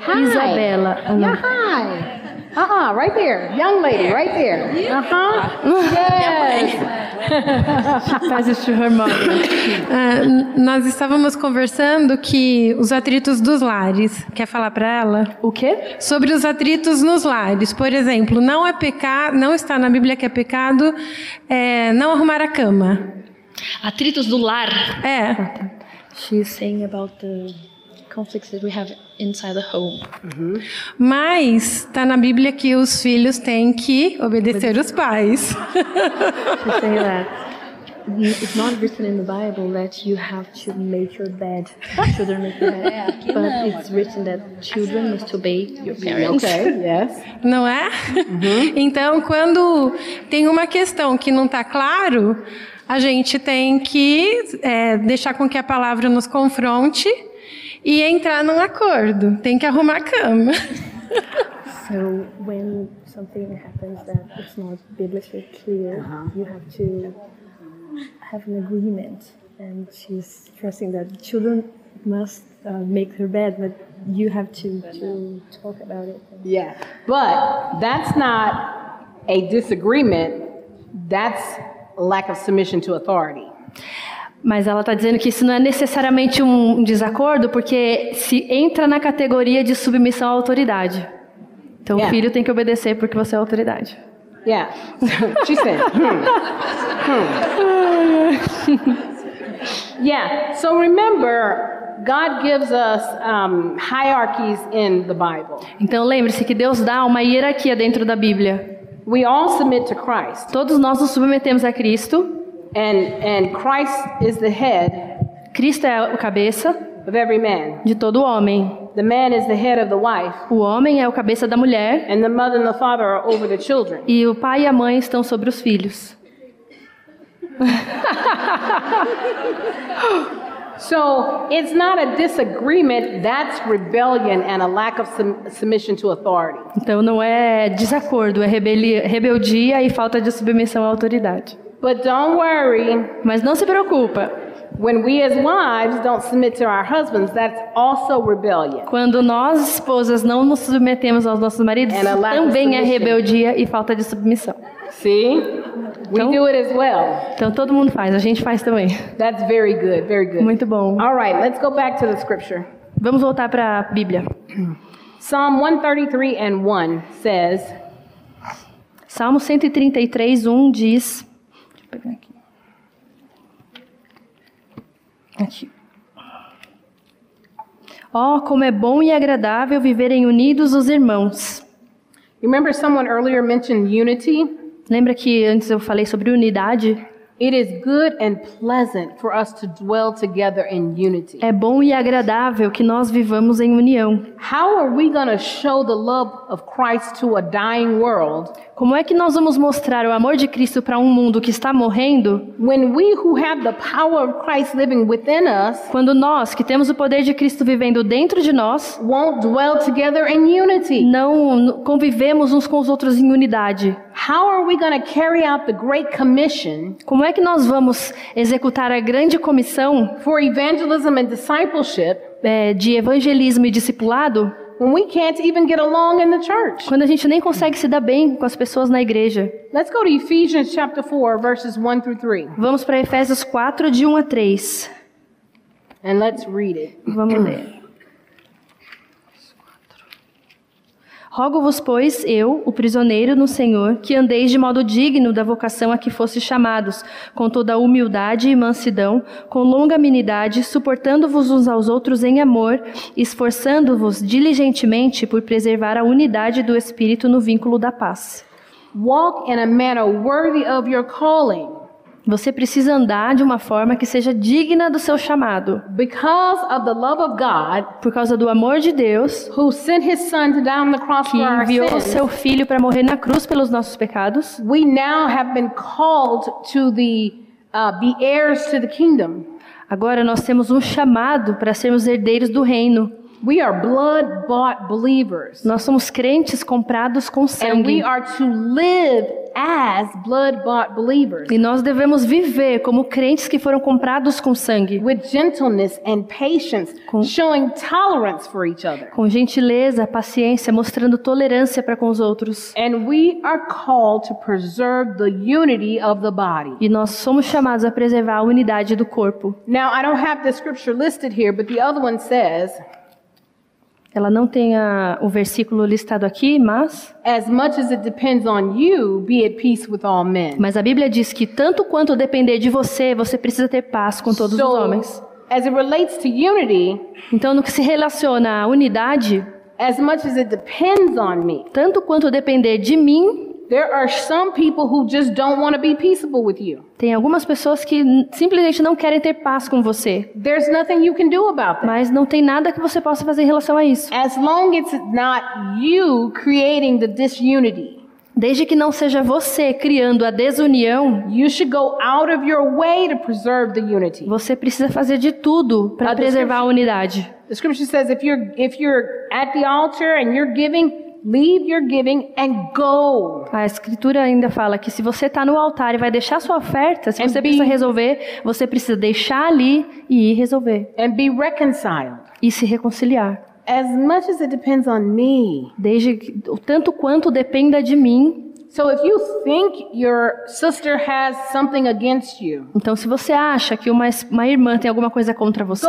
[SPEAKER 3] Hi.
[SPEAKER 2] Isabela. Ah,
[SPEAKER 3] Yeah,
[SPEAKER 2] não.
[SPEAKER 3] hi. Uh-uh, right there. Young lady, right there. Uh-huh. Yes.
[SPEAKER 6] Ah, nós estávamos conversando que os atritos dos lares. Quer falar para ela?
[SPEAKER 2] O quê?
[SPEAKER 6] Sobre os atritos nos lares. Por exemplo, não é pecado, não está na Bíblia que é pecado é, não arrumar a cama.
[SPEAKER 7] Atritos do lar.
[SPEAKER 6] É.
[SPEAKER 7] She's saying about the conflicts that we have inside the home.
[SPEAKER 6] Mas está na Bíblia que os filhos têm que obedecer os pais.
[SPEAKER 7] It's not written in the Bible that you have to make your bed. Children make your bed. but it's written that children must obey your parents.
[SPEAKER 3] Okay, yes.
[SPEAKER 6] Não é? Então, quando tem uma questão que não está claro, a gente tem que é, deixar com que a palavra nos confronte e entrar num acordo. Tem que arrumar a cama.
[SPEAKER 7] So when something happens that it's not biblically clear, you have to have an agreement. And she's stressing that children must uh, make their bed, but you have to, to talk about it.
[SPEAKER 3] Yeah. But that's not a disagreement. That's lack of submission to authority.
[SPEAKER 2] Mas ela está dizendo que isso não é necessariamente um desacordo, porque se entra na categoria de submissão à autoridade. Então
[SPEAKER 3] Yeah.
[SPEAKER 2] o filho tem que obedecer porque você é autoridade.
[SPEAKER 3] Yeah. she said, hmm. Hmm. yeah. So remember, God gives us um, hierarchies in the Bible.
[SPEAKER 2] Então lembre-se que Deus dá uma hierarquia dentro da Bíblia.
[SPEAKER 3] We all submit to Christ,
[SPEAKER 2] Todos nós nos submetemos a Cristo.
[SPEAKER 3] And, and Christ is the head
[SPEAKER 2] Cristo é o cabeça
[SPEAKER 3] of every man.
[SPEAKER 2] de todo homem.
[SPEAKER 3] The man is the head of the wife,
[SPEAKER 2] O homem é o cabeça da mulher
[SPEAKER 3] and the mother and the father are over the children.
[SPEAKER 2] e o pai e a mãe estão sobre os filhos.
[SPEAKER 3] So it's not a disagreement, that's rebellion and a lack of submission to authority.
[SPEAKER 2] Então não é desacordo, é rebeldia e falta de submissão à autoridade.
[SPEAKER 3] But don't worry,
[SPEAKER 2] Mas não se preocupa.
[SPEAKER 3] when we as wives don't submit to our husbands, that's also rebellion.
[SPEAKER 2] Quando nós, esposas, não nos submetemos aos nossos maridos, também é rebeldia e falta de submissão.
[SPEAKER 3] See? We
[SPEAKER 2] Então-
[SPEAKER 3] do it as well.
[SPEAKER 2] Então todo mundo faz, a gente faz também.
[SPEAKER 3] That's very good, very good.
[SPEAKER 2] Muito bom.
[SPEAKER 3] All right, let's go back to the scripture.
[SPEAKER 2] Vamos voltar para a Bíblia.
[SPEAKER 3] Psalm 133 and 1 says,
[SPEAKER 2] Salmo 133, 1 diz. Pegar aqui. Aqui. Ó, como é bom e agradável viverem unidos os irmãos.
[SPEAKER 3] remember someone earlier mentioned unity?
[SPEAKER 2] Lembra que antes eu falei sobre unidade?
[SPEAKER 3] It is good and pleasant for us to dwell together in unity.
[SPEAKER 2] É bom e agradável que nós vivamos em união.
[SPEAKER 3] How are we going to show the love of Christ to a dying world
[SPEAKER 2] Como é que nós vamos mostrar o amor de Cristo para um mundo que está morrendo
[SPEAKER 3] us
[SPEAKER 2] quando nós, que temos o poder de Cristo vivendo dentro de nós,
[SPEAKER 3] won't dwell together in unity?
[SPEAKER 2] não convivemos uns com os outros em unidade?
[SPEAKER 3] How are we going to carry out the Great Commission
[SPEAKER 2] Como é que nós vamos executar a grande comissão
[SPEAKER 3] for evangelism and discipleship
[SPEAKER 2] é, de evangelismo e discipulado
[SPEAKER 3] when we can't even get along in the church?
[SPEAKER 2] quando a gente nem consegue se dar bem com as pessoas na igreja?
[SPEAKER 3] Let's go to Ephesians chapter 4 verses 1 through 3
[SPEAKER 2] Vamos para Efésios 4, de 1 a 3.
[SPEAKER 3] and let's read it.
[SPEAKER 2] Vamos ler. Rogo-vos, pois, eu, o prisioneiro no Senhor, que andeis de modo digno da vocação a que fostes chamados, com toda humildade e mansidão, com longanimidade, suportando-vos uns aos outros em amor, esforçando-vos diligentemente por preservar a unidade do Espírito no vínculo da paz.
[SPEAKER 3] Walk in a manner worthy of your calling,
[SPEAKER 2] Você precisa andar de uma forma que seja digna do seu chamado,
[SPEAKER 3] because of the love of God
[SPEAKER 2] por causa do amor de Deus,
[SPEAKER 3] who sent his son to die on the cross
[SPEAKER 2] que
[SPEAKER 3] for our
[SPEAKER 2] enviou o
[SPEAKER 3] sins.
[SPEAKER 2] seu filho para morrer na cruz pelos nossos pecados.
[SPEAKER 3] We now have been called to the uh, be heirs to the kingdom.
[SPEAKER 2] Agora nós temos um chamado para sermos herdeiros do reino.
[SPEAKER 3] We are blood bought believers.
[SPEAKER 2] Nós somos crentes comprados com
[SPEAKER 3] And
[SPEAKER 2] sangue.
[SPEAKER 3] we are to live as blood bought believers
[SPEAKER 2] E nós devemos viver como crentes que foram comprados com sangue,
[SPEAKER 3] with gentleness and patience,
[SPEAKER 2] Com-
[SPEAKER 3] showing tolerance for each other.
[SPEAKER 2] com gentileza, paciência, mostrando tolerância para com os outros.
[SPEAKER 3] And we are called to preserve the unity of the body.
[SPEAKER 2] E nós somos chamados a preservar a unidade do corpo.
[SPEAKER 3] Now, I don't have the scripture listed here, but the other one says,
[SPEAKER 2] Ela não tem a- o versículo listado aqui, mas,
[SPEAKER 3] As much as it depends on you, be at peace with all men.
[SPEAKER 2] mas a Bíblia diz que tanto quanto depender de você, você precisa ter paz com todos os homens.
[SPEAKER 3] as it relates to unity,
[SPEAKER 2] Então, no que se relaciona à unidade,
[SPEAKER 3] as much as it depends on me,
[SPEAKER 2] tanto quanto depender de mim,
[SPEAKER 3] there are some people who just don't want to be peaceable with you.
[SPEAKER 2] tem algumas pessoas que simplesmente não querem ter paz com você,
[SPEAKER 3] There's nothing you can do about that.
[SPEAKER 2] mas não tem nada que você possa fazer em relação a isso.
[SPEAKER 3] As long as it's not you creating the disunity,
[SPEAKER 2] Desde que não seja você criando a desunião,
[SPEAKER 3] you should go out of your way to preserve the unity.
[SPEAKER 2] você precisa fazer de tudo para preservar a unidade.
[SPEAKER 3] The scripture says if you're if you're at the altar and you're giving, leave your giving and go.
[SPEAKER 2] A escritura ainda fala que se você está no altar e vai deixar sua oferta, se
[SPEAKER 3] And
[SPEAKER 2] você
[SPEAKER 3] be-
[SPEAKER 2] precisa resolver, você precisa deixar ali e ir resolver
[SPEAKER 3] and be reconciled.
[SPEAKER 2] e se reconciliar.
[SPEAKER 3] As much as it depends on me.
[SPEAKER 2] Desde que, o tanto quanto dependa de mim.
[SPEAKER 3] So if you think your sister has something against you,
[SPEAKER 2] Então, se você acha que uma, uma irmã tem alguma coisa contra você,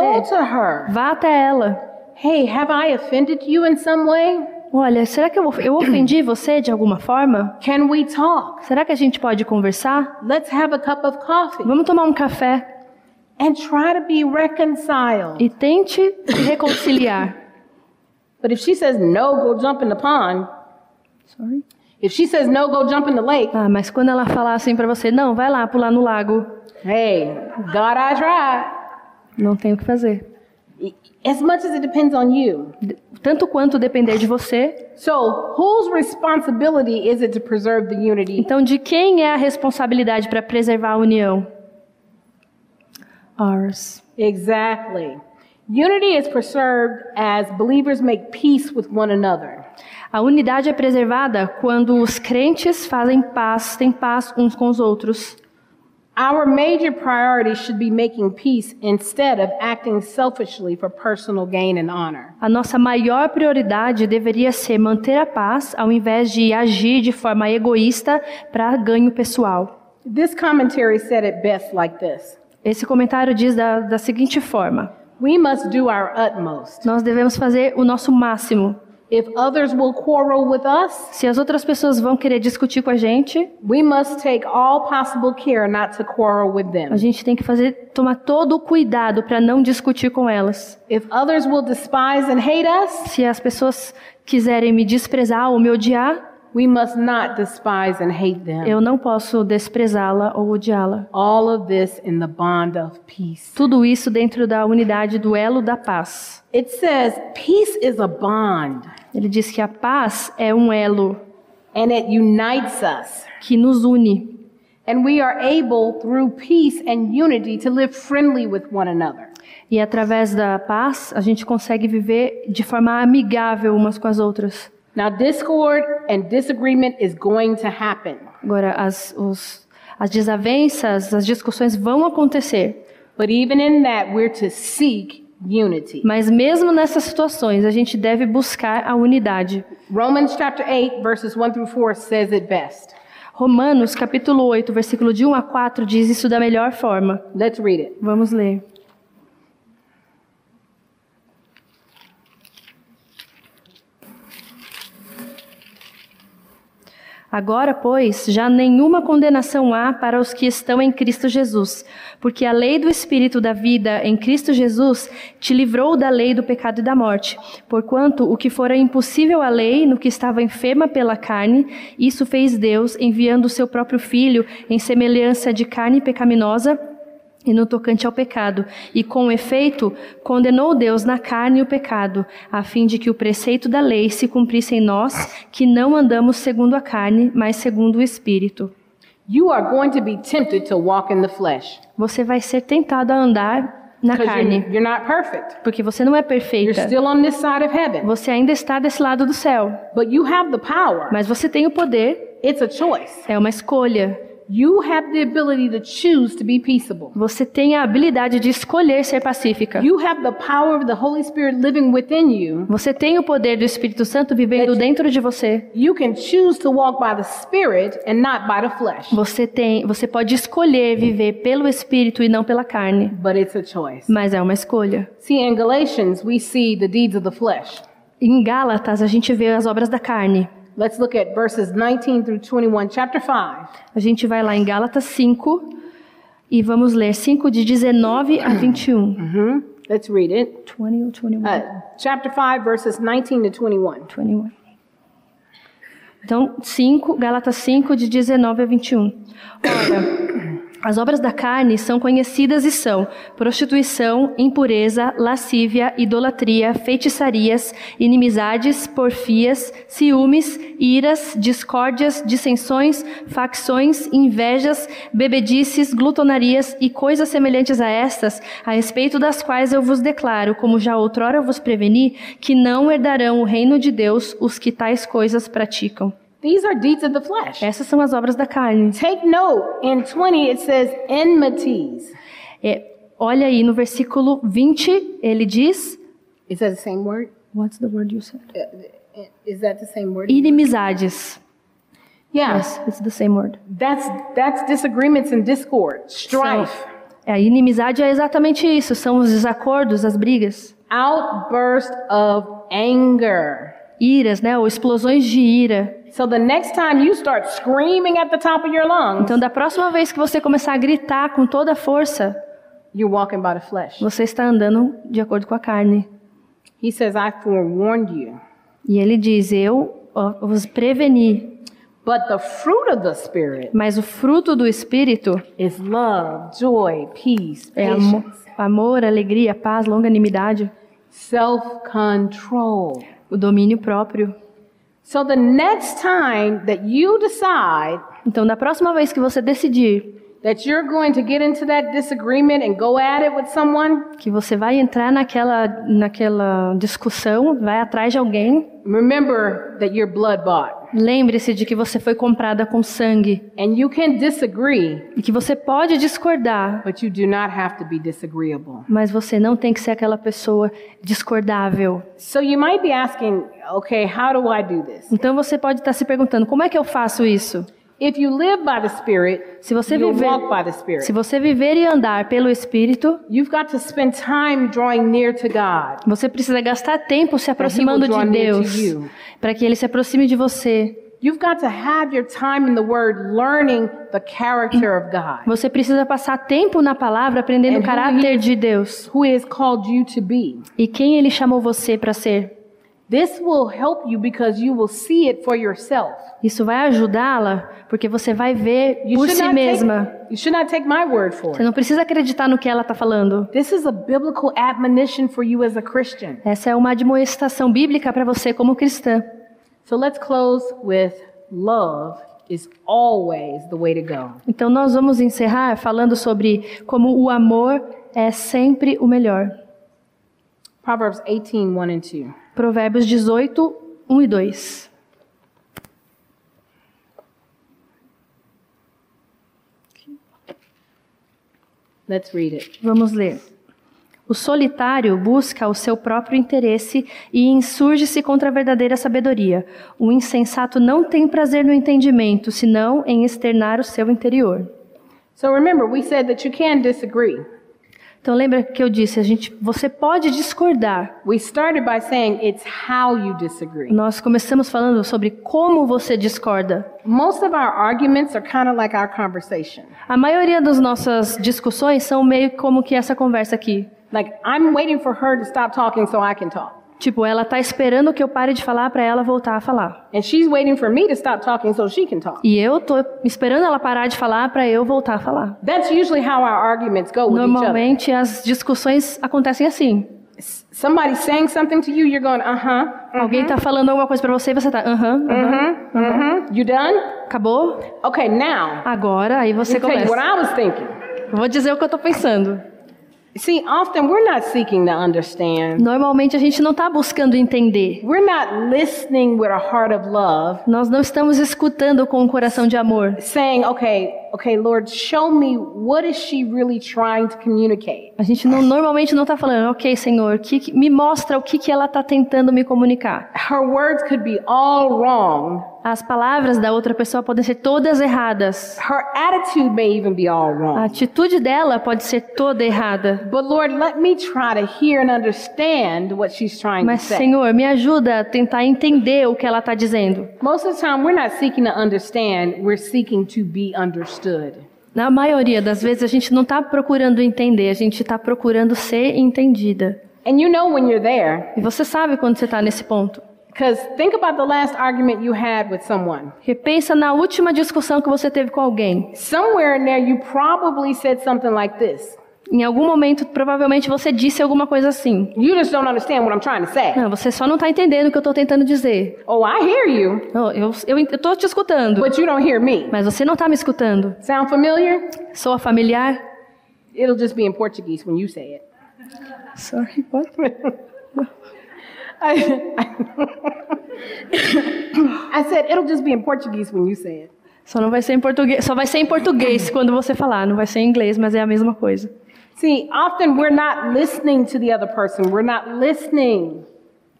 [SPEAKER 2] vá até ela.
[SPEAKER 3] Hey, have I offended you in some way?
[SPEAKER 2] Olha, será que eu, of- eu ofendi você de alguma forma?
[SPEAKER 3] Can we talk?
[SPEAKER 2] Será que a gente pode conversar?
[SPEAKER 3] Let's have a cup of coffee
[SPEAKER 2] Vamos tomar um café
[SPEAKER 3] and try to be reconciled.
[SPEAKER 2] e tente se reconciliar.
[SPEAKER 3] But if she says no, go jump in the pond.
[SPEAKER 2] Sorry?
[SPEAKER 3] If she says no, go jump in the lake.
[SPEAKER 2] Ah, mas quando ela falar assim pra você, não, vai lá pular no lago,
[SPEAKER 3] Hey, God, I tried.
[SPEAKER 2] não tem o que fazer.
[SPEAKER 3] As much as it depends on you.
[SPEAKER 2] Tanto quanto depender de você.
[SPEAKER 3] So, whose responsibility is it to preserve the unity?
[SPEAKER 2] Então, de quem é a responsabilidade para preservar a união? Ours.
[SPEAKER 3] Exactly. Unity is preserved as believers make peace with one another.
[SPEAKER 2] A unidade é preservada quando os crentes fazem paz, têm paz uns com os outros.
[SPEAKER 3] Our major priority should be making peace instead of acting selfishly for personal gain and honor.
[SPEAKER 2] A nossa maior prioridade deveria ser manter a paz, ao invés de agir de forma egoísta para ganho pessoal.
[SPEAKER 3] This commentary said it best like this
[SPEAKER 2] Esse comentário diz da, da seguinte forma:
[SPEAKER 3] We must do our utmost.
[SPEAKER 2] Nós devemos fazer o nosso máximo.
[SPEAKER 3] If others will quarrel with us,
[SPEAKER 2] Se as outras pessoas vão querer discutir com a gente,
[SPEAKER 3] we must take all possible care not to quarrel with
[SPEAKER 2] a
[SPEAKER 3] them.
[SPEAKER 2] gente tem que fazer, tomar todo o cuidado para não discutir com elas.
[SPEAKER 3] If others will despise and hate us,
[SPEAKER 2] Se as pessoas quiserem me desprezar ou me odiar,
[SPEAKER 3] we must not despise and hate them.
[SPEAKER 2] Eu não posso desprezá-la ou odiá-la.
[SPEAKER 3] All of this in the bond of peace.
[SPEAKER 2] Tudo isso dentro da unidade do elo da paz.
[SPEAKER 3] It says peace is a bond
[SPEAKER 2] Ele diz que a paz é um elo
[SPEAKER 3] and it unites us.
[SPEAKER 2] que nos une.
[SPEAKER 3] And we are able, through peace and unity, to live friendly with one another.
[SPEAKER 2] E através da paz, a gente consegue viver de forma amigável umas com as outras.
[SPEAKER 3] Now, discord and disagreement is going to happen.
[SPEAKER 2] Agora, as, os, as desavenças, as discussões vão acontecer.
[SPEAKER 3] But even in that, we're to seek.
[SPEAKER 2] Mas mesmo nessas situações, a gente deve buscar a unidade.
[SPEAKER 3] Romans chapter 8, verses 1 through 4 says it best.
[SPEAKER 2] Romanos, capítulo 8, versículo de 1 a 4, diz isso da melhor forma.
[SPEAKER 3] Let's read it.
[SPEAKER 2] Vamos ler. Agora, pois, já nenhuma condenação há para os que estão em Cristo Jesus, porque a lei do Espírito da vida em Cristo Jesus te livrou da lei do pecado e da morte. Porquanto o que fora impossível à lei, no que estava enferma pela carne, isso fez Deus, enviando o seu próprio Filho em semelhança de carne pecaminosa e no tocante ao pecado, e com efeito condenou Deus na carne o pecado, a fim de que o preceito da lei se cumprisse em nós, que não andamos segundo a carne, mas segundo o Espírito.
[SPEAKER 3] You are going to be tempted to walk in the flesh.
[SPEAKER 2] Você vai ser tentado a andar na carne,
[SPEAKER 3] you're, you're not perfect.
[SPEAKER 2] porque você não é
[SPEAKER 3] You're
[SPEAKER 2] perfeita.
[SPEAKER 3] still on this side of heaven.
[SPEAKER 2] Você ainda está desse lado do céu,
[SPEAKER 3] But you have the power.
[SPEAKER 2] mas você tem o poder,
[SPEAKER 3] It's a choice.
[SPEAKER 2] é uma escolha.
[SPEAKER 3] You have the ability to choose to be peaceable.
[SPEAKER 2] Você tem a habilidade de escolher ser pacífica.
[SPEAKER 3] You have the power of the Holy Spirit living within you.
[SPEAKER 2] Você tem o poder do Espírito Santo vivendo dentro de você.
[SPEAKER 3] You can choose to walk by the Spirit and not by the flesh.
[SPEAKER 2] Você tem, você pode escolher viver pelo Espírito e não pela carne,
[SPEAKER 3] But it's a choice.
[SPEAKER 2] mas é uma escolha.
[SPEAKER 3] See, in Galatians, we see the deeds of the flesh.
[SPEAKER 2] Em Gálatas a gente vê as obras da carne.
[SPEAKER 3] Let's look at verses 19 through 21, chapter 5.
[SPEAKER 2] A gente vai lá em Gálatas 5 e vamos ler 5 de 19 a 21.
[SPEAKER 3] hmm Let's read it.
[SPEAKER 2] 20 ou 21?
[SPEAKER 3] Uh, chapter 5, verses 19 to 21.
[SPEAKER 2] 21. Então, 5, Gálatas 5, de 19 a 21. Ora, as obras da carne são conhecidas e são prostituição, impureza, lascívia, idolatria, feitiçarias, inimizades, porfias, ciúmes, iras, discórdias, dissensões, facções, invejas, bebedices, glutonarias e coisas semelhantes a estas, a respeito das quais eu vos declaro, como já outrora vos preveni, que não herdarão o reino de Deus os que tais coisas praticam.
[SPEAKER 3] These are deeds of the flesh.
[SPEAKER 2] Essas são as obras da carne.
[SPEAKER 3] Take note, in 20 it says enmities.
[SPEAKER 2] É, olha aí no versículo 20, ele diz.
[SPEAKER 3] Is that the same word?
[SPEAKER 2] What's the word you said?
[SPEAKER 3] Uh, Is that the same word?
[SPEAKER 2] Inimizades.
[SPEAKER 3] Yeah.
[SPEAKER 2] Yes, it's the same word.
[SPEAKER 3] That's that's disagreements and discord, strife,
[SPEAKER 2] É, a inimizade é exatamente isso, são os desacordos, as brigas,
[SPEAKER 3] outburst of anger.
[SPEAKER 2] iras, né, ou explosões de ira.
[SPEAKER 3] So the next time you start screaming at the top of your lungs,
[SPEAKER 2] Então, da próxima vez que você começar a gritar com toda a força,
[SPEAKER 3] you're walking by the flesh.
[SPEAKER 2] você está andando de acordo com a carne.
[SPEAKER 3] He says, I forewarned you.
[SPEAKER 2] E ele diz: Eu vos preveni.
[SPEAKER 3] But the fruit of the Spirit
[SPEAKER 2] Mas o fruto do Espírito
[SPEAKER 3] is love, joy, peace,
[SPEAKER 2] é amo-
[SPEAKER 3] patience,
[SPEAKER 2] amor, alegria, paz, longanimidade,
[SPEAKER 3] self control.
[SPEAKER 2] o domínio próprio.
[SPEAKER 3] So the next time that you decide
[SPEAKER 2] Então, da próxima vez que você decidir
[SPEAKER 3] that you're going to get into that disagreement and go at it with someone,
[SPEAKER 2] que você vai entrar naquela, naquela discussão, vai atrás de alguém,
[SPEAKER 3] remember that you're blood bought.
[SPEAKER 2] Lembre-se de que você foi comprada com sangue
[SPEAKER 3] And you can disagree,
[SPEAKER 2] e que você pode discordar,
[SPEAKER 3] but you do not have to be disagreeable.
[SPEAKER 2] mas você não tem que ser aquela pessoa discordável.
[SPEAKER 3] So you might be asking, okay, how do I do this?
[SPEAKER 2] Então você pode estar se perguntando: como é que eu faço isso?
[SPEAKER 3] If you live by the Spirit,
[SPEAKER 2] Se você viver,
[SPEAKER 3] walk by the Spirit.
[SPEAKER 2] se você viver e andar pelo Espírito,
[SPEAKER 3] You've got to spend time drawing near to God.
[SPEAKER 2] você precisa gastar tempo se aproximando de Deus, para que Ele se aproxime de você.
[SPEAKER 3] You've got to have your time in the Word learning the character of God,
[SPEAKER 2] Você precisa passar tempo na palavra aprendendo
[SPEAKER 3] And
[SPEAKER 2] o caráter de Deus
[SPEAKER 3] who He has called you to be.
[SPEAKER 2] e quem Ele chamou você para ser.
[SPEAKER 3] This will help you because you will see it for yourself.
[SPEAKER 2] Isso vai ajudá-la porque você vai ver
[SPEAKER 3] You
[SPEAKER 2] por si mesma.
[SPEAKER 3] take, you should not take my word for
[SPEAKER 2] Você
[SPEAKER 3] it.
[SPEAKER 2] não precisa acreditar no que ela está falando.
[SPEAKER 3] This is a biblical admonition for you as a Christian.
[SPEAKER 2] Essa é uma admoestação bíblica para você como cristã.
[SPEAKER 3] So let's close with love is always the way to go.
[SPEAKER 2] Então nós vamos encerrar falando sobre como o amor é sempre o melhor.
[SPEAKER 3] Proverbs 18, 1 and 2.
[SPEAKER 2] Provérbios 18, 1 e 2.
[SPEAKER 3] Let's read it.
[SPEAKER 2] Vamos ler. O solitário busca o seu próprio interesse e insurge-se contra a verdadeira sabedoria. O insensato não tem prazer no entendimento, senão em externar o seu interior.
[SPEAKER 3] So remember, we said that you can disagree.
[SPEAKER 2] Então lembra que eu disse, a gente, você pode discordar.
[SPEAKER 3] We started by saying it's how you disagree.
[SPEAKER 2] Nós começamos falando sobre como você discorda.
[SPEAKER 3] Most of our arguments are kind of like our conversation.
[SPEAKER 2] A maioria das nossas discussões são meio como que essa conversa aqui.
[SPEAKER 3] Like I'm waiting for her to stop talking so I can talk.
[SPEAKER 2] Tipo, ela tá esperando que eu pare de falar para ela voltar a falar.
[SPEAKER 3] And she's waiting for me to stop talking so she can talk.
[SPEAKER 2] E eu tô esperando ela parar de falar para eu voltar a falar.
[SPEAKER 3] That's usually how our arguments go with each other.
[SPEAKER 2] Normalmente as discussões acontecem assim.
[SPEAKER 3] Somebody's saying something to you, you're going, uh-huh.
[SPEAKER 2] Alguém tá falando alguma coisa para você e você tá, aham, aham.
[SPEAKER 3] Mm-hmm. You done?
[SPEAKER 2] Acabou?
[SPEAKER 3] Okay, now.
[SPEAKER 2] Agora aí você
[SPEAKER 3] tell you
[SPEAKER 2] começa.
[SPEAKER 3] what I was thinking.
[SPEAKER 2] Vou dizer o que eu tô pensando.
[SPEAKER 3] See, often we're not seeking to understand.
[SPEAKER 2] Normalmente a gente não tá buscando entender.
[SPEAKER 3] We're not listening with a heart of love,
[SPEAKER 2] Nós não estamos escutando com um coração de amor.
[SPEAKER 3] saying, okay, okay, Lord, show me what is she really trying to communicate.
[SPEAKER 2] A gente não, normalmente não tá falando, ok, Senhor, que, que- me mostra o que, que ela tá tentando me comunicar.
[SPEAKER 3] Her words could be all wrong.
[SPEAKER 2] As palavras da outra pessoa podem ser todas erradas.
[SPEAKER 3] Her attitude may even be all
[SPEAKER 2] A
[SPEAKER 3] wrong.
[SPEAKER 2] atitude dela pode ser toda errada.
[SPEAKER 3] But Lord, let me try to hear and understand what she's trying
[SPEAKER 2] Mas,
[SPEAKER 3] to say.
[SPEAKER 2] Senhor, me ajuda a tentar entender o que ela está dizendo.
[SPEAKER 3] Most of the time, we're not seeking to understand, we're seeking to be understood.
[SPEAKER 2] Na maioria das vezes, a gente não está procurando entender, a gente está procurando ser entendida.
[SPEAKER 3] And you know when you're there,
[SPEAKER 2] E você sabe quando você está nesse ponto.
[SPEAKER 3] Because think about the last argument you had with someone.
[SPEAKER 2] Repensa na última discussão que você teve com alguém.
[SPEAKER 3] Somewhere in there, you probably said something like this
[SPEAKER 2] Em algum momento, provavelmente você disse alguma coisa assim.
[SPEAKER 3] You just don't understand what I'm trying to say.
[SPEAKER 2] Não, você só não está entendendo o que eu estou tentando dizer.
[SPEAKER 3] Oh, I hear you,
[SPEAKER 2] Não, eu estou te escutando,
[SPEAKER 3] but you don't hear me.
[SPEAKER 2] mas você não está me escutando.
[SPEAKER 3] Sound familiar?
[SPEAKER 2] Soa familiar?
[SPEAKER 3] It'll just be in Portuguese when you say it.
[SPEAKER 2] Sorry, what?
[SPEAKER 3] I, I said it'll just be in Portuguese when you say it.
[SPEAKER 2] Só não vai ser em português, só vai ser em português quando você falar, não vai ser em inglês, mas é a mesma coisa.
[SPEAKER 3] See, often we're not listening to the other person. We're not listening.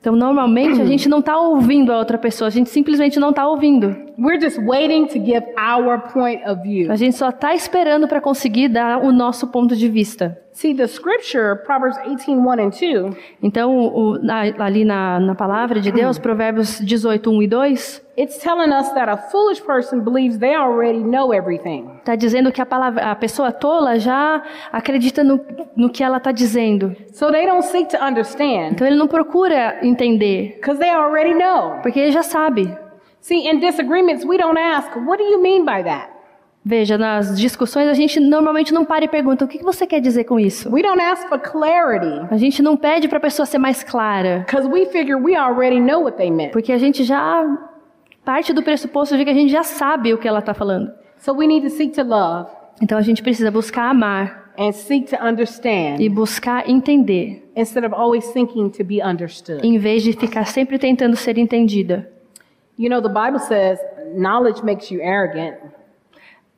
[SPEAKER 2] Então, normalmente a gente não está ouvindo a outra pessoa, a gente simplesmente não está ouvindo.
[SPEAKER 3] We're just waiting to give our point of view.
[SPEAKER 2] A gente só está esperando para conseguir dar o nosso ponto de vista.
[SPEAKER 3] See, the scripture, Proverbs 18, 1 and 2,
[SPEAKER 2] Então, o- na- ali na, na palavra de Deus, Provérbios 18, 1 e 2,
[SPEAKER 3] it's telling us that a foolish person believes they already know everything.
[SPEAKER 2] está dizendo que a, palavra, a pessoa tola já acredita no, no que ela está dizendo.
[SPEAKER 3] So they don't seek to understand
[SPEAKER 2] Então, ele não procura entender,
[SPEAKER 3] because they already know.
[SPEAKER 2] porque ele já sabe.
[SPEAKER 3] See, in disagreements, we don't ask, what do you mean by that?
[SPEAKER 2] Veja, nas discussões a gente normalmente não para e pergunta o que você quer dizer com isso.
[SPEAKER 3] We don't ask for clarity
[SPEAKER 2] A gente não pede para a pessoa ser mais clara,
[SPEAKER 3] because we figure we already know what they meant.
[SPEAKER 2] porque a gente já parte do pressuposto de que a gente já sabe o que ela está falando.
[SPEAKER 3] So we need to seek to love
[SPEAKER 2] Então a gente precisa buscar amar
[SPEAKER 3] and seek to understand
[SPEAKER 2] e buscar entender,
[SPEAKER 3] instead of always thinking to be understood.
[SPEAKER 2] em vez de ficar sempre tentando ser entendida.
[SPEAKER 3] You know, the Bible says knowledge makes you arrogant,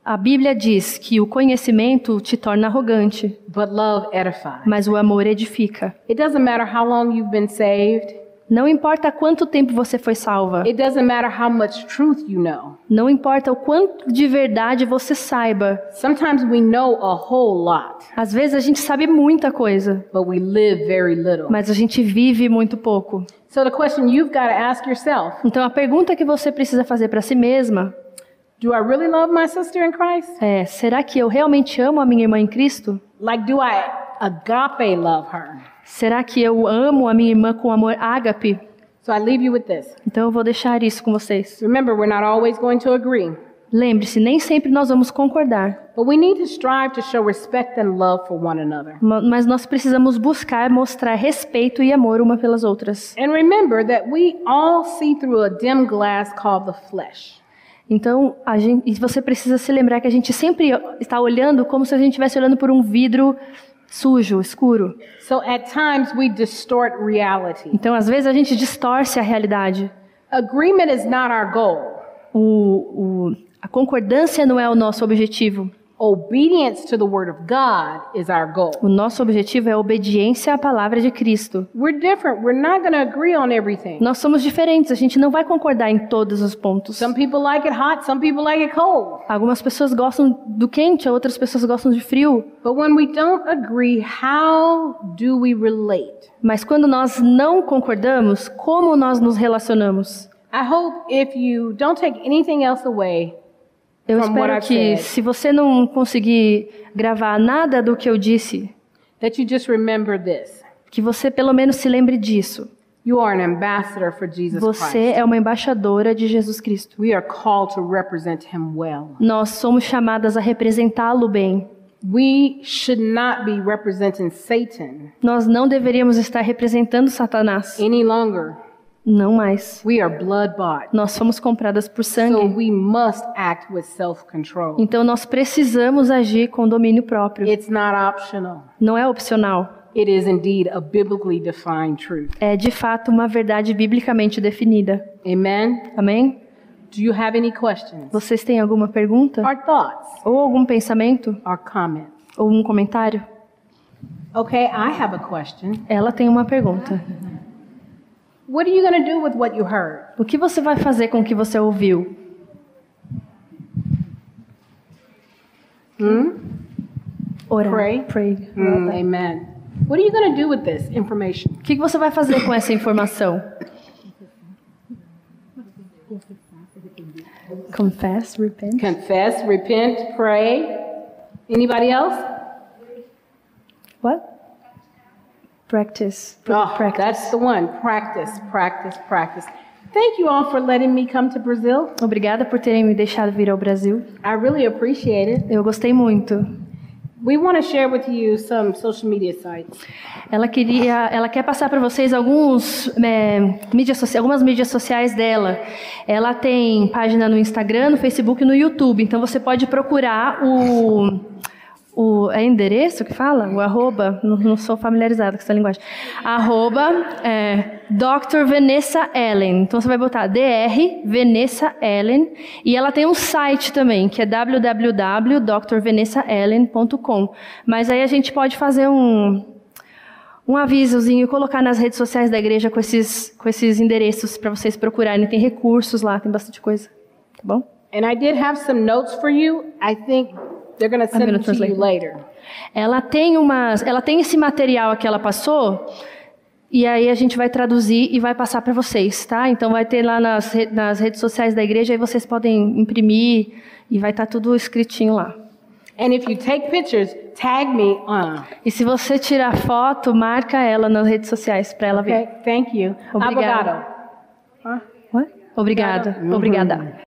[SPEAKER 2] A Bíblia diz que o conhecimento te torna arrogante,
[SPEAKER 3] but love edifies.
[SPEAKER 2] mas o amor edifica.
[SPEAKER 3] It doesn't matter how long you've been saved.
[SPEAKER 2] Não importa quanto tempo você foi salva,
[SPEAKER 3] It doesn't matter how much truth you know.
[SPEAKER 2] não importa o quanto de verdade você saiba.
[SPEAKER 3] Sometimes we know a whole lot,
[SPEAKER 2] Às vezes a gente sabe muita coisa,
[SPEAKER 3] but we live very little.
[SPEAKER 2] mas a gente vive muito pouco.
[SPEAKER 3] So the question you've got to ask yourself,
[SPEAKER 2] Então a pergunta que você precisa fazer para si mesma
[SPEAKER 3] do I really love my sister in Christ?
[SPEAKER 2] é: será que eu realmente amo a minha irmã em Cristo?
[SPEAKER 3] Like do I agape love her?
[SPEAKER 2] Será que eu amo a minha irmã com amor ágape?
[SPEAKER 3] So I leave you with this.
[SPEAKER 2] Então eu vou deixar isso com vocês.
[SPEAKER 3] Remember, we're not always going to agree,
[SPEAKER 2] Lembre-se, nem sempre nós vamos concordar,
[SPEAKER 3] but we need to strive to show respect and love for one another.
[SPEAKER 2] ma- mas nós precisamos buscar mostrar respeito e amor uma pelas outras.
[SPEAKER 3] And remember that we all see through a dim glass called the flesh.
[SPEAKER 2] Então, a gente, e você precisa se lembrar que a gente sempre está olhando como se a gente estivesse olhando por um vidro sujo, escuro.
[SPEAKER 3] So at times we distort reality.
[SPEAKER 2] Então, às vezes a gente distorce a realidade.
[SPEAKER 3] Agreement is not our goal.
[SPEAKER 2] O, o, a concordância não é o nosso objetivo.
[SPEAKER 3] Obedience to the word of God is our goal.
[SPEAKER 2] O nosso objetivo é a obediência à palavra de Cristo.
[SPEAKER 3] We're different. We're not going to agree on everything.
[SPEAKER 2] Nós somos diferentes, a gente não vai concordar em todos os pontos.
[SPEAKER 3] Some people like it hot, some people like it cold.
[SPEAKER 2] Algumas pessoas gostam do quente, outras pessoas gostam de frio.
[SPEAKER 3] But when we don't agree, how do we relate?
[SPEAKER 2] Mas quando nós não concordamos, como nós nos relacionamos?
[SPEAKER 3] I hope if you don't take anything else away,
[SPEAKER 2] Eu espero que, se você não conseguir gravar nada do que eu disse,
[SPEAKER 3] that you just remember this.
[SPEAKER 2] que você pelo menos se lembre disso.
[SPEAKER 3] You are an ambassador for Jesus
[SPEAKER 2] Você
[SPEAKER 3] Christ.
[SPEAKER 2] é uma embaixadora de Jesus Cristo.
[SPEAKER 3] We are called to represent him well.
[SPEAKER 2] Nós somos chamadas a representá-lo bem.
[SPEAKER 3] We should not be representing Satan
[SPEAKER 2] Nós não deveríamos estar representando Satanás.
[SPEAKER 3] any longer.
[SPEAKER 2] Não mais.
[SPEAKER 3] We are blood bought.
[SPEAKER 2] Nós fomos compradas por
[SPEAKER 3] So
[SPEAKER 2] sangue.
[SPEAKER 3] we must act with self control.
[SPEAKER 2] Então nós precisamos agir com domínio próprio.
[SPEAKER 3] It's not optional.
[SPEAKER 2] Não é opcional.
[SPEAKER 3] It is indeed a biblically defined truth.
[SPEAKER 2] É de fato uma verdade biblicamente definida.
[SPEAKER 3] Amen.
[SPEAKER 2] Amém?
[SPEAKER 3] Do you have any questions
[SPEAKER 2] Vocês têm alguma pergunta?
[SPEAKER 3] or thoughts
[SPEAKER 2] Ou algum pensamento?
[SPEAKER 3] or comments?
[SPEAKER 2] Ou um comentário?
[SPEAKER 3] Okay, I have a question.
[SPEAKER 2] Ela tem uma pergunta.
[SPEAKER 3] What are you going to do with what you heard?
[SPEAKER 2] O que você vai fazer com o que você ouviu? Orar.
[SPEAKER 3] Pray.
[SPEAKER 2] Pray.
[SPEAKER 3] Mm, amen. What are you going to do with this information?
[SPEAKER 2] O que você vai fazer com essa informação? Confess, repent.
[SPEAKER 3] Confess, repent, pray. Anybody else?
[SPEAKER 2] What? Practice.
[SPEAKER 3] Oh,
[SPEAKER 2] practice.
[SPEAKER 3] that's the one. Practice, practice, practice. Thank you all for letting me come to Brazil.
[SPEAKER 2] Obrigada por terem me deixado vir ao Brasil.
[SPEAKER 3] I really appreciate it.
[SPEAKER 2] Eu gostei muito.
[SPEAKER 3] We want to share with you some social media sites.
[SPEAKER 2] Ela queria, ela quer passar para vocês alguns é, mídias socia- algumas mídias sociais dela. Ela tem página no Instagram, no Facebook e no YouTube. Então você pode procurar o o é endereço que fala? O arroba? Não, não sou familiarizada com essa linguagem. Arroba é, Dr. Vanessa Ellen. Então você vai botar Dr. Vanessa Ellen. E ela tem um site também, que é www.drvanessaellen.com. Mas aí a gente pode fazer um, um avisozinho, colocar nas redes sociais da igreja com esses, com esses endereços para vocês procurarem. Tem recursos lá, tem bastante coisa. Tá bom?
[SPEAKER 3] And I did have some notes for you. I think they're going to send them to you later.
[SPEAKER 2] Ela tem umas, ela tem esse material que ela passou e aí a gente vai traduzir e vai passar para vocês, tá? Então vai ter lá nas, nas redes sociais da igreja aí vocês podem imprimir e vai estar tudo escritinho lá.
[SPEAKER 3] And if you take pictures, tag me on.
[SPEAKER 2] E se você tirar foto, marca ela nas redes sociais para ela ver.
[SPEAKER 3] Okay, thank you.
[SPEAKER 2] Obrigada.
[SPEAKER 3] Obrigado.
[SPEAKER 2] What? Obrigada.
[SPEAKER 3] Uhum.
[SPEAKER 2] Obrigada.